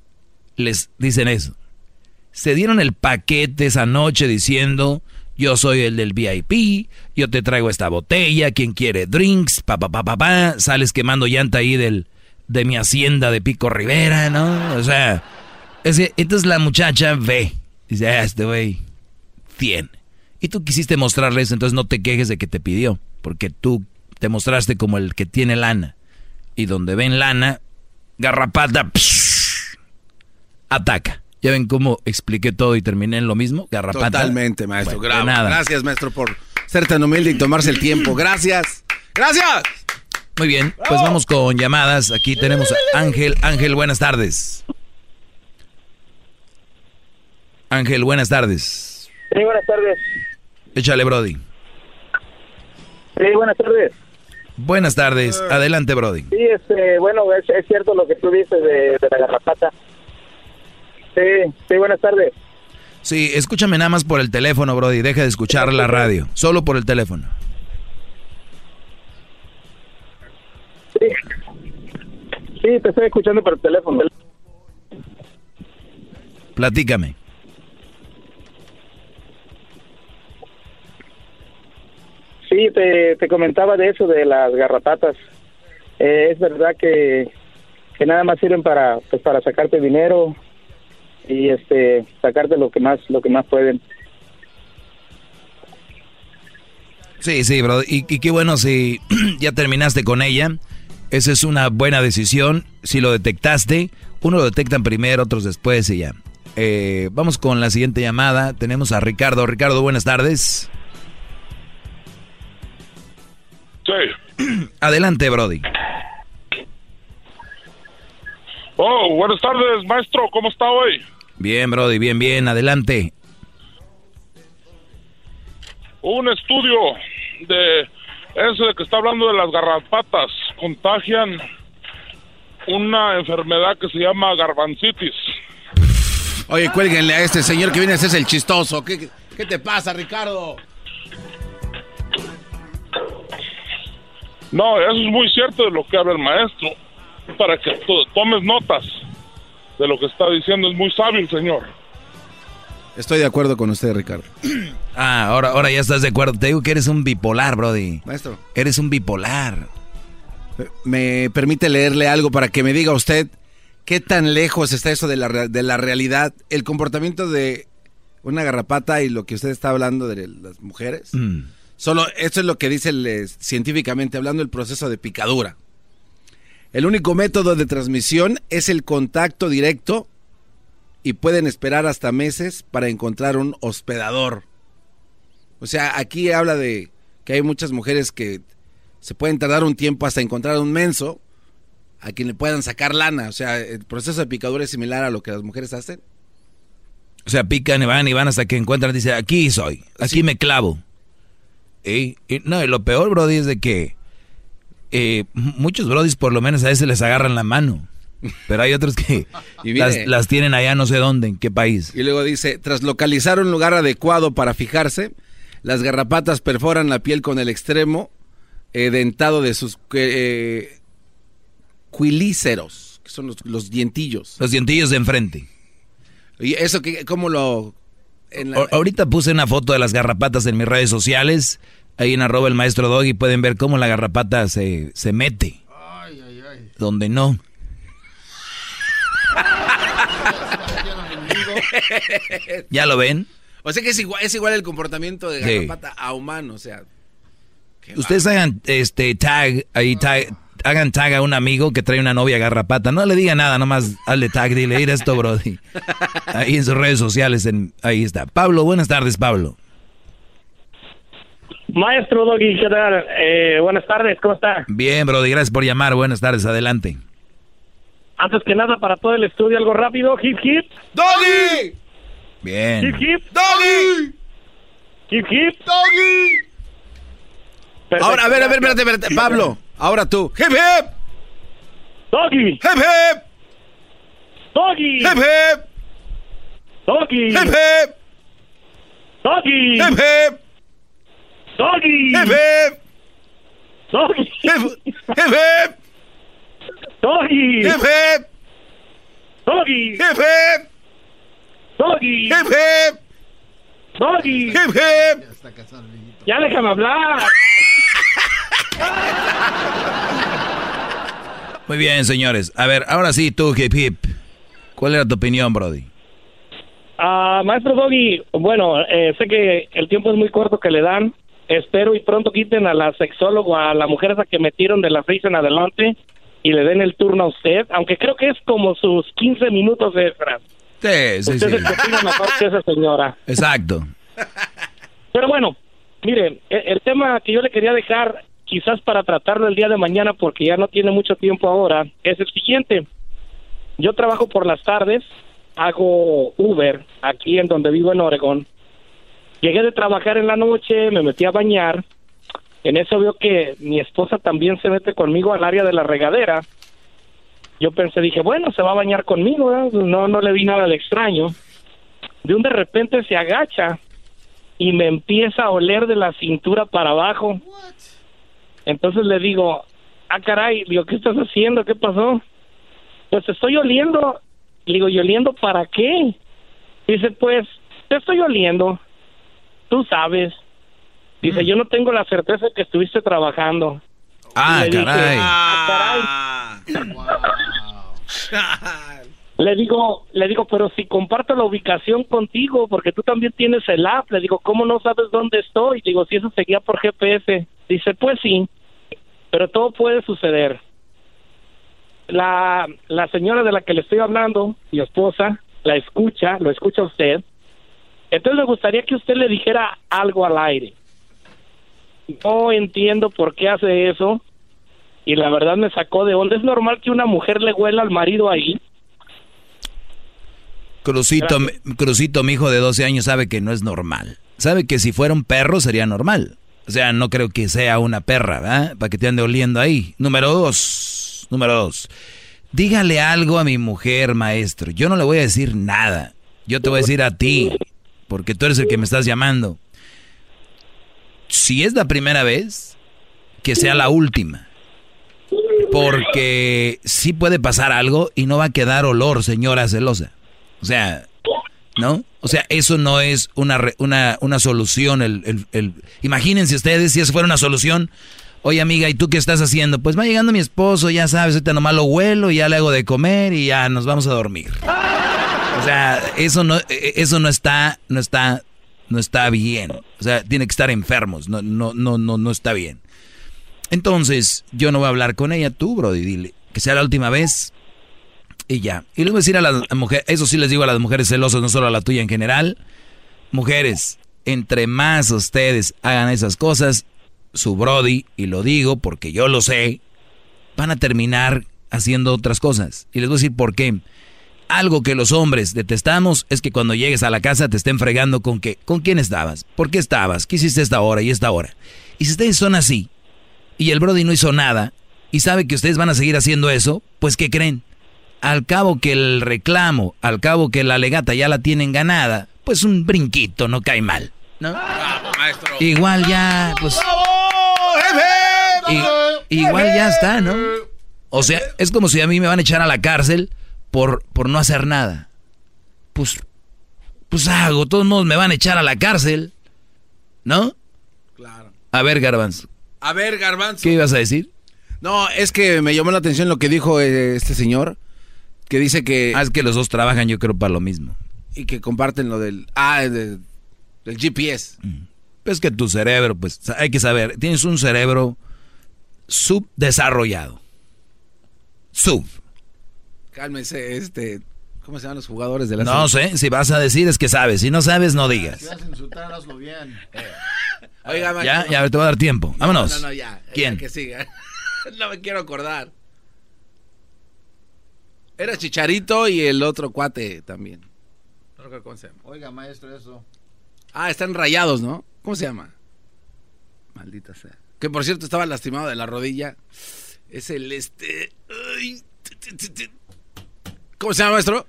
les dicen eso. Se dieron el paquete esa noche diciendo, yo soy el del VIP, yo te traigo esta botella, quien quiere drinks, pa, pa, pa, pa, pa. Sales quemando llanta ahí del, de mi hacienda de Pico Rivera, ¿no? O sea, es entonces la muchacha ve, dice, ah, este güey tiene. Y tú quisiste mostrarle eso, entonces no te quejes de que te pidió, porque tú te mostraste como el que tiene lana. Y donde ven lana, garrapata, ataca. ¿Ya ven cómo expliqué todo y terminé en lo mismo? Garrapata. Totalmente, maestro. Gracias, maestro, por ser tan humilde y tomarse el tiempo. Gracias. Gracias. Muy bien, pues vamos con llamadas. Aquí tenemos a Ángel. Ángel, buenas tardes. Ángel, buenas tardes. Sí, buenas tardes. Échale, Brody. Sí, buenas tardes. Buenas tardes. Adelante, Brody. Sí, este, bueno, es, cierto lo que tú dices de, de la garrapata. Sí, sí, buenas tardes. Sí, escúchame nada más por el teléfono, Brody. Deja de escuchar la radio. Solo por el teléfono. Sí. te estoy escuchando por el teléfono. Platícame. Sí, te, comentaba de eso, de las garrapatas. Eh, es verdad que, que nada más sirven para pues para sacarte dinero y este sacarte lo que más lo que más pueden. Sí, sí, bro. Y, y qué bueno si (clears throat) ya terminaste con ella. Esa es una buena decisión. Si lo detectaste, uno lo detectan primero, otros después y ya. Eh, vamos con la siguiente llamada. Tenemos a Ricardo. Ricardo, buenas tardes. Sí. (clears throat) Adelante, Brody. Oh, buenas tardes, maestro. ¿Cómo está hoy? Bien, Brody, bien, bien. Adelante. Un estudio de ese de que está hablando de las garrapatas contagian una enfermedad que se llama garbancitis. Oye, cuélguenle a este señor que viene a hacerse el chistoso. ¿Qué, qué te pasa, Ricardo? No, eso es muy cierto de lo que habla el maestro. Para que tomes notas de lo que está diciendo. Es muy sabio el señor. Estoy de acuerdo con usted, Ricardo. (clears throat) Ah, ahora, ahora ya estás de acuerdo. Te digo que eres un bipolar, Brody. Maestro. Eres un bipolar. ¿Me permite leerle algo para que me diga usted ¿Qué tan lejos está eso de la, de la realidad? El comportamiento de una garrapata y lo que usted está hablando de las mujeres. Mm. Solo esto es lo que dice el, eh, científicamente hablando el proceso de picadura. El único método de transmisión es el contacto directo y pueden esperar hasta meses para encontrar un hospedador. O sea, aquí habla de que hay muchas mujeres que se pueden tardar un tiempo hasta encontrar un menso a quien le puedan sacar lana. O sea, el proceso de picadura es similar a lo que las mujeres hacen. O sea, pican y van y van hasta que encuentran, dice, aquí soy, aquí me clavo. Y, y no, y lo peor, Brody, es de que eh, muchos Brodis por lo menos a veces les agarran la mano. Pero hay otros que Y mire- las, las tienen allá no sé dónde, en qué país. Y luego dice, tras localizar un lugar adecuado para fijarse, las garrapatas perforan la piel con el extremo eh, dentado de sus eh, quilíceros, que son los, los dientillos. Los dientillos de enfrente. ¿Y eso qué, cómo lo...? en la- A- ahorita puse una foto de las garrapatas en mis redes sociales. Ahí en arroba el maestro Doggy pueden ver cómo la garrapata se, se mete. Donde no. (laughs) ¿Ya lo ven? O sea que es igual, es igual el comportamiento de Sí. garrapata a humano, o sea... Ustedes hagan este tag, ahí tag, hagan tag a un amigo que trae una novia garrapata. No le diga nada, nomás hazle tag, dile, mira esto, Brody. (laughs) Ahí en sus redes sociales, en, ahí está. Pablo, buenas tardes, Pablo. Maestro Doggy, ¿qué tal? Eh, buenas tardes, ¿cómo está? Bien, Brody, gracias por llamar. Buenas tardes, adelante. Antes que nada, para todo el estudio, algo rápido. Hip, hip. ¡Doggy! Bien. Hip, hip. ¡Doggy! Hip, hip. ¡Doggy! Ahora, a ver, a ver, espérate, espérate. Pablo, ahora tú. ¡Hip, hip! Doggy. ¡Hip, hip! Doggy. ¡Hip, hip! Doggy. ¡Hip, hip! Doggy. ¡Hip, hip! Doggy. ¡Hip, hip! Doggy. ¡Hip, hip! Doggy. ¡Hip, hip! Doggy. ¡Hip, hip! Doggy. ¡Hip, hip! Doggy. ¡Hip, hip! Ya déjame hablar. Muy bien, señores. A ver, ahora sí, tú, hip hip. ¿Cuál era tu opinión, Brody? Ah, maestro Doggy, bueno, eh, sé que el tiempo es muy corto que le dan. Espero y pronto quiten a la sexóloga, a la mujer esa que metieron de las seis en adelante y le den el turno a usted, aunque creo que es como sus 15 minutos extras. Sí, sí, usted sí. es el que opina mejor que esa señora. Exacto. Pero bueno, mire, e- el tema que yo le quería dejar, quizás para tratarlo el día de mañana, porque ya no tiene mucho tiempo ahora, es el siguiente. Yo trabajo por las tardes, hago Uber aquí en donde vivo en Oregón. Llegué de trabajar en la noche, me metí a bañar. En eso veo que mi esposa también se mete conmigo al área de la regadera. Yo pensé, dije, bueno, se va a bañar conmigo, ¿verdad? no, no le vi nada de extraño. De un de repente se agacha y me empieza a oler de la cintura para abajo. Entonces le digo, ah, caray, digo, ¿qué estás haciendo? ¿Qué pasó? Pues estoy oliendo. Le digo, ¿y oliendo para qué? Dice, pues, te estoy oliendo. Tú sabes. Dice, yo no tengo la certeza de que estuviste trabajando. Ah, dije, caray. "Ah, caray". (laughs) Le digo, le digo, pero si comparto la ubicación contigo, porque tú también tienes el app, le digo, ¿cómo no sabes dónde estoy? Digo, si eso seguía por GPS. Dice, pues sí, pero todo puede suceder. La, la señora de la que le estoy hablando, mi esposa, la escucha, lo escucha usted. Entonces me gustaría que usted le dijera algo al aire. No entiendo por qué hace eso y la verdad me sacó de onda. ¿Es normal que una mujer le huela al marido ahí? Crucito, Crucito, mi hijo de 12 años, sabe que no es normal. Sabe que si fuera un perro sería normal. O sea, no creo que sea una perra, ¿verdad? Para que te ande oliendo ahí. Número dos. Número dos. Dígale algo a mi mujer, maestro. Yo no le voy a decir nada. Yo te voy a decir a ti, porque tú eres el que me estás llamando. Si es la primera vez, que sea la última. Porque sí puede pasar algo y no va a quedar olor, señora celosa. O sea, ¿no? O sea, eso no es una, una, una solución. El, el- el- Imagínense ustedes si eso fuera una solución. Oye, amiga, ¿y tú qué estás haciendo? Pues va llegando mi esposo, ya sabes, ahorita nomás lo huelo ya le hago de comer y ya nos vamos a dormir. O sea, eso no, eh, eso no está, no está, no está bien. O sea, tiene que estar enfermos, no, no, no, no, no está bien. Entonces, yo no voy a hablar con ella, tú, Brody, dile que sea la última vez y ya. Y le voy a decir a las mujeres, eso sí les digo a las mujeres celosas, no solo a la tuya en general. Mujeres, entre más ustedes hagan esas cosas, su Brody, y lo digo porque yo lo sé, van a terminar haciendo otras cosas. Y les voy a decir por qué. Algo que los hombres detestamos es que cuando llegues a la casa te estén fregando con que, ¿con quién estabas? ¿Por qué estabas? ¿Qué hiciste esta hora y esta hora? Y si ustedes son así, y el Brody no hizo nada, y sabe que ustedes van a seguir haciendo eso, pues ¿qué creen? Al cabo que el reclamo, al cabo que la legata ya la tienen ganada, pues un brinquito no cae mal, ¿no? Igual ya, pues... Igual ya está, ¿no? O sea, es como si a mí me van a echar a la cárcel por, por no hacer nada. Pues, pues hago, todos modos me van a echar a la cárcel, ¿no? Claro. A ver, Garbanzo, A ver, Garbanzo. ¿qué ibas a decir? No, es que me llamó la atención lo que dijo eh, este señor, que dice que... Ah, es que los dos trabajan yo creo para lo mismo. Y que comparten lo del... Ah, de- del GPS. Es que tu cerebro, pues hay que saber, tienes un cerebro subdesarrollado. Sub. Cálmese, este... ¿Cómo se llaman los jugadores de la No sé, si vas a decir es que sabes, si no sabes no digas. Si vas a insultar, hazlo bien. (laughs) (laughs) Oiga, Ya, maestro. ya te voy a dar tiempo. Vámonos. No, no, no, ya. ¿Quién? Ya que siga. (laughs) no me quiero acordar. Era Chicharito y el otro cuate también. No recuerdo cómo se llama. Oiga, maestro, eso. Ah, están rayados, ¿no? ¿Cómo se llama? Maldita sea. Que por cierto estaba lastimado de la rodilla. Es el este. ay, ¿Cómo se llama, maestro?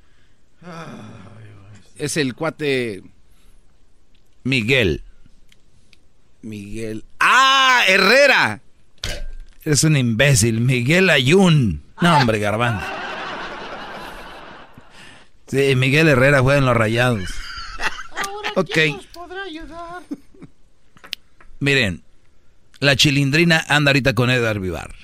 Es el cuate Miguel. Miguel. ¡Ah! ¡Herrera! Es un imbécil, Miguel Ayun. No, hombre, Garbanzo. Sí, Miguel Herrera juega en los rayados. Ok. podrá ayudar? Miren, la chilindrina anda ahorita con Edgar Vivar.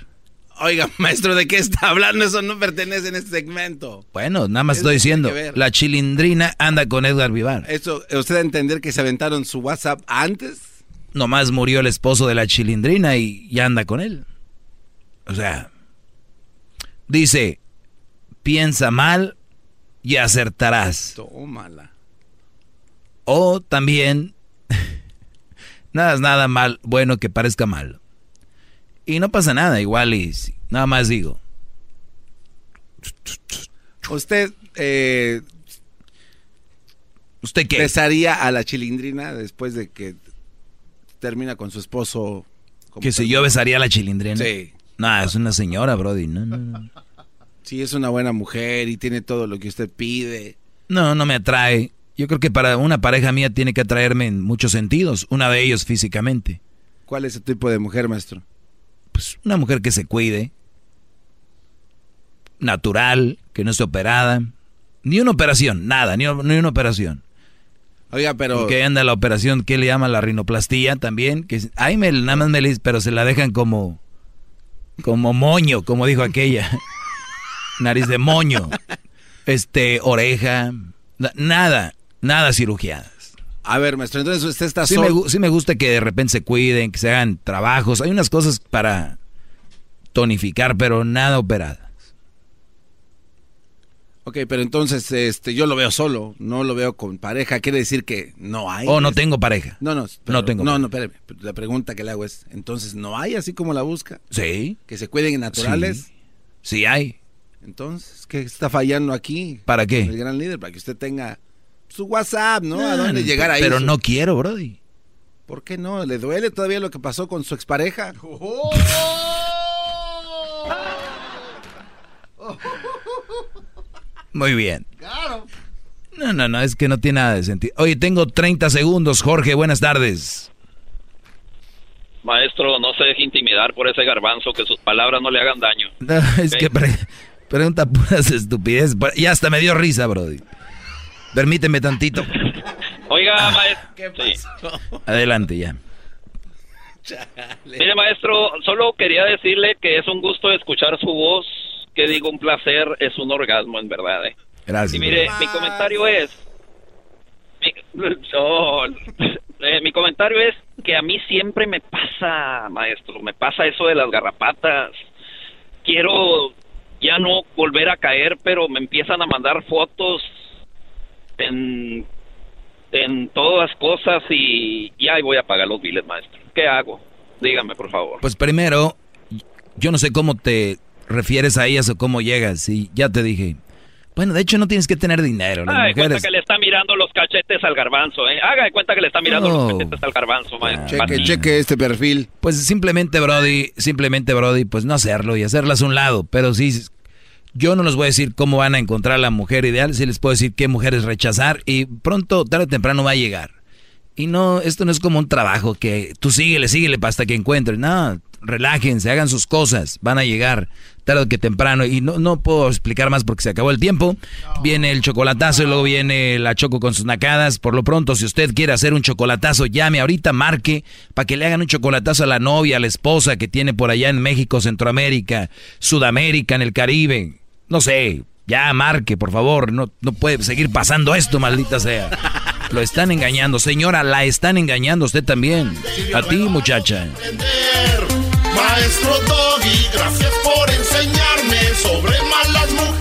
Oiga, (laughs) maestro, ¿de qué está hablando? Eso no pertenece en este segmento. Bueno, nada más Eso estoy diciendo, la chilindrina anda con Edgar Vivar. Eso, ¿usted a entender que se aventaron su WhatsApp antes? Nomás murió el esposo de la chilindrina y ya anda con él. O sea, dice, piensa mal y acertarás. Tómala. O también, (laughs) nada es nada mal, bueno que parezca malo. Y no pasa nada, igual y nada más digo. ¿Usted eh, ¿Usted qué? besaría a la chilindrina después de que termina con su esposo? como Que si yo besaría a la chilindrina. Sí. No, es una señora, Brody. No, no, no. Si es una buena mujer y tiene todo lo que usted pide. No, no me atrae. Yo creo que para una pareja mía tiene que atraerme en muchos sentidos. Una de ellos físicamente. ¿Cuál es ese tipo de mujer, maestro? Pues una mujer que se cuide. Natural, que no esté operada. Ni una operación, nada, ni, ni una operación. Oiga, pero... Que anda la operación que le llama la rinoplastía también. Que ay, me, nada más me le- pero se la dejan como, como moño, como dijo aquella. (laughs) Nariz de moño. Este, oreja. na- Nada, nada cirugiadas. A ver, maestro, entonces usted está Sí solo. me, sí me gusta que de repente se cuiden, que se hagan trabajos. Hay unas cosas para tonificar, pero nada operada. Ok, pero entonces este, yo lo veo solo, no lo veo con pareja. Quiere decir que no hay. Oh, no tengo pareja. No, no, No tengo No, no, espérame. La pregunta que le hago es: entonces, ¿no hay así como la busca? Sí. Que se cuiden naturales. Sí, sí hay. Entonces, ¿qué está fallando aquí? ¿Para qué? El gran líder, para que usted tenga su WhatsApp, ¿no? ¿A dónde llegar ahí? Pero no quiero, Brody. ¿Por qué no? ¿Le duele todavía lo que pasó con su expareja? (laughs) Muy bien. Claro. No, no, no, es que no tiene nada de sentido. Oye, tengo 30 segundos, Jorge, buenas tardes. Maestro, no se deje intimidar por ese garbanzo, que sus palabras no le hagan daño. No, es que pre- pregunta puras estupidez. Ya hasta me dio risa, Brody. Permíteme tantito. Oiga, Ah. maestro. Sí. Adelante ya. Mire, maestro, solo quería decirle que es un gusto escuchar su voz, que digo un placer, es un orgasmo en verdad. ¿eh? Gracias. Y mire, mi comentario es, mi, oh, eh, mi comentario es que a mí siempre me pasa, maestro, me pasa eso de las garrapatas. Quiero ya no volver a caer, pero me empiezan a mandar fotos en, en todas cosas y ya voy a pagar los biles, maestro. ¿Qué hago? Dígame, por favor. Pues primero, yo no sé cómo te refieres a ellas o cómo llegas. Y ya te dije. Bueno, de hecho no tienes que tener dinero. Las Haga de cuenta que le está mirando los cachetes al garbanzo, ¿eh? Haga de cuenta que le está mirando los cachetes al garbanzo, maestro. Cheque, cheque este perfil. Pues simplemente, Brody, simplemente, Brody, pues no hacerlo y hacerlas a un lado. Pero sí, yo no les voy a decir cómo van a encontrar la mujer ideal, sí les puedo decir qué mujeres rechazar y pronto, tarde o temprano va a llegar. Y no, esto no es como un trabajo que tú síguele, síguele hasta que encuentres. No, relájense, hagan sus cosas, van a llegar tarde que temprano. Y no, no puedo explicar más porque se acabó el tiempo. Viene el chocolatazo y luego viene la choco con sus nacadas. Por lo pronto, si usted quiere hacer un chocolatazo, llame ahorita, marque, para que le hagan un chocolatazo a la novia, a la esposa que tiene por allá en México, Centroamérica, Sudamérica, en el Caribe. No sé, ya marque, por favor. No, no puede seguir pasando esto, maldita sea. Lo están engañando. Señora, la están engañando usted también. A ti, muchacha. Maestro Doggy, gracias por enseñarme sobre malas mujeres.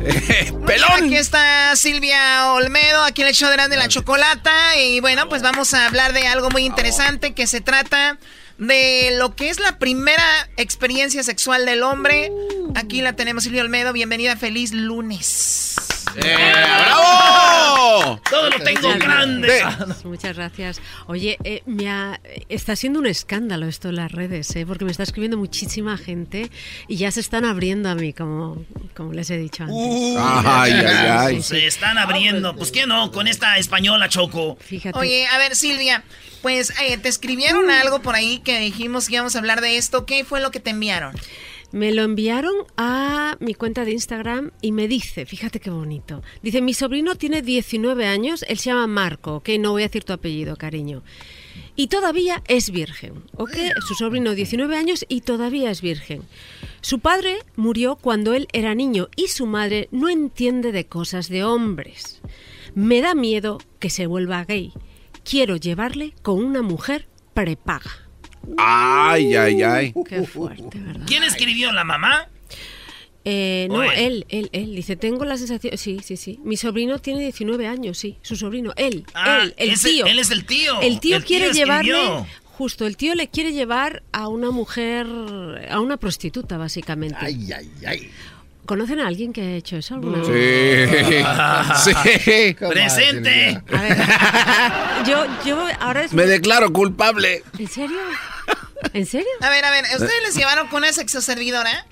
(laughs) ¡Pelón! Aquí está Silvia Olmedo, aquí en el show de Grande la Chocolata. Y bueno, pues vamos a hablar de algo muy interesante que se trata de lo que es la primera experiencia sexual del hombre. Aquí la tenemos, Silvia Olmedo. Bienvenida, feliz lunes. ¡Bravo! (laughs) Todo lo tengo Muchas grande. gracias. Muchas gracias. Oye, eh, me ha- está siendo un escándalo esto en las redes, ¿eh? porque me está escribiendo muchísima gente y ya se están abriendo a mí, como, como les he dicho antes. Ay, ay, ay. Sí. Se están abriendo. Pues qué no, con esta española Choco. Fíjate. Oye, a ver, Silvia, pues eh, te escribieron algo por ahí que dijimos que íbamos a hablar de esto. ¿Qué fue lo que te enviaron? Me lo enviaron a mi cuenta de Instagram y me dice, fíjate qué bonito, dice, mi sobrino tiene 19 años, él se llama Marco, ok, no voy a decir tu apellido, cariño. Y todavía es virgen, ¿ok? Su sobrino 19 años y todavía es virgen. Su padre murió cuando él era niño y su madre no entiende de cosas de hombres. Me da miedo que se vuelva gay. Quiero llevarle con una mujer prepaga. Ay, ay, ay. Qué fuerte, ¿verdad? ¿Quién escribió? ¿La mamá? Eh, no, ¿O él? él, él, él. Dice, tengo la sensación... Sí, sí, sí. Mi sobrino tiene 19 años, sí. Su sobrino, él, Ah, él, el ese- tío. él es el tío. El tío El quiere tío llevarle... Justo, el tío le quiere llevar a una mujer, a una prostituta, básicamente. Ay, ay, ay. ¿Conocen a alguien que ha hecho eso alguna vez? Sí. (laughs) sí. (laughs) ¡Presente! A ver, (laughs) yo, yo, ahora es... Me declaro culpable. ¿En serio? ¿En serio? A ver, a ver, ¿ustedes les llevaron con una sexoservidora?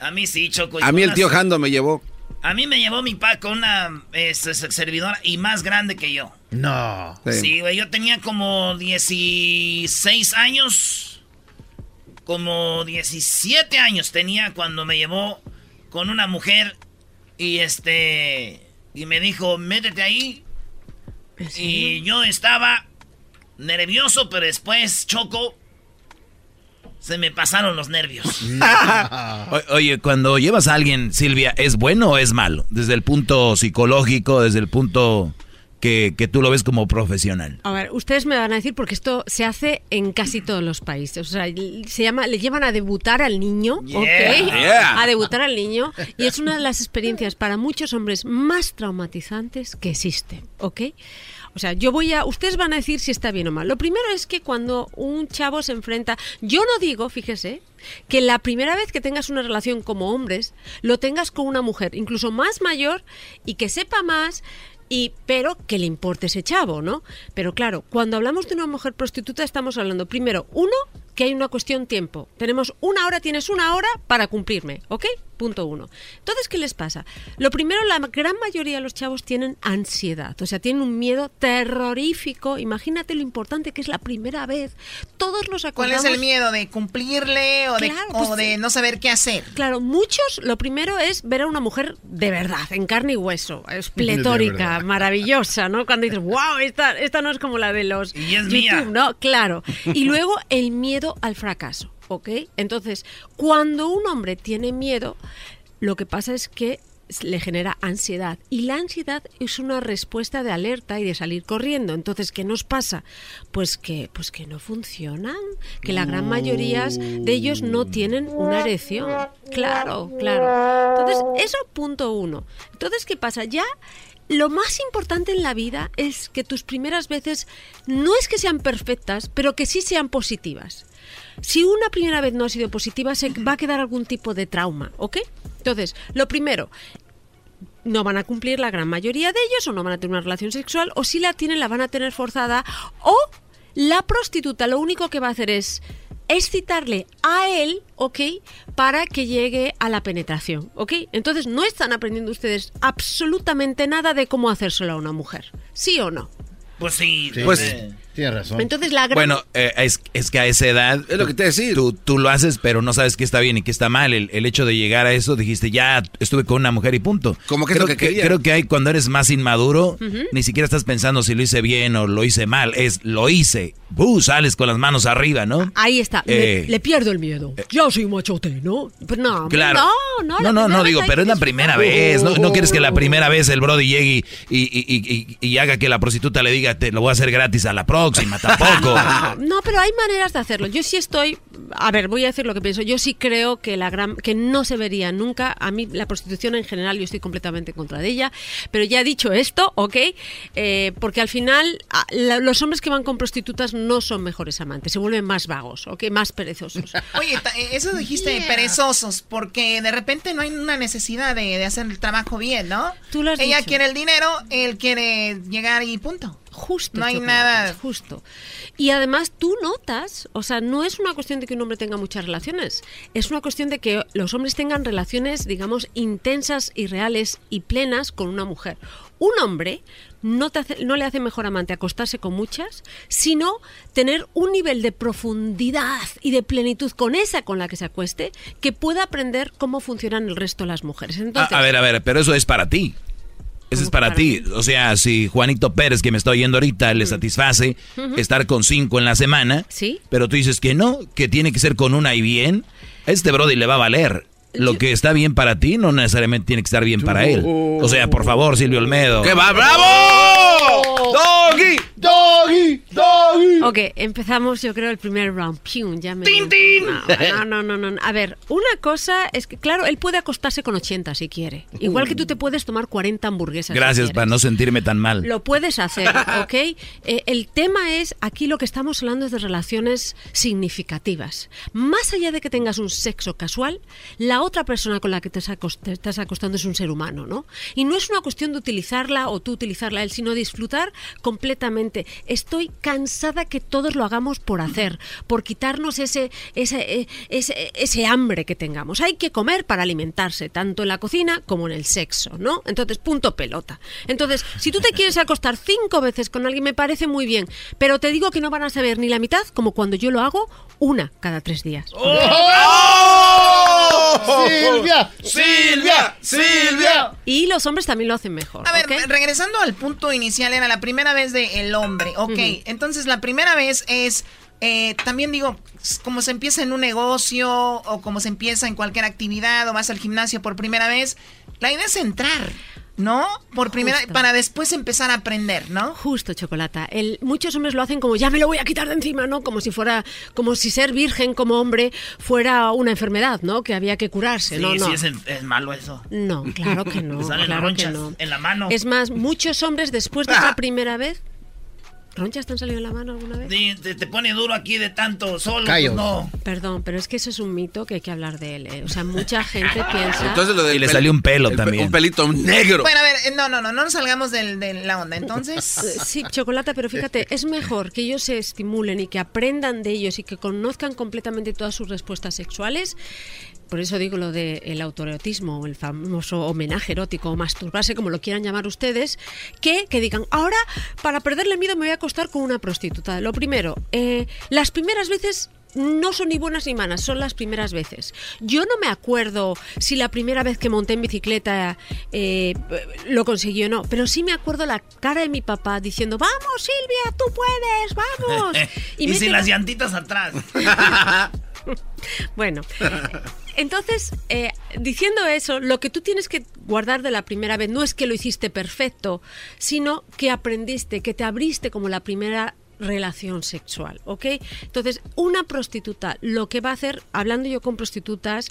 A mí sí, Choco. A mí el tío Jando me llevó. A mí me llevó mi pa con una eh, se- se- servidora y más grande que yo. No. Sí, güey, yo tenía como 16 años. Como 17 años tenía cuando me llevó con una mujer y este y me dijo, "Métete ahí." Y yo estaba nervioso, pero después choco se me pasaron los nervios. (laughs) O- Oye, cuando llevas a alguien, Silvia, ¿es bueno o es malo? Desde el punto psicológico, desde el punto que, que tú lo ves como profesional? A ver, ustedes me van a decir porque esto se hace en casi todos los países. O sea, se llama, le llevan a debutar al niño, ¿ok? Yeah. A debutar al niño y es una de las experiencias para muchos hombres más traumatizantes que existen, ¿ok? O sea, yo voy a. Ustedes van a decir si está bien o mal. Lo primero es que cuando un chavo se enfrenta. Yo no digo, fíjese, que la primera vez que tengas una relación como hombres, lo tengas con una mujer, incluso más mayor y que sepa más. Y, pero que le importe ese chavo, ¿no? Pero claro, cuando hablamos de una mujer prostituta estamos hablando primero, uno, que hay una cuestión tiempo. Tenemos una hora, tienes una hora para cumplirme, ¿ok? Punto uno. Entonces, ¿qué les pasa? Lo primero, la gran mayoría de los chavos tienen ansiedad, o sea, tienen un miedo terrorífico. Imagínate lo importante que es la primera vez. Todos los ¿Cuál acordamos... es el miedo? ¿De cumplirle o, de, Claro, o pues, de no saber qué hacer? Claro, muchos, lo primero es ver a una mujer de verdad, en carne y hueso, es pletórica, maravillosa, ¿no? Cuando dices, wow, esta, esta no es como la de los Y es YouTube, mía. ¿no? Claro. Y luego el miedo al fracaso, ¿ok? Entonces, cuando un hombre tiene miedo, lo que pasa es que le genera ansiedad y la ansiedad es una respuesta de alerta y de salir corriendo. Entonces, ¿qué nos pasa? Pues que pues que no funcionan, que la gran mayoría de ellos no tienen una erección. Claro, claro. Entonces, eso punto uno. Entonces, ¿qué pasa? Ya lo más importante en la vida es que tus primeras veces no es que sean perfectas, pero que sí sean positivas. Si una primera vez no ha sido positiva, se va a quedar algún tipo de trauma, ¿ok? Entonces, lo primero, no van a cumplir la gran mayoría de ellos o no van a tener una relación sexual o si la tienen la van a tener forzada o la prostituta lo único que va a hacer es excitarle a él, ¿ok? Para que llegue a la penetración, ¿ok? Entonces no están aprendiendo ustedes absolutamente nada de cómo hacérselo a una mujer, ¿sí o no? Pues sí. Pues- eh, Tienes razón. Entonces la gran... Bueno, eh, es, es que a esa edad... Es lo que te decía. Tú, tú lo haces, pero no sabes qué está bien y qué está mal. El, el hecho de llegar a eso, dijiste, ya estuve con una mujer y punto. Como que es creo lo que quería. Creo que hay cuando eres más inmaduro, ni siquiera estás pensando si lo hice bien o lo hice mal. Es, lo hice. ¡Uh! Sales con las manos arriba, ¿no? Ahí está, Eh, le, le pierdo el miedo. Yo soy machote, ¿no? Pero no, Claro. no, no. No, no, no, digo, pero es la primera vez. ¿no? ¿No quieres que la primera vez el Brody llegue y, y, y- y- y haga que la prostituta le diga, te lo voy a hacer gratis a la próxima? Tampoco. (laughs) No, pero hay maneras de hacerlo. Yo sí estoy, a ver, voy a decir lo que pienso. Yo sí creo que la gran, que no se vería nunca. A mí la prostitución en general, yo estoy completamente en contra de ella. Pero ya dicho esto, ¿ok? Eh, porque al final a- la- los hombres que van con prostitutas no son mejores amantes, se vuelven más vagos, ¿ok? Más perezosos. (laughs) Oye, eh, eso dijiste perezosos, porque de repente no hay una necesidad de, de hacer el trabajo bien, ¿no? Tú lo has Ella dicho. quiere el dinero, él quiere llegar y punto. Justo. No hay nada. Justo. Y además tú notas, o sea, no es una cuestión de que un hombre tenga muchas relaciones, es una cuestión de que los hombres tengan relaciones, digamos, intensas y reales y plenas con una mujer. Un hombre no, te hace- no le hace mejor amante acostarse con muchas, sino tener un nivel de profundidad y de plenitud con esa con la que se acueste, que pueda aprender cómo funcionan el resto de las mujeres. A, Entonces, a ver, a ver, pero eso es para ti. Eso es para ti. O sea, si Juanito Pérez, que me está oyendo ahorita, le satisface estar con cinco en la semana, Sí. pero tú dices que no, que tiene que ser con una y bien, a este Brody le va a valer. Lo que está bien para ti no necesariamente tiene que estar bien para él. O sea, por favor, Silvio Olmedo. ¡Que va, bravo! ¡Doggy! ¡Doggy! ¡Doggy! Ok, empezamos yo creo el primer round. Pium, ya me... No, no, no, no, no. A ver, una cosa es que, claro, él puede acostarse con 80 si quiere. Igual que tú te puedes tomar 40 hamburguesas. Gracias para no sentirme tan mal. Lo puedes hacer, ¿ok? Eh, el tema es, aquí lo que estamos hablando es de relaciones significativas. Más allá de que tengas un sexo casual, la otra persona con la que te, estás acostando es un ser humano, ¿no? Y no es una cuestión de utilizarla o tú utilizarla él, sino disfrutar completamente. Estoy cansada que todos lo hagamos por hacer, por quitarnos ese, ese, eh, ese, ese hambre que tengamos. Hay que comer para alimentarse, tanto en la cocina como en el sexo, ¿no? Entonces, punto pelota. Entonces, si tú te quieres acostar cinco veces con alguien, me parece muy bien, pero te digo que no van a saber ni la mitad como cuando yo lo hago una cada tres días. ¡Silvia! ¡Silvia! ¡Silvia! Y los hombres también lo hacen mejor. A ver, regresando al punto inicial, era la primera vez del hombre. Ok, entonces la primera vez es, eh, también digo, como se empieza en un negocio o como se empieza en cualquier actividad o vas al gimnasio por primera vez, la idea es entrar. ¿No? Por primera para después empezar a aprender, ¿no? Justo, chocolata. El, muchos hombres lo hacen como ya me lo voy a quitar de encima, ¿no? Como si fuera, como si ser virgen como hombre fuera una enfermedad, ¿no? Que había que curarse, Sí, ¿no? sí, no. es, es malo eso. No, claro que no. (laughs) Salen claro que no. en la mano. Es más, muchos hombres después de esa primera vez. ¿Ronchas te han salido en la mano alguna vez? Sí, te, te pone duro aquí de tanto solo. Callos. pues no. Perdón, pero es que eso es un mito que hay que hablar de él. ¿eh? O sea, mucha gente (laughs) piensa. Entonces lo Y le salió un pelo el pe- también. Un pelito negro. Bueno, a ver, eh, no, no, no, no nos salgamos del- de la onda. Entonces, (laughs) Eh, Sí, chocolate, pero fíjate, es mejor que ellos se estimulen y que aprendan de ellos y que conozcan completamente todas sus respuestas sexuales. Por eso digo lo del autoerotismo, o el famoso homenaje erótico, o masturbarse, como lo quieran llamar ustedes, que, que digan, ahora, para perderle miedo me voy a acostar con una prostituta. Lo primero, eh, las primeras veces no son ni buenas ni malas, son las primeras veces. Yo no me acuerdo si la primera vez que monté en bicicleta eh, lo conseguí o no, pero sí me acuerdo la cara de mi papá diciendo, vamos Silvia, tú puedes, vamos. (laughs) y sin las llantitas atrás. (laughs) bueno, entonces, eh, diciendo eso, lo que tú tienes que guardar de la primera vez no es que lo hiciste perfecto, sino que aprendiste, que te abriste como la primera relación sexual, ¿ok? Entonces, una prostituta, lo que va a hacer, hablando yo con prostitutas,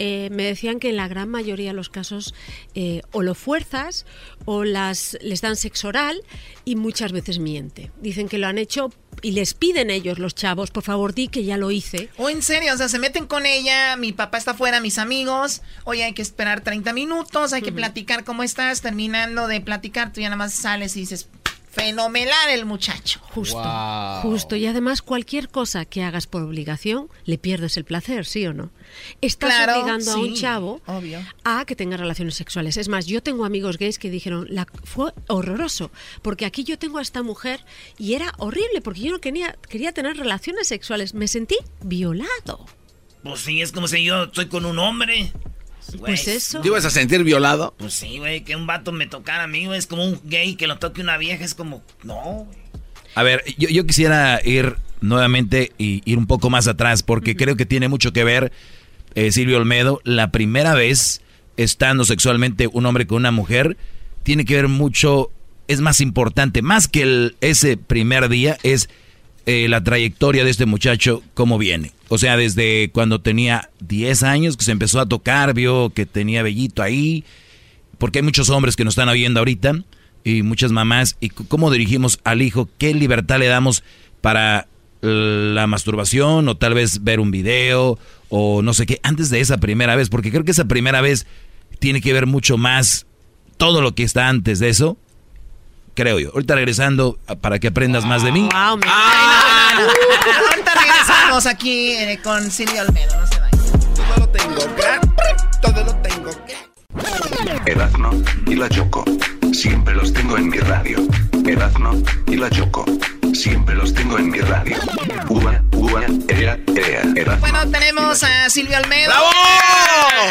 eh, me decían que en la gran mayoría de los casos eh, o lo fuerzas o las les dan sexo oral y muchas veces miente. Dicen que lo han hecho y les piden ellos, los chavos, por favor, di que ya lo hice. o en serio, o sea, se meten con ella, mi papá está afuera, mis amigos, oye, hay que esperar 30 minutos, hay que platicar cómo estás, terminando de platicar, tú ya nada más sales y dices, fenomenal el muchacho. Justo, justo. Y además cualquier cosa que hagas por obligación, le pierdes el placer, ¿sí o no? Estás Claro, obligando a un sí, chavo obvio. a que tenga relaciones sexuales. Es más, yo tengo amigos gays que dijeron, la, fue horroroso, porque aquí yo tengo a esta mujer y era horrible, porque yo no quería, quería tener relaciones sexuales. Me sentí violado. Pues sí, es como si yo estoy con un hombre. Pues eso. ¿Te ibas a sentir violado? Pues sí, güey, que un vato me tocara a mí, güey. Es como un gay que lo toque una vieja, es como, no, güey. A ver, yo, yo quisiera ir nuevamente y ir un poco más atrás porque creo que tiene mucho que ver, eh, Silvio Olmedo, la primera vez estando sexualmente un hombre con una mujer, tiene que ver mucho, es más importante, más que el- ese primer día, es eh, la trayectoria de este muchacho, cómo viene. O sea, desde cuando tenía 10 años que se empezó a tocar, vio que tenía vellito ahí, porque hay muchos hombres que nos están oyendo ahorita y muchas mamás, y cómo dirigimos al hijo, qué libertad le damos para la masturbación o tal vez ver un video o no sé qué, antes de esa primera vez, porque creo que esa primera vez tiene que ver mucho más todo lo que está antes de eso, creo yo. Ahorita regresando a- para que aprendas más de mí. Ay, no, no, no, no. Ahorita regresamos aquí eh, con Silvia Olmedo, no se vayan. Todo lo tengo, todo lo tengo. Erazno y la Choco. Siempre los tengo en mi radio. Erazno y la Choco. Siempre los tengo en mi radio. Ua, ua, ea, ea. Erazno. Bueno, tenemos a Silvia Olmedo.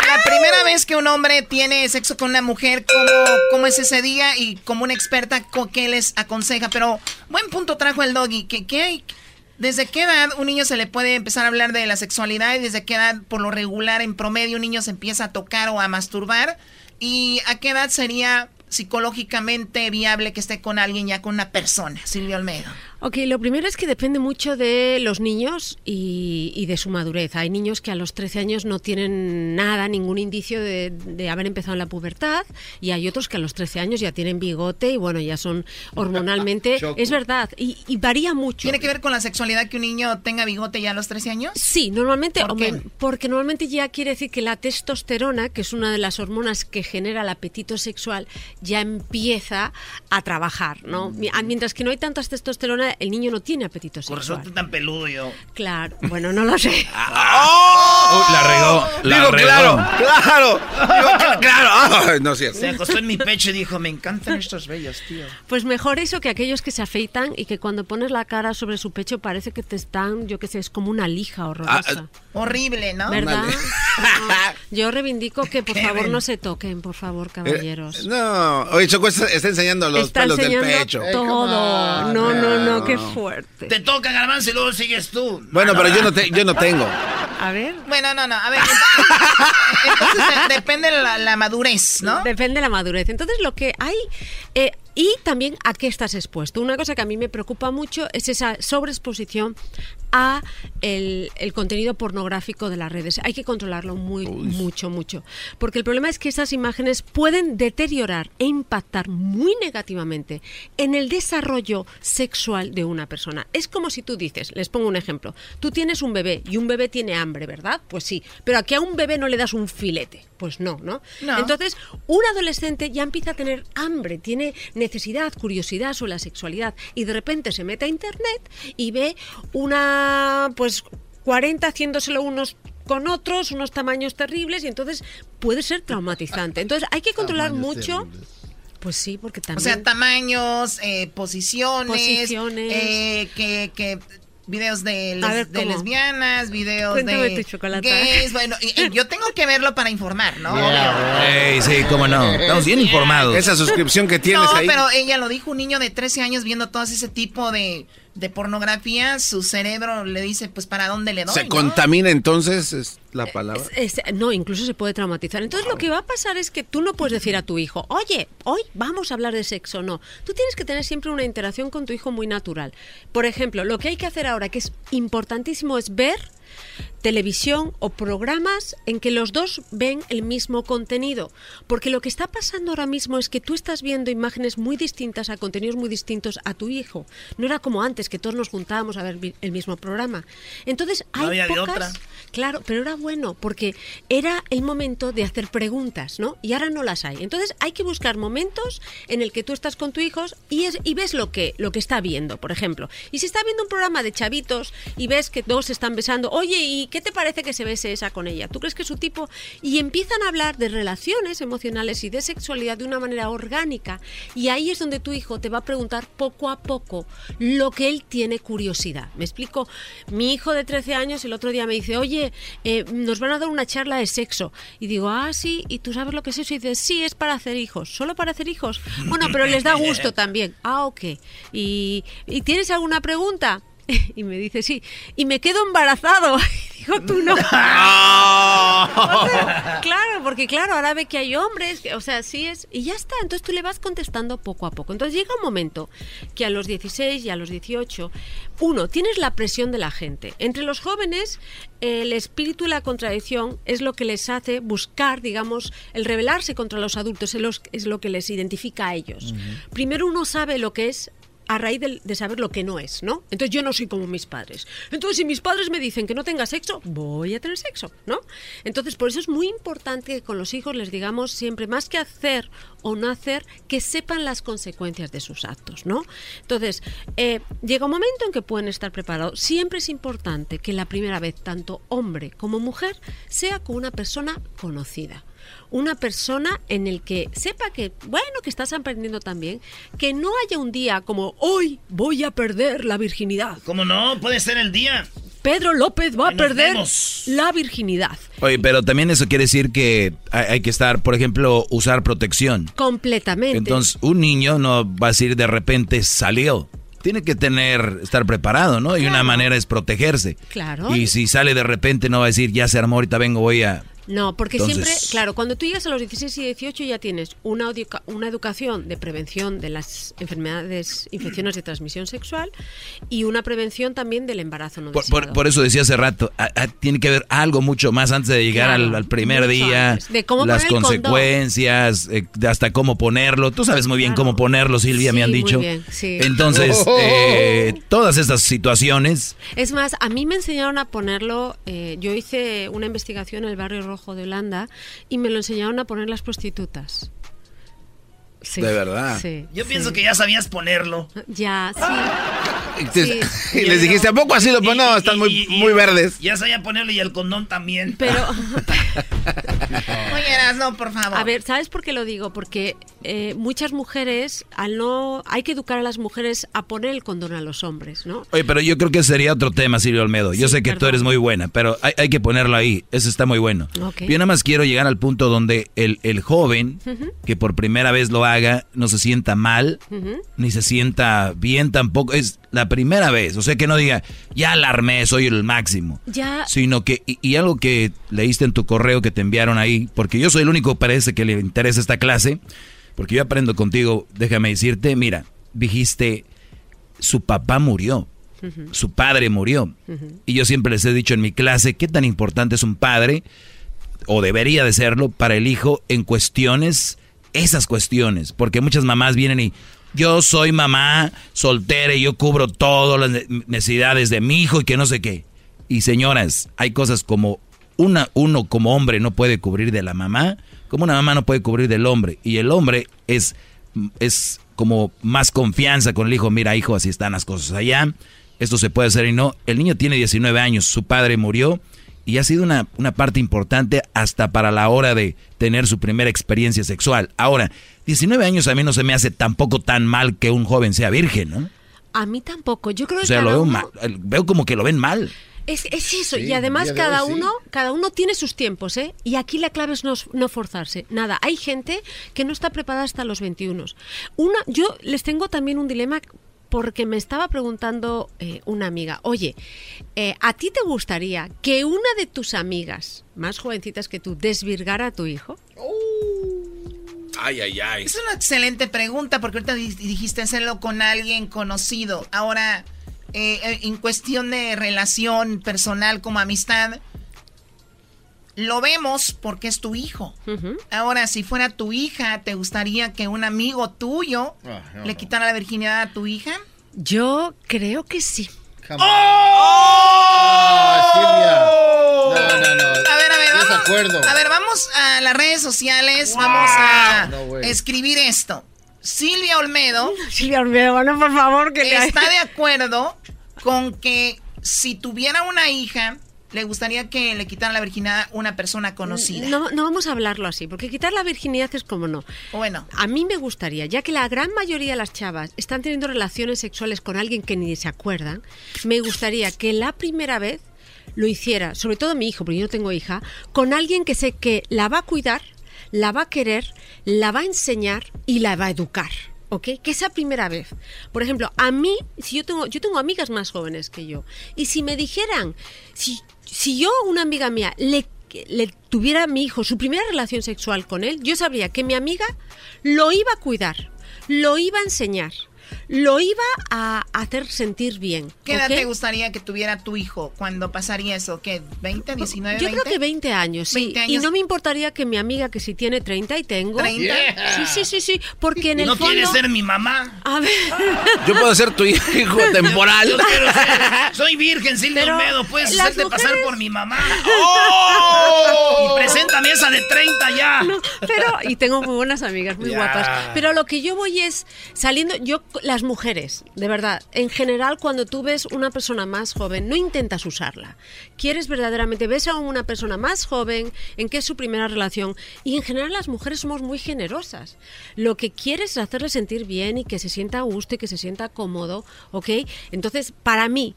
La primera vez que un hombre tiene sexo con una mujer, ¿cómo, cómo es ese día? Y como una experta, ¿qué les aconseja? Pero buen punto trajo el doggy. ¿Qué, qué hay? ¿Desde qué edad un niño se le puede empezar a hablar de la sexualidad? ¿Y desde qué edad, por lo regular, en promedio, un niño se empieza a tocar o a masturbar? ¿Y a qué edad sería psicológicamente viable que esté con alguien ya con una persona? Silvia Olmedo. Ok, lo primero es que depende mucho de los niños y, y de su madurez. Hay niños que a los 13 años no tienen nada, ningún indicio de, de haber empezado en la pubertad y hay otros que a los 13 años ya tienen bigote y bueno, ya son hormonalmente... (laughs) Es verdad, y, y varía mucho. ¿Tiene que ver con la sexualidad que un niño tenga bigote ya a los 13 años? Sí, normalmente, ¿Por qué? porque normalmente ya quiere decir que la testosterona, que es una de las hormonas que genera el apetito sexual, ya empieza a trabajar, ¿no? Ah, Mientras que no hay tantas testosterona, el niño no tiene apetito Por sexual. eso estoy tan peludo yo. Claro, bueno, no lo sé. (laughs) Uy, la regó, la Digo, regó. claro, claro. Digo, claro. (laughs) Ay, no es cierto. Se acostó en mi pecho y dijo, me encantan estos bellos, tío. Pues mejor eso que aquellos que se afeitan y que cuando pones la cara sobre su pecho parece que te están, yo qué sé, es como una lija Ah, horrorosa. Horrible, ¿no? ¿Verdad? No, (laughs) Yo reivindico que por favor no se toquen, por favor, caballeros. Eh, no, oye, Choco está, está enseñando los Está pelos del pecho. todo. No, no, no, qué fuerte. Te toca, Garbanzo, y luego sigues tú. Bueno, pero yo no, te- yo no tengo. A ver. Bueno, no, no, a ver. Entonces de- depende la, la madurez, ¿no? Depende de la madurez. Entonces, lo que hay. eh, y también a qué estás expuesto. Una cosa que a mí me preocupa mucho es esa sobreexposición a el, el contenido pornográfico de las redes. Hay que controlarlo muy, mucho, mucho. Porque el problema es que esas imágenes pueden deteriorar e impactar muy negativamente en el desarrollo sexual de una persona. Es como si tú dices, les pongo un ejemplo, tú tienes un bebé y un bebé tiene hambre, ¿verdad? Pues sí, pero aquí a un bebé no le das un filete. Pues no, ¿no? No. Entonces, un adolescente ya empieza a tener hambre, tiene necesidad, curiosidad sobre la sexualidad y de repente se mete a internet y ve una, pues, 40 haciéndoselo unos con otros, unos tamaños terribles y entonces puede ser traumatizante. Entonces, hay que controlar mucho. Pues sí, porque O también... sea, tamaños, eh, posiciones, Posiciones. eh, que, que videos de, les- A ver, de ¿cómo? lesbianas, videos Cuéntame de tu chocolate. gays. Bueno, y- y yo tengo que verlo para informar, ¿no? Ey, sí, cómo no. Estamos bien informados. Esa suscripción que tienes no, ahí. pero ella lo dijo, un niño de 13 años viendo todo ese tipo de, de pornografía, su cerebro le dice, pues, ¿para dónde le doy? Se no? contamina entonces, es la palabra. Es- no, incluso se puede traumatizar. Entonces lo que va a pasar es que tú no puedes decir a tu hijo, oye, hoy vamos a hablar de sexo. No, tú tienes que tener siempre una interacción con tu hijo muy natural. Por ejemplo, lo que hay que hacer ahora, que es importantísimo, es ver televisión o programas en que los dos ven el mismo contenido. Porque lo que está pasando ahora mismo es que tú estás viendo imágenes muy distintas a contenidos muy distintos a tu hijo. No era como antes, que todos nos juntábamos a ver el mismo programa. Entonces, No hay había de pocas- otra. Claro, pero era bueno porque era el momento de hacer preguntas, ¿no? Y ahora no las hay. Entonces hay que buscar momentos en el que tú estás con tu hijo y, es, y ves lo que, lo que está viendo, por ejemplo. Y si está viendo un programa de chavitos y ves que dos se están besando, oye, ¿y qué te parece que se bese esa con ella? ¿Tú crees que es su tipo? Y empiezan a hablar de relaciones emocionales y de sexualidad de una manera orgánica. Y ahí es donde tu hijo te va a preguntar poco a poco lo que él tiene curiosidad. ¿Me explico? Mi hijo de 13 años el otro día me dice, oye, eh, nos van a dar una charla de sexo. Y digo, ah, sí, ¿y tú sabes lo que es eso? Y dice, sí, es para hacer hijos. ¿Solo para hacer hijos? Bueno, pero les da (laughs) gusto también. Ah, ok. ¿Y, ¿y tienes alguna pregunta? (laughs) Y me dice, sí. Y me quedo embarazado. (laughs) Y digo, tú no. (laughs) claro, porque claro, ahora ve que hay hombres, que- o sea, sí es, y ya está, entonces tú le vas contestando poco a poco. Entonces llega un momento que a los 16 y a los 18, uno, tienes la presión de la gente. Entre los jóvenes, el espíritu y la contradicción es lo que les hace buscar, digamos, el rebelarse contra los adultos, es lo que les identifica a ellos. Primero uno sabe lo que es a raíz de, saber lo que no es, ¿no? Entonces yo no soy como mis padres. Entonces si mis padres me dicen que no tenga sexo, voy a tener sexo, ¿no? Entonces por eso es muy importante que con los hijos les digamos siempre más que hacer o no hacer, que sepan las consecuencias de sus actos, ¿no? Entonces eh, llega un momento en que pueden estar preparados. Siempre es importante que la primera vez tanto hombre como mujer sea con una persona conocida una persona en el que sepa que, bueno, que estás aprendiendo también, que no haya un día como hoy voy a perder la virginidad. ¿Cómo no? Puede ser el día. Pedro López va a perder vemos. la virginidad. Oye, pero también eso quiere decir que hay, hay que estar, por ejemplo, usar protección. Completamente. Entonces, un niño no va a decir de repente salió. Tiene que tener, estar preparado, ¿no? Y una manera es protegerse. Claro. Y si sale de repente no va a decir, ya se armó, ahorita vengo, voy a... No, porque Entonces- siempre, claro, cuando tú llegas a los 16 y 18 ya tienes una, una educación de prevención de las enfermedades, infecciones de transmisión sexual y una prevención también del embarazo no Por, deseado. por- por eso decía hace rato, a- a- tiene que haber algo mucho más antes de llegar Claro, al, al primer día, antes. De cómo las consecuencias, eh, hasta cómo ponerlo. Tú sabes muy bien cómo ponerlo, Silvia, me han muy dicho. bien, sí. Entonces, (laughs) eh, todas estas situaciones, Es más, a mí me enseñaron a ponerlo, eh, yo hice una investigación en el barrio rojo de Holanda y me lo enseñaron a poner las prostitutas. Sí, De verdad. Sí. Yo sí. pienso que ya sabías ponerlo. Ya, sí. (laughs) (laughs) Y, les dijiste, ¿a poco así lo ponen? No, están muy, muy verdes. Ya sabía ponerle y el condón también. Pero, (laughs) (laughs) Oye, no, por favor. a ver, ¿sabes por qué lo digo? Porque eh, muchas mujeres, al no, hay que educar a las mujeres a poner el condón a los hombres, ¿no? Oye, pero yo creo que sería otro tema, Silvio Olmedo. Yo sé que tú eres muy buena, pero hay, hay que ponerlo ahí. Eso está muy bueno. Yo nada más quiero llegar al punto donde el, el joven que por primera vez lo haga no se sienta mal, ni se sienta bien tampoco. Es la primera vez. O sea, que no diga, ya alarmé, soy el máximo. Ya, Sino que, y, y algo que leíste en tu correo que te enviaron ahí, porque yo soy el único parece que le interesa esta clase, porque yo aprendo contigo, déjame decirte, mira, dijiste, su papá murió, su padre murió. Y yo siempre les he dicho en mi clase, ¿qué tan importante es un padre, o debería de serlo, para el hijo en cuestiones, esas cuestiones? Porque muchas mamás vienen y, yo soy mamá soltera y yo cubro todas las ne- necesidades de mi hijo y que no sé qué. Y señoras, hay cosas como una, uno como hombre no puede cubrir de la mamá, como una mamá no puede cubrir del hombre. Y el hombre es, es como más confianza con el hijo. Mira, hijo, así están las cosas allá. Esto se puede hacer y no. El niño tiene 19 años, su padre murió y ha sido una, una parte importante hasta para la hora de tener su primera experiencia sexual. Ahora, 19 años a mí no se me hace tampoco tan mal que un joven sea virgen, ¿no? a mí tampoco. Yo creo O que sea, lo veo uno- mal, veo como que lo ven mal. Es, es eso, Sí, y además cada hoy sí. uno, cada uno tiene sus tiempos, ¿eh? Y aquí la clave es no, no forzarse. Nada, hay gente que no está preparada hasta los 21. Una, yo les tengo también un dilema porque me estaba preguntando eh, una amiga, oye, eh, ¿a ti te gustaría que una de tus amigas más jovencitas que tú desvirgara a tu hijo? Ay, ay, ay. Es una excelente pregunta porque ahorita di- dijiste hacerlo con alguien conocido. Ahora, eh, eh, en cuestión de relación personal como amistad, lo vemos porque es tu hijo. Ahora, si fuera tu hija, ¿te gustaría que un amigo tuyo Ah, no, le no. quitara la virginidad a tu hija? Yo creo que sí. No, no, no. A ver, a ver, vamos. Desacuerdo. A ver, vamos a las redes sociales. Vamos a No, escribir esto. Silvia Olmedo. (laughs) Silvia Olmedo, bueno, por favor, que le- Está de acuerdo con que si tuviera una hija, le gustaría que le quitaran la virginidad a una persona conocida. No, no vamos a hablarlo así, porque quitar la virginidad es como no. Bueno. A mí me gustaría, ya que la gran mayoría de las chavas están teniendo relaciones sexuales con alguien que ni se acuerdan, me gustaría que la primera vez lo hiciera, sobre todo mi hijo, porque yo no tengo hija, con alguien que sé que la va a cuidar, la va a querer, la va a enseñar y la va a educar. ¿Ok? Que esa primera vez. Por ejemplo, a mí, si yo tengo, yo tengo amigas más jóvenes que yo, y si me dijeran, si, si yo, una amiga mía, le, le tuviera a mi hijo su primera relación sexual con él, yo sabría que mi amiga lo iba a cuidar, lo iba a enseñar, lo iba a hacer sentir bien. ¿Qué edad te gustaría que tuviera tu hijo cuando pasaría eso? ¿Qué? ¿20, 19, Yo 20? creo que 20 años, sí. 20 Y años. no me importaría que mi amiga, que si tiene 30 y tengo... 30. Sí, sí, sí, sí. Porque en el ¿No fondo... quieres ser mi mamá? A ver... Yo puedo ser tu hijo temporal. Yo quiero ser- soy virgen, Silvia Pero Olmedo. Puedes hacerte pasar mujeres- por mi mamá. ¡Oh! Y preséntame esa de 30 ya. No, pero y tengo muy buenas amigas, muy Ya. guapas. Pero a lo que yo voy es saliendo, yo las mujeres, de verdad, en general cuando tú ves una persona más joven, no intentas usarla. Quieres verdaderamente ves a una persona más joven en que es su primera relación y en general las mujeres somos muy generosas. Lo que quieres es hacerle sentir bien y que se sienta a gusto y que se sienta cómodo, ¿ok? Entonces, para mí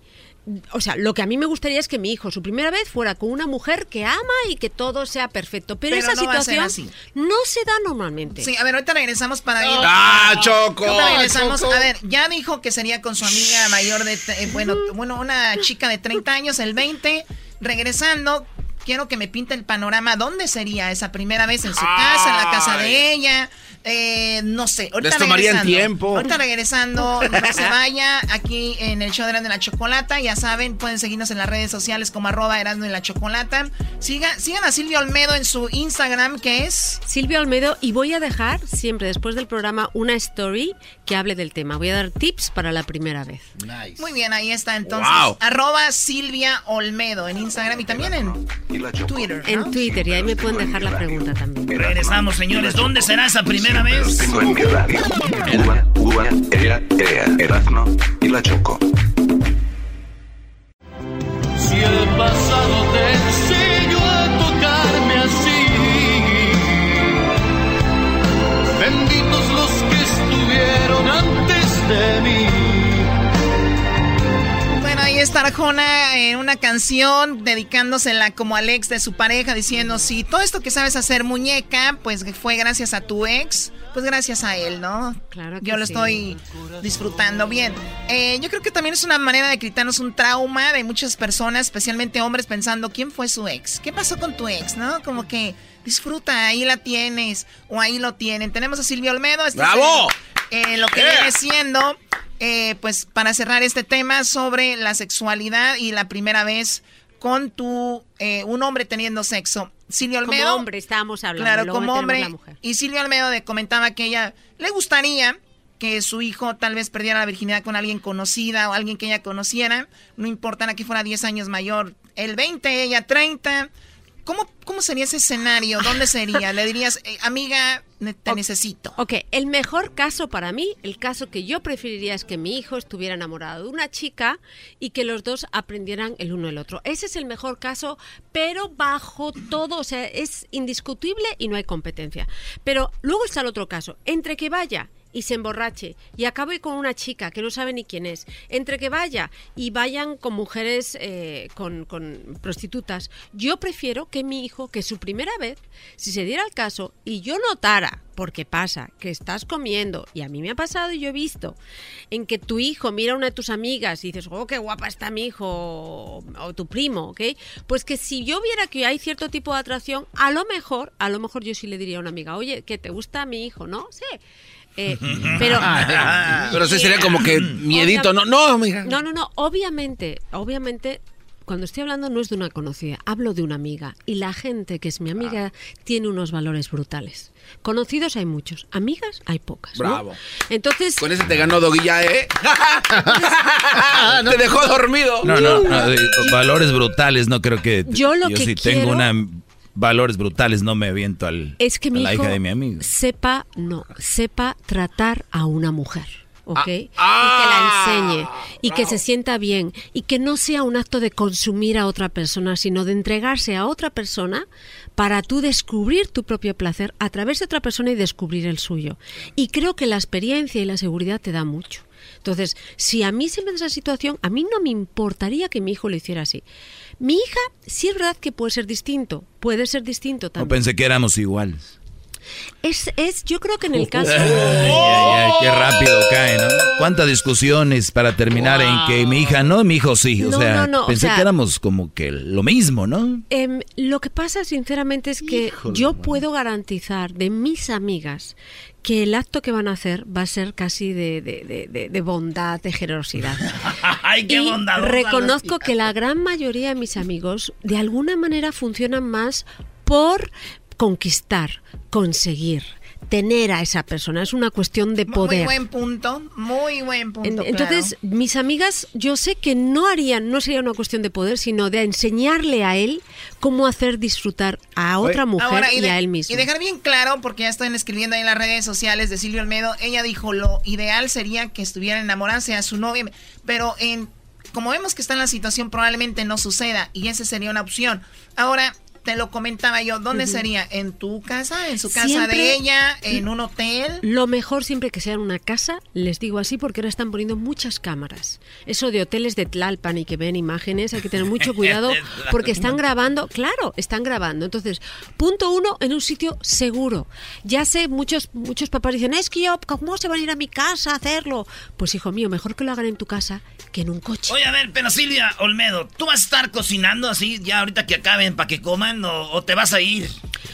o sea, lo que a mí me gustaría es que mi hijo, su primera vez, fuera con una mujer que ama y que todo sea perfecto. Pero, Pero esa no situación así. no se da normalmente. Sí, a ver, ahorita regresamos para ir. ¡Ah, Choco! Ahorita regresamos. Choco. A ver, ya dijo que sería con su amiga mayor de. eh, bueno, bueno, una chica de 30 años, el 20. Regresando, quiero que me pinte el panorama. ¿Dónde sería esa primera vez? ¿En su casa? ¿En la casa de ella? Eh, no sé. Ahorita Les tomarían regresando. tiempo. Ahorita regresando, (laughs) no se vaya. Aquí en el show de Erasmo y la Chocolata. Ya saben, pueden seguirnos en las redes sociales como arroba Erasmo y la Chocolata. Siga, sigan a Silvia Olmedo en su Instagram, que es. Silvia Olmedo, y voy a dejar siempre después del programa una story que hable del tema. Voy a dar tips para la primera vez. Muy bien, ahí está entonces. Wow. Arroba Silvia Olmedo en Instagram y también en Twitter. ¿no? En Twitter, y ahí me pueden dejar la pregunta también. Regresamos, señores. ¿Dónde será esa primera los tengo en mi radio. Uva, uva, ea, ea, Erasmo y la Choco. Si el pasado te enseñó a tocarme así, benditos los que estuvieron antes de mí una canción dedicándosela como al ex de su pareja, diciendo, si todo esto que sabes hacer muñeca, pues fue gracias a tu ex, pues gracias a él, ¿no? Claro que Yo lo sí. estoy disfrutando bien. Eh, yo creo que también es una manera de quitarnos un trauma de muchas personas, especialmente hombres, pensando, ¿quién fue su ex? ¿Qué pasó con tu ex, no? Como que disfruta, ahí la tienes, o ahí lo tienen. Tenemos a Silvio Olmedo. este es ¡Bravo! el- eh, lo que Yeah. viene siendo, eh, pues para cerrar este tema sobre la sexualidad y la primera vez con tu, eh, un hombre teniendo sexo. Silvio Como Olmedo. hombre estábamos hablando. Claro, como hombre. la mujer. Y Silvio Almedo de- comentaba que ella le gustaría que su hijo tal vez perdiera la virginidad con alguien conocida o alguien que ella conociera. No importa que fuera 10 años mayor. El 20, ella 30. ¿Cómo, cómo sería ese escenario? ¿Dónde sería? Le dirías, "Eh, amiga, te necesito. Ok, el mejor caso para mí, el caso que yo preferiría es que mi hijo estuviera enamorado de una chica y que los dos aprendieran el uno el otro. Ese es el mejor caso, pero bajo todo, o sea, es indiscutible y no hay competencia. Pero luego está el otro caso, entre que vaya y se emborrache y acabe con una chica que no sabe ni quién es, entre que vaya y vayan con mujeres, eh, con, prostitutas, yo prefiero que mi hijo, que su primera vez, si se diera el caso y yo notara, porque pasa, que estás comiendo, y a mí me ha pasado y yo he visto, en que tu hijo mira a una de tus amigas y dices, oh, qué guapa está mi hijo o, o tu primo, ¿ok? Pues que si yo viera que hay cierto tipo de atracción, a lo mejor, a lo mejor yo sí le diría a una amiga, oye, que te gusta mi hijo, ¿no? Sí. Eh, pero (laughs) Pero sí sería como que miedito, no, no, mija. no, no, no, obviamente, obviamente, cuando estoy hablando no es de una conocida, hablo de una amiga. Y la gente que es mi amiga tiene unos valores brutales. Conocidos hay muchos, amigas hay pocas. ¿no? Bravo. Entonces, Con ese te ganó Doguilla, ¿eh? (laughs) te dejó dormido. No, no, no, eh, valores brutales, no creo que... Yo lo que si quiero- tengo una... Valores brutales, no me aviento al, es que a mi la hijo hija de mi amigo. sepa, no, sepa tratar a una mujer. ¿Ok? y que ah, la enseñe y que se sienta bien y que no sea un acto de consumir a otra persona, sino de entregarse a otra persona para tú descubrir tu propio placer a través de otra persona y descubrir el suyo. Y creo que la experiencia y la seguridad te da mucho. Entonces, si a mí se me da esa situación, a mí no me importaría que mi hijo lo hiciera así. Mi hija, sí es verdad que puede ser distinto, puede ser distinto No también. pensé que éramos iguales. Es, es, yo creo que en el (laughs) caso... Ay, ay, ay, qué rápido cae, ¿no? ¿Cuántas discusiones para terminar en que mi hija no, mi hijo sí? O No, sea, no, no, o pensé sea- que éramos como que lo mismo, ¿no? Em, lo que pasa, sinceramente, es que Híjole, yo puedo garantizar de mis amigas que el acto que van a hacer va a ser casi de, de- de- de- bondad, de generosidad. (laughs) Ay, qué y reconozco que la gran mayoría de mis amigos de alguna manera funcionan más por conquistar, conseguir, tener a esa persona. Es una cuestión de Muy poder. buen punto, muy buen punto. Claro. Entonces, mis amigas, yo sé que no harían, no sería una cuestión de poder, sino de enseñarle a él cómo hacer disfrutar a otra mujer Ahora, y, de- a él mismo. Y dejar bien claro, porque ya están escribiendo ahí en las redes sociales de Silvio Olmedo, ella dijo lo ideal sería que estuviera enamorada a su novia, pero en como vemos que está en la situación probablemente no suceda y esa sería una opción. Ahora te lo comentaba yo, ¿dónde sería? ¿En tu casa? ¿En su casa Siempre- de ella? ¿En un hotel? Lo mejor siempre que sea en una casa, les digo así porque ahora están poniendo muchas cámaras. Eso de hoteles de Tlalpan y que ven imágenes, hay que tener mucho (laughs) cuidado porque están grabando, claro, están grabando. Entonces, punto uno, en un sitio seguro. Ya sé, muchos, muchos papás dicen, es que yo, ¿cómo se van a ir a mi casa a hacerlo? Pues hijo mío, mejor que lo hagan en tu casa que en un coche. Oye, a ver, pero Silvia Olmedo, ¿tú vas a estar cocinando así ya ahorita que acaben para que coman o, o te vas a ir?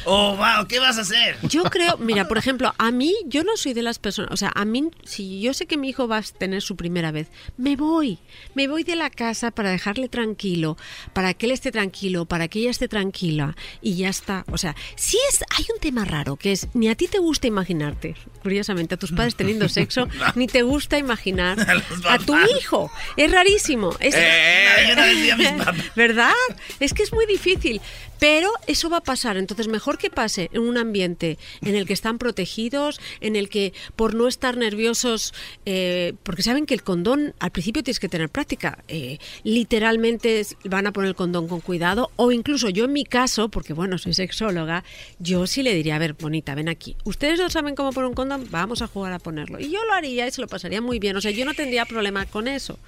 ¿O, qué vas a hacer? Yo creo, mira, por ejemplo, a mí, yo no soy de las personas, o sea, a mí, si yo sé que mi hijo va a tener su primera vez, me voy, me voy de la casa para dejarle tranquilo, para que él esté tranquilo, para que ella esté tranquila y ya está. O sea, si es, hay un tema raro que es, ni a ti te gusta imaginarte, curiosamente, a tus padres teniendo sexo, (laughs) ni te gusta imaginar (laughs) a tu hijo. Es rarísimo. Es, Eh, (laughs) papás. ¿Verdad? Es que es muy difícil. Pero eso va a pasar. Entonces, mejor que pase en un ambiente en el que están protegidos, en el que por no estar nerviosos, eh, porque saben que el condón al principio tienes que tener práctica, eh, literalmente van a poner el condón con cuidado, o incluso yo en mi caso, porque bueno, soy sexóloga, yo sí le diría, a ver, bonita, ven aquí, ustedes no saben cómo poner un condón, vamos a jugar a ponerlo. Y yo lo haría y se lo pasaría muy bien, o sea, yo no tendría problema con eso.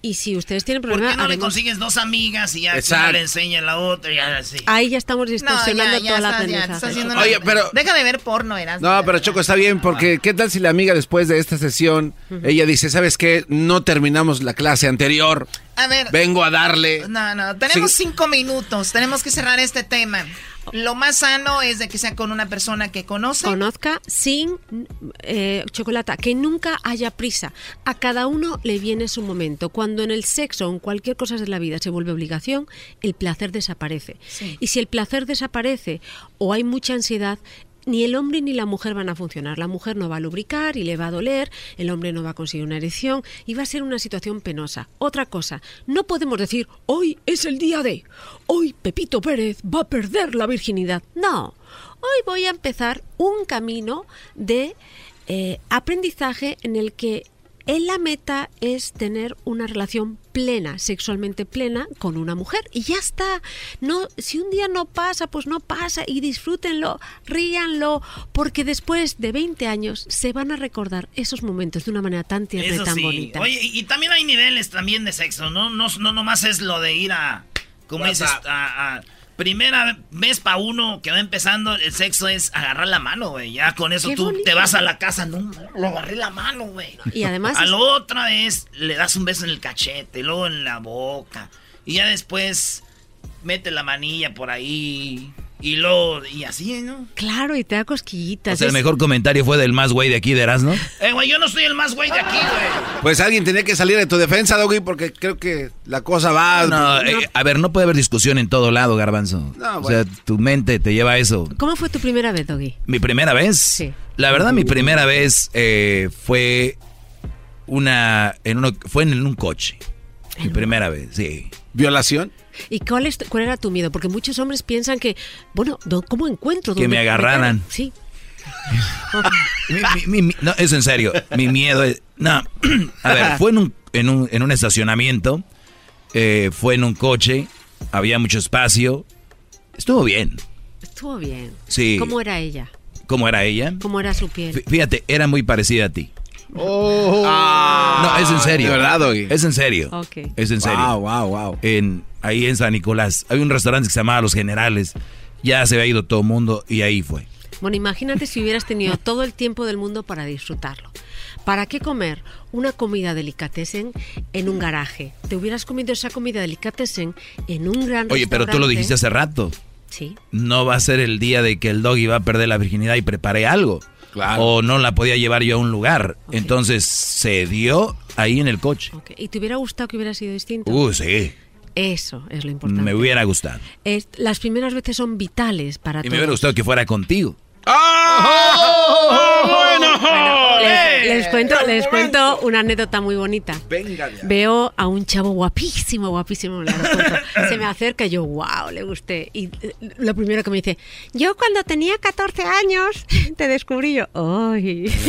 Y si ustedes tienen ¿Por problema, qué no le consigues dos amigas y ya una le enseña a la otra y así? Ahí ya estamos distorsionando ya, ya toda la aprendizaje. Oye, pero- Deja de ver porno, eras. No, pero Choco está bien, porque ¿qué tal si la amiga después de esta sesión, ella dice, ¿sabes qué? No terminamos la clase anterior, A ver. vengo a darle... No, no, tenemos Sí. cinco minutos. Tenemos que cerrar este tema. Lo más sano es de que sea con una persona que conoce. Conozca sin eh, chocolate, que nunca haya prisa. A cada uno le viene su momento. Cuando en el sexo o en cualquier cosa de la vida se vuelve obligación, el placer desaparece. Sí. Y si el placer desaparece o hay mucha ansiedad, ni el hombre ni la mujer van a funcionar. La mujer no va a lubricar y le va a doler, el hombre no va a conseguir una erección y va a ser una situación penosa. Otra cosa, no podemos decir, hoy es el día de, hoy Pepito Pérez va a perder la virginidad. No, hoy voy a empezar un camino de eh, aprendizaje en el que en la meta es tener una relación plena, sexualmente plena con una mujer y ya está. No, si un día no pasa, pues no pasa y disfrútenlo, ríanlo, porque después de 20 años se van a recordar esos momentos de una manera tan tierna Eso y tan sí. bonita. Oye, y, y también hay niveles también de sexo, ¿no? No, no nomás es lo de ir a, como dices, a, a- primera vez para uno que va empezando, el sexo es agarrar la mano, güey. Ya con eso Qué tú bonito. te vas a la casa, no, lo agarré la mano, güey. Y además A lo otra es, le das un beso en el cachete, luego en la boca. Y ya después mete la manilla por ahí. Y luego, y así, ¿no? Claro, y te da cosquillitas. O sea, el mejor comentario fue del más güey de aquí de Erasmo. Eh, güey, yo no soy el más güey de aquí, güey. Pues alguien tenía que salir de tu defensa, Doggy, porque creo que la cosa va... No, eh, a ver, no puede haber discusión en todo lado, Garbanzo. No, O sea, tu mente te lleva a eso. ¿Cómo fue tu primera vez, Doggy? Mi primera vez. Sí. La verdad, mi primera vez eh, fue una, en uno, fue en un coche. Mi primera vez, sí. ¿Violación? ¿Y cuál, es, cuál era tu miedo? Porque muchos hombres piensan que, bueno, do- ¿cómo encuentro? Que me agarraran. meter? Sí. Mi- mi- mi- no, es en serio. Mi miedo es. No. (clears throat) A ver, fue en un, en un, en un estacionamiento. eh, fue en un coche. Había mucho espacio. Estuvo bien. Estuvo bien. Sí. ¿Cómo era ella? ¿Cómo era ella? ¿Cómo era su piel? Fí- Fíjate, era muy parecida a ti. Oh. no, es en serio. ¿De verdad, Doggy? Es en serio. Ok. Es en serio. Wow, wow, wow. En, ahí en San Nicolás. Había un restaurante que se llamaba Los Generales. Ya se había ido todo el mundo y ahí fue. Bueno, imagínate si hubieras tenido todo el tiempo del mundo para disfrutarlo. ¿Para qué comer una comida delicatessen en un garaje? Te hubieras comido esa comida delicatessen en un gran Oye, pero tú lo dijiste hace rato. Sí. No va a ser el día de que el doggy va a perder la virginidad y preparé algo. Claro. O no la podía llevar yo a un lugar. Entonces se dio ahí en el coche. ¿Y te hubiera gustado que hubiera sido distinto? Uh, sí. Eso es lo importante. Me hubiera gustado. Es- las primeras veces son vitales para Y me hubiera gustado que fuera contigo. Les, les cuento, les cuento una anécdota muy bonita. Venga. Veo a un chavo guapísimo, guapísimo. (coughs) Se me acerca y yo, wow, le gusté. Y eh, lo primero que me dice, yo cuando tenía 14 años te descubrí yo. ¡Ay! (laughs)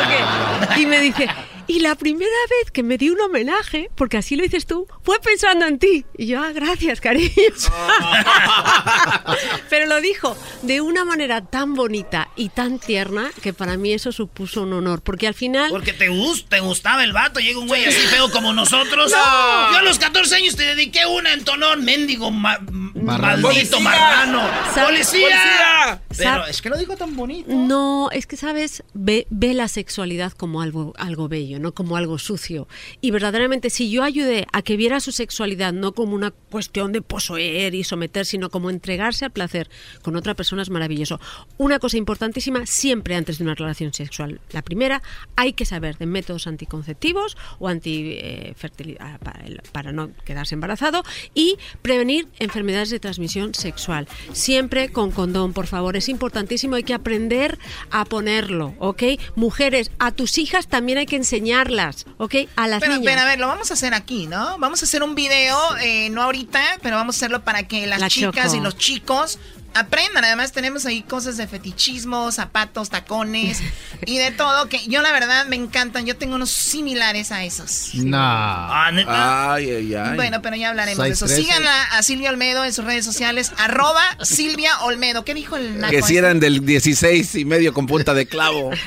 Ok. Y me dice, y la primera vez que me di un homenaje, porque así lo dices tú, fue pensando en ti. Y yo, ah, gracias, cariño. (laughs) Pero lo dijo de una manera tan bonita y tan tierna que para mí eso supuso un honor. Porque al final. Porque te, gust- te gustaba el vato, llega un güey así feo como nosotros. No. Yo a los 14 años te dediqué una en tonón, mendigo ma- Marrano. maldito ¡Policía! marrano. ¡Policía! ¡Policía! Pero es que lo dijo tan bonito. No, es que sabes, ve, ve la sexualidad como algo, algo bello, no como algo sucio. Y verdaderamente, si yo ayudé a que viera su sexualidad no como una cuestión de poseer y someter, sino como entregarse al placer con otra persona es maravilloso. Una cosa importantísima siempre antes de una relación sexual. La primera, hay que saber de métodos anticonceptivos o anti eh, fertilidad para, el- para no quedarse embarazado y prevenir enfermedades de transmisión sexual. Siempre con condón, por favor. Es importantísimo, hay que aprender a ponerlo, ¿ok? Mujeres, a tus hijas también hay que enseñar enseñarlas, ¿ok? A las pero, niñas. Pero a ver, lo vamos a hacer aquí, ¿no? Vamos a hacer un video, eh, no ahorita, pero vamos a hacerlo para que las La chicas Choco. y los chicos aprendan. Además tenemos ahí cosas de fetichismo, zapatos, tacones y de todo que yo la verdad me encantan. Yo tengo unos similares a esos. No. Ah, neta. Ay, ay, ay. Bueno, pero ya hablaremos de eso. 6-13. Síganla a Silvia Olmedo en sus redes sociales, arroba Silvia Olmedo. ¿Qué dijo el naco? Que si ese? eran del 16 y medio con punta de clavo. (laughs)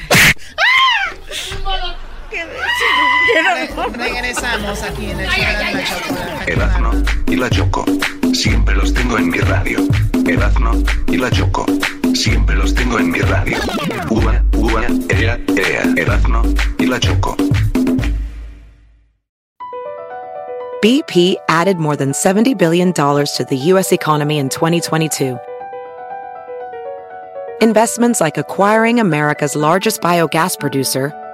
Re- regresamos aquí en el show de. Erazno y la Choco. Siempre los tengo en mi radio. Erazno y la Choco. Siempre los tengo en mi radio. Ua, ua, ea, ea. Erazno y la Choco. BP added more than $70 billion to the U.S. economy in 2022. Investments like acquiring America's largest biogas producer,